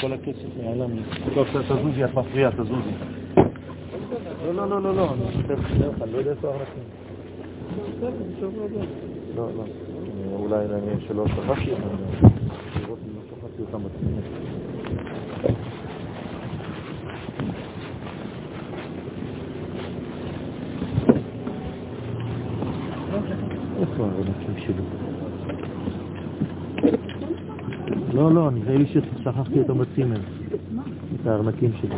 כל הכסף נעלם לי. טוב, ת- תזוזי, את מפריעה, תזוזי. לא, לא, לא, לא, לא, אני חושב לך, אני לא יודע איפה הארנקים. לא, לא. אולי אני שלא שכחתי אותם. לראות אם לא שכחתי אותם שלי? לא, לא, נראה לי ששכחתי אותם בצימר. את הארנקים שלי.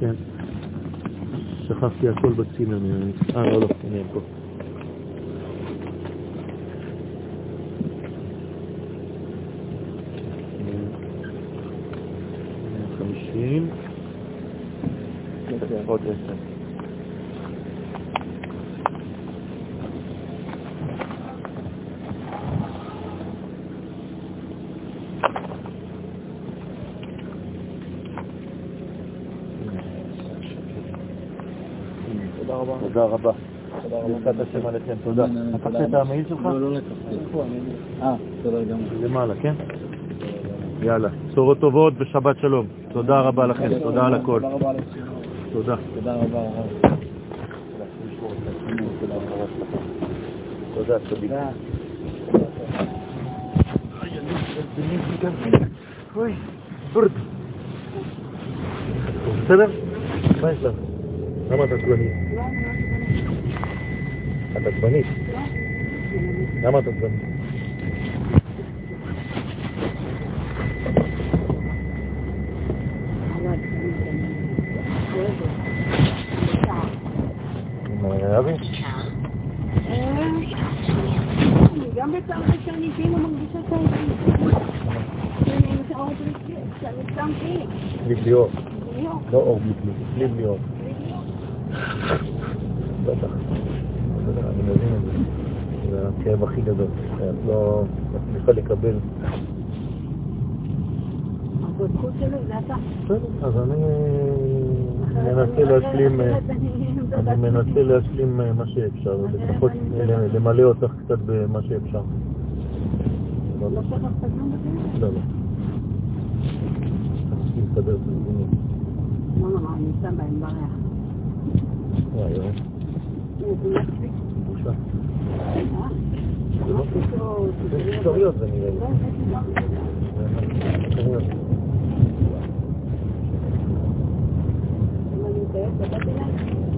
כן. שכחתי הכל בצימר. נראה לי. אה, לא, לא, הנה הם פה. חמישים. עוד עשר. תודה רבה. תודה רבה. ברכת השם עליכם, תודה. לקחת את המעיל שלך? לא, לא לקחתי. אה, בסדר גמור. למעלה, כן? יאללה. בשורות טובות ושבת שלום. תודה רבה לכם, תודה על הכל. תודה. תודה. תודה רבה, הרב. תודה, צדיק. ברד. בסדר? מה יש לך? למה את עצבנית? את עצבנית? למה את עצבנית? אבי? גם בצער שאני כאילו מרגישה כאילו. בלי בלי אור. לא אור בלי בלי, בלי בלי אור. בטח. בסדר, אני מבין את זה. זה הכאב הכי גדול. את לא מצליחה לקבל. הבודקות שלו זה אתה. בסדר, אז אני מנסה להשלים, אני מנסה להשלים מה שאפשר, לפחות למלא אותך קצת במה שאפשר. לא שכחת כלום בזה? לא, לא. תסכים. לסדר את. לא נורא, אני שם בהם בריח. וואי, וואי. זה זה אם.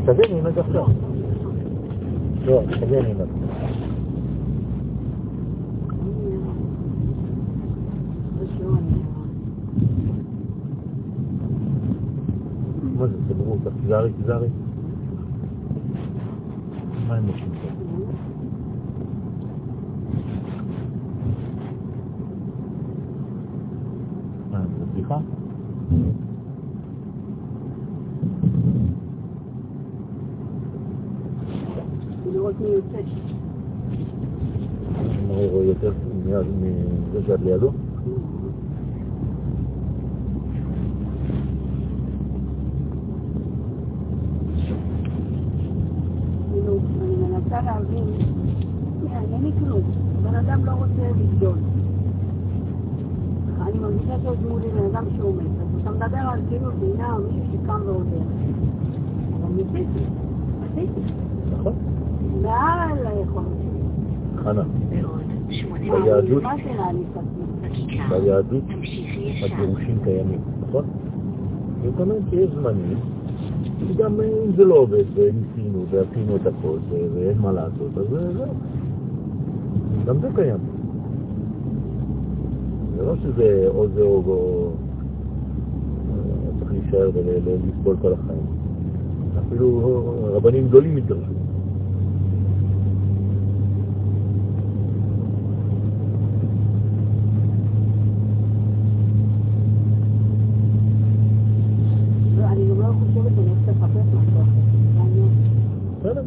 תביני, נגע עכשיו. לא, תביני, נגע. מה זה, סגרו אותך? תיזהרי, תיזהרי. מה הם עושים אני רואה יותר מזה שאת לידו? כאילו, אני מנסה להבין, אין לי כלום. בן אדם לא רוצה לגדול. מרגישה שיש מולי בן אדם שהוא מת. אז אתה מדבר על כאילו בינה או מישהו שקם והולך. אבל ניסיתי, עשיתי. נכון. מעל היכולת. חנה, מה, ביהדות, הגירושים קיימים, נכון? זאת אומרת שיש זמנים, שגם אם זה לא עובד, וניסינו ועשינו את הכל, ואין מה לעשות, אז זה- זהו. גם זה קיים. זה לא שזה או זה או... או אה, צריך להישאר ולסבול כל החיים. אפילו רבנים גדולים התגרשו. לא, אני גם לא חושבת שאני הולכת לחפש משהו אחר. זה העניין. בסדר.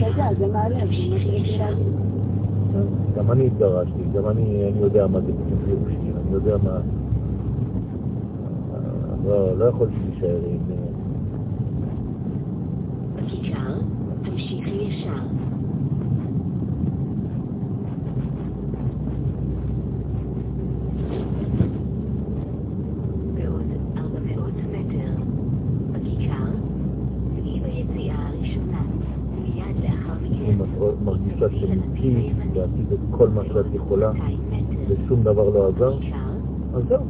אתה יודע, זה מעלה, זה מה שיש לי להגיד. גם אני התגרשתי, גם אני, אני יודע מה זה בדיוק גירושים, אני יודע מה... לא, לא יכולתי להישאר עם... אה, בכיכר, תמשיכי ישר. בעוד 400 מטר. בכיכר, סביב היציאה הראשונה. מיד לאחר מכן, אם את מרגישה שניסית ועשית את כל יכולה ושום דבר לא עזר, אז זהו.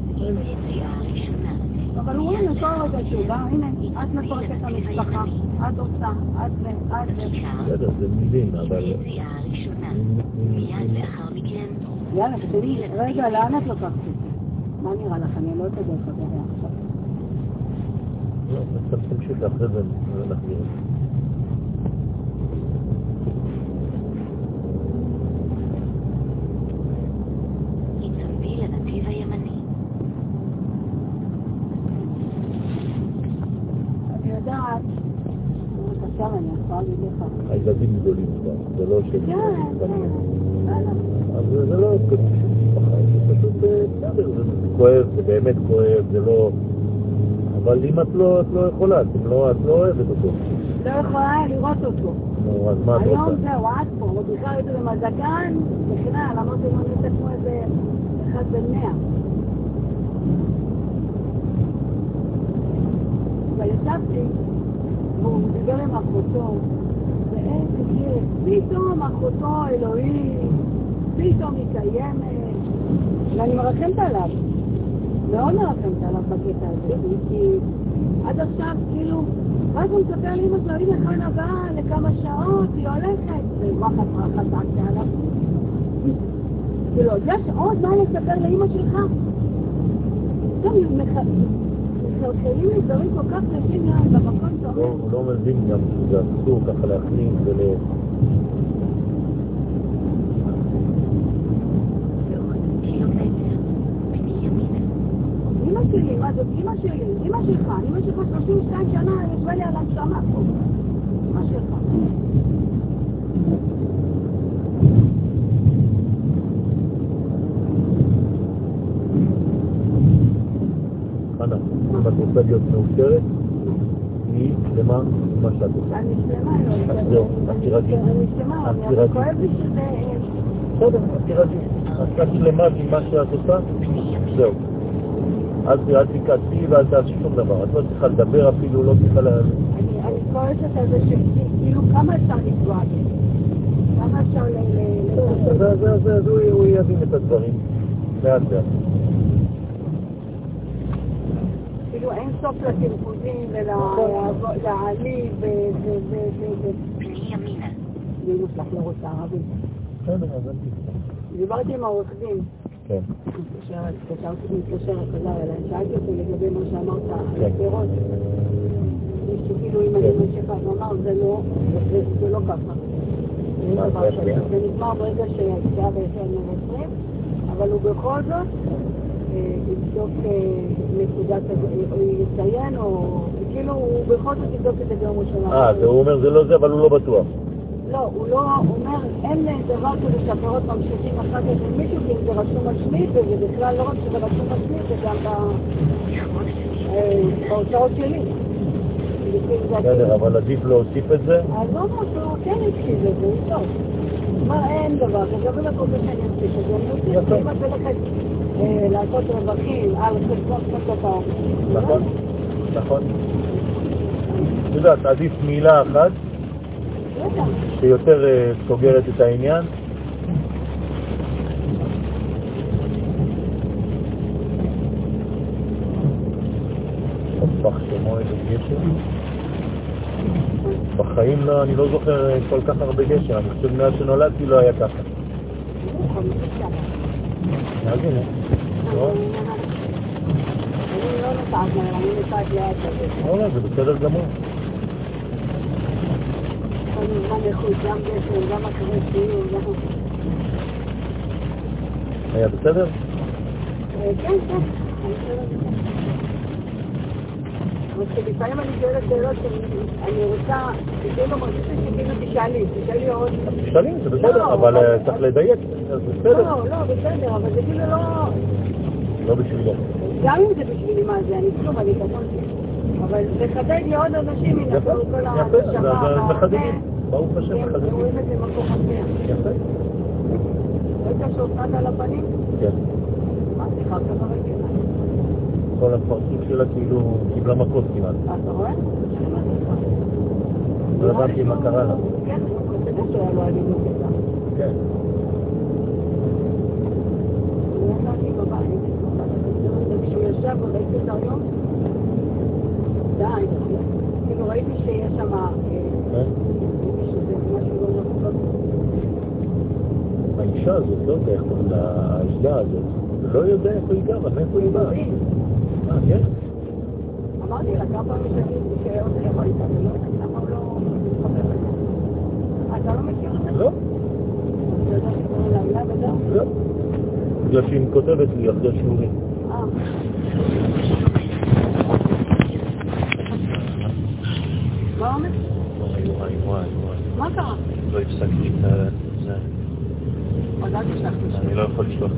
אבל הוא רואה כל רגע בא, הנה, את מפרקת את המשפחה, את עושה, את זה, את זה. בסדר, זה מילים, אבל... יאללה, תגידי, רגע, לאן את לוקחת אותי? מה נראה לך? אני לא יודעת איך זה היה עכשיו. לא, תמשיך אחרי זה נחזיר. הצטרפי לנתיב הימני. אני יודעת, עכשיו אני יכולה להגיד לך. הילדים גדולים כבר, זה לא שהם כן, קטנים. כן. אז זה לא כזה משפחה, זה פשוט אה, בסדר, זה כואב, זה באמת כואב, זה לא... אבל אם את לא, את לא יכולה, אם לא, את לא אוהבת אותו. לא יכולה לראות אותו. נו, אז מה את היום רוצה? זהו, עד פה, בכלל הייתי עם הזקן, בכלל, למרות שאני לא נראית כמו איזה אחד בן מאה. אבל ישבתי, והוא דיבר עם אחותו, ואיזה כיף, פתאום אחותו אלוהים, פתאום היא קיימת, ואני מרחמת עליו, מאוד מרחמת עליו בקטע הזה, כי עד עכשיו, כאילו, ואז הוא מספר לאמא שלו, הנה חנה באה לכמה שעות, היא הולכת, וואחד חזקתי עליו. כאילו, יש עוד מה לספר לאמא שלך? טוב, הוא לא מבין גם שזה אסור ככה להכניס ול... אמא שלי, מה זאת אמא שלי? אמא שלך, אמא שלך 32 שנה, ישבה לי על הנשמה פה. אמא שלך. חנה, אם את רוצה להיות מאושרת, תהיי שלמה במה שאת עושה. אני שלמה, לא, אז זהו, אז תירגעי. אז תירגעי. בסדר, תירגעי. את שלמה עם מה שאת עושה? זהו. אל אל תקעצי ואל תעשי שום דבר. את לא צריכה לדבר אפילו, לא צריכה ל... אני כועסת על זה שכאילו כמה אפשר לפגוע בי? כמה אפשר ל... זה- זה- זה- אז הוא יבין את הדברים. לאט לאט. כאילו אין סוף לקלקולים ולהעליב ו... פני ימינה. ואמא שלך לא רוצה. בסדר, אז אל תפתח. דיברתי עם העורך דין, כן. התקשר- התקשרתי להתקשר, חזר אליי, שאלתי אותו לגבי מה שאמרת על כן. הפירות. שכאילו אם אני ממשיכה, הוא אמר, זה לא, זה- לא ככה. זה נגמר ברגע בעצם מבשרים, אבל הוא בכל זאת יבדוק אה, נקודת, או יציין, או כאילו הוא בכל זאת יבדוק את זה ביום ראשון. אה, זה הוא אומר זה לא זה, אבל הוא לא בטוח. לא, הוא לא אומר, אין דבר כזה שהפירות ממשיכים אחר כך עם מישהו, כי זה רשום על שמי, וזה בכלל לא רק שזה רשום על שמי, זה גם אה, בהוצאות שלי. בסדר. אבל עדיף להוסיף את זה. אז הוא אמר שהוא כן התחיל את זה, הוא טוב. אמר, אין דבר כזה, אבל הכל זה שאני אוסיף את זה. אני אוסיף אם את הולכת אה, לעשות רווחים על חשבון חלקות נכון, נכון. את יודעת, עדיף מילה אחת שיותר אה, סוגרת את העניין. בחיים לא, אני לא זוכר אה, כל כך הרבה גשר, אני חושב מאז שנולדתי לא היה ככה. הנה, רואה? אני לא נוסעת מהר, אני נוסעת לאט. לא, לא, זה בסדר גמור. כל. היה בסדר? כן, כן. אבל כשלפעמים אני שואלת שאלות שאני רוצה, שכאילו מרגיש לי שכאילו תשאלי, תשאלי עוד... תשאלי, זה בסדר, לא, אבל אה, צריך לדייק, אז בסדר. לא, לא, בסדר, אבל זה כאילו לא... לא בשבילו. גם אם זה בשבילי מה זה, אני כלום, אני קטונתי. אבל לחדד לי עוד אנשים, הנה, יפה, כל כל יפה, והזה, מחדדים. ברוך השם, כן, מחדדים. רואים את זה במקום אחר. יפה. ראית שהופעת על הפנים? כן. מה, שיחה כמה רגע? כל הפרצוף שלה כאילו קיבלה מכות כמעט. אתה רואה? לא הבנתי מה קרה לה. כן. כן. וכשהוא ישב וראיתי אותו היום, די, כאילו ראיתי שיש שם, אה, כן? לא נכון. האישה הזאת, לא יודע איך קוראים לה, האישה הזאת, לא יודע איפה היא גרה, מאיפה היא באה. אמרתי לה כמה פעמים שאני איתה, ולא יודעת למה הוא לא מתחבר לזה. אתה לא מכיר את זה? לא. אתה יודע שקוראים לה הילה וזהו? לא. בגלל שהיא כותבת לי אחרי שיעורים. אה. מה אומר? וואי וואי וואי וואי. מה קרה? לא הפסקתי את זה. אני לא יכול לשלוח את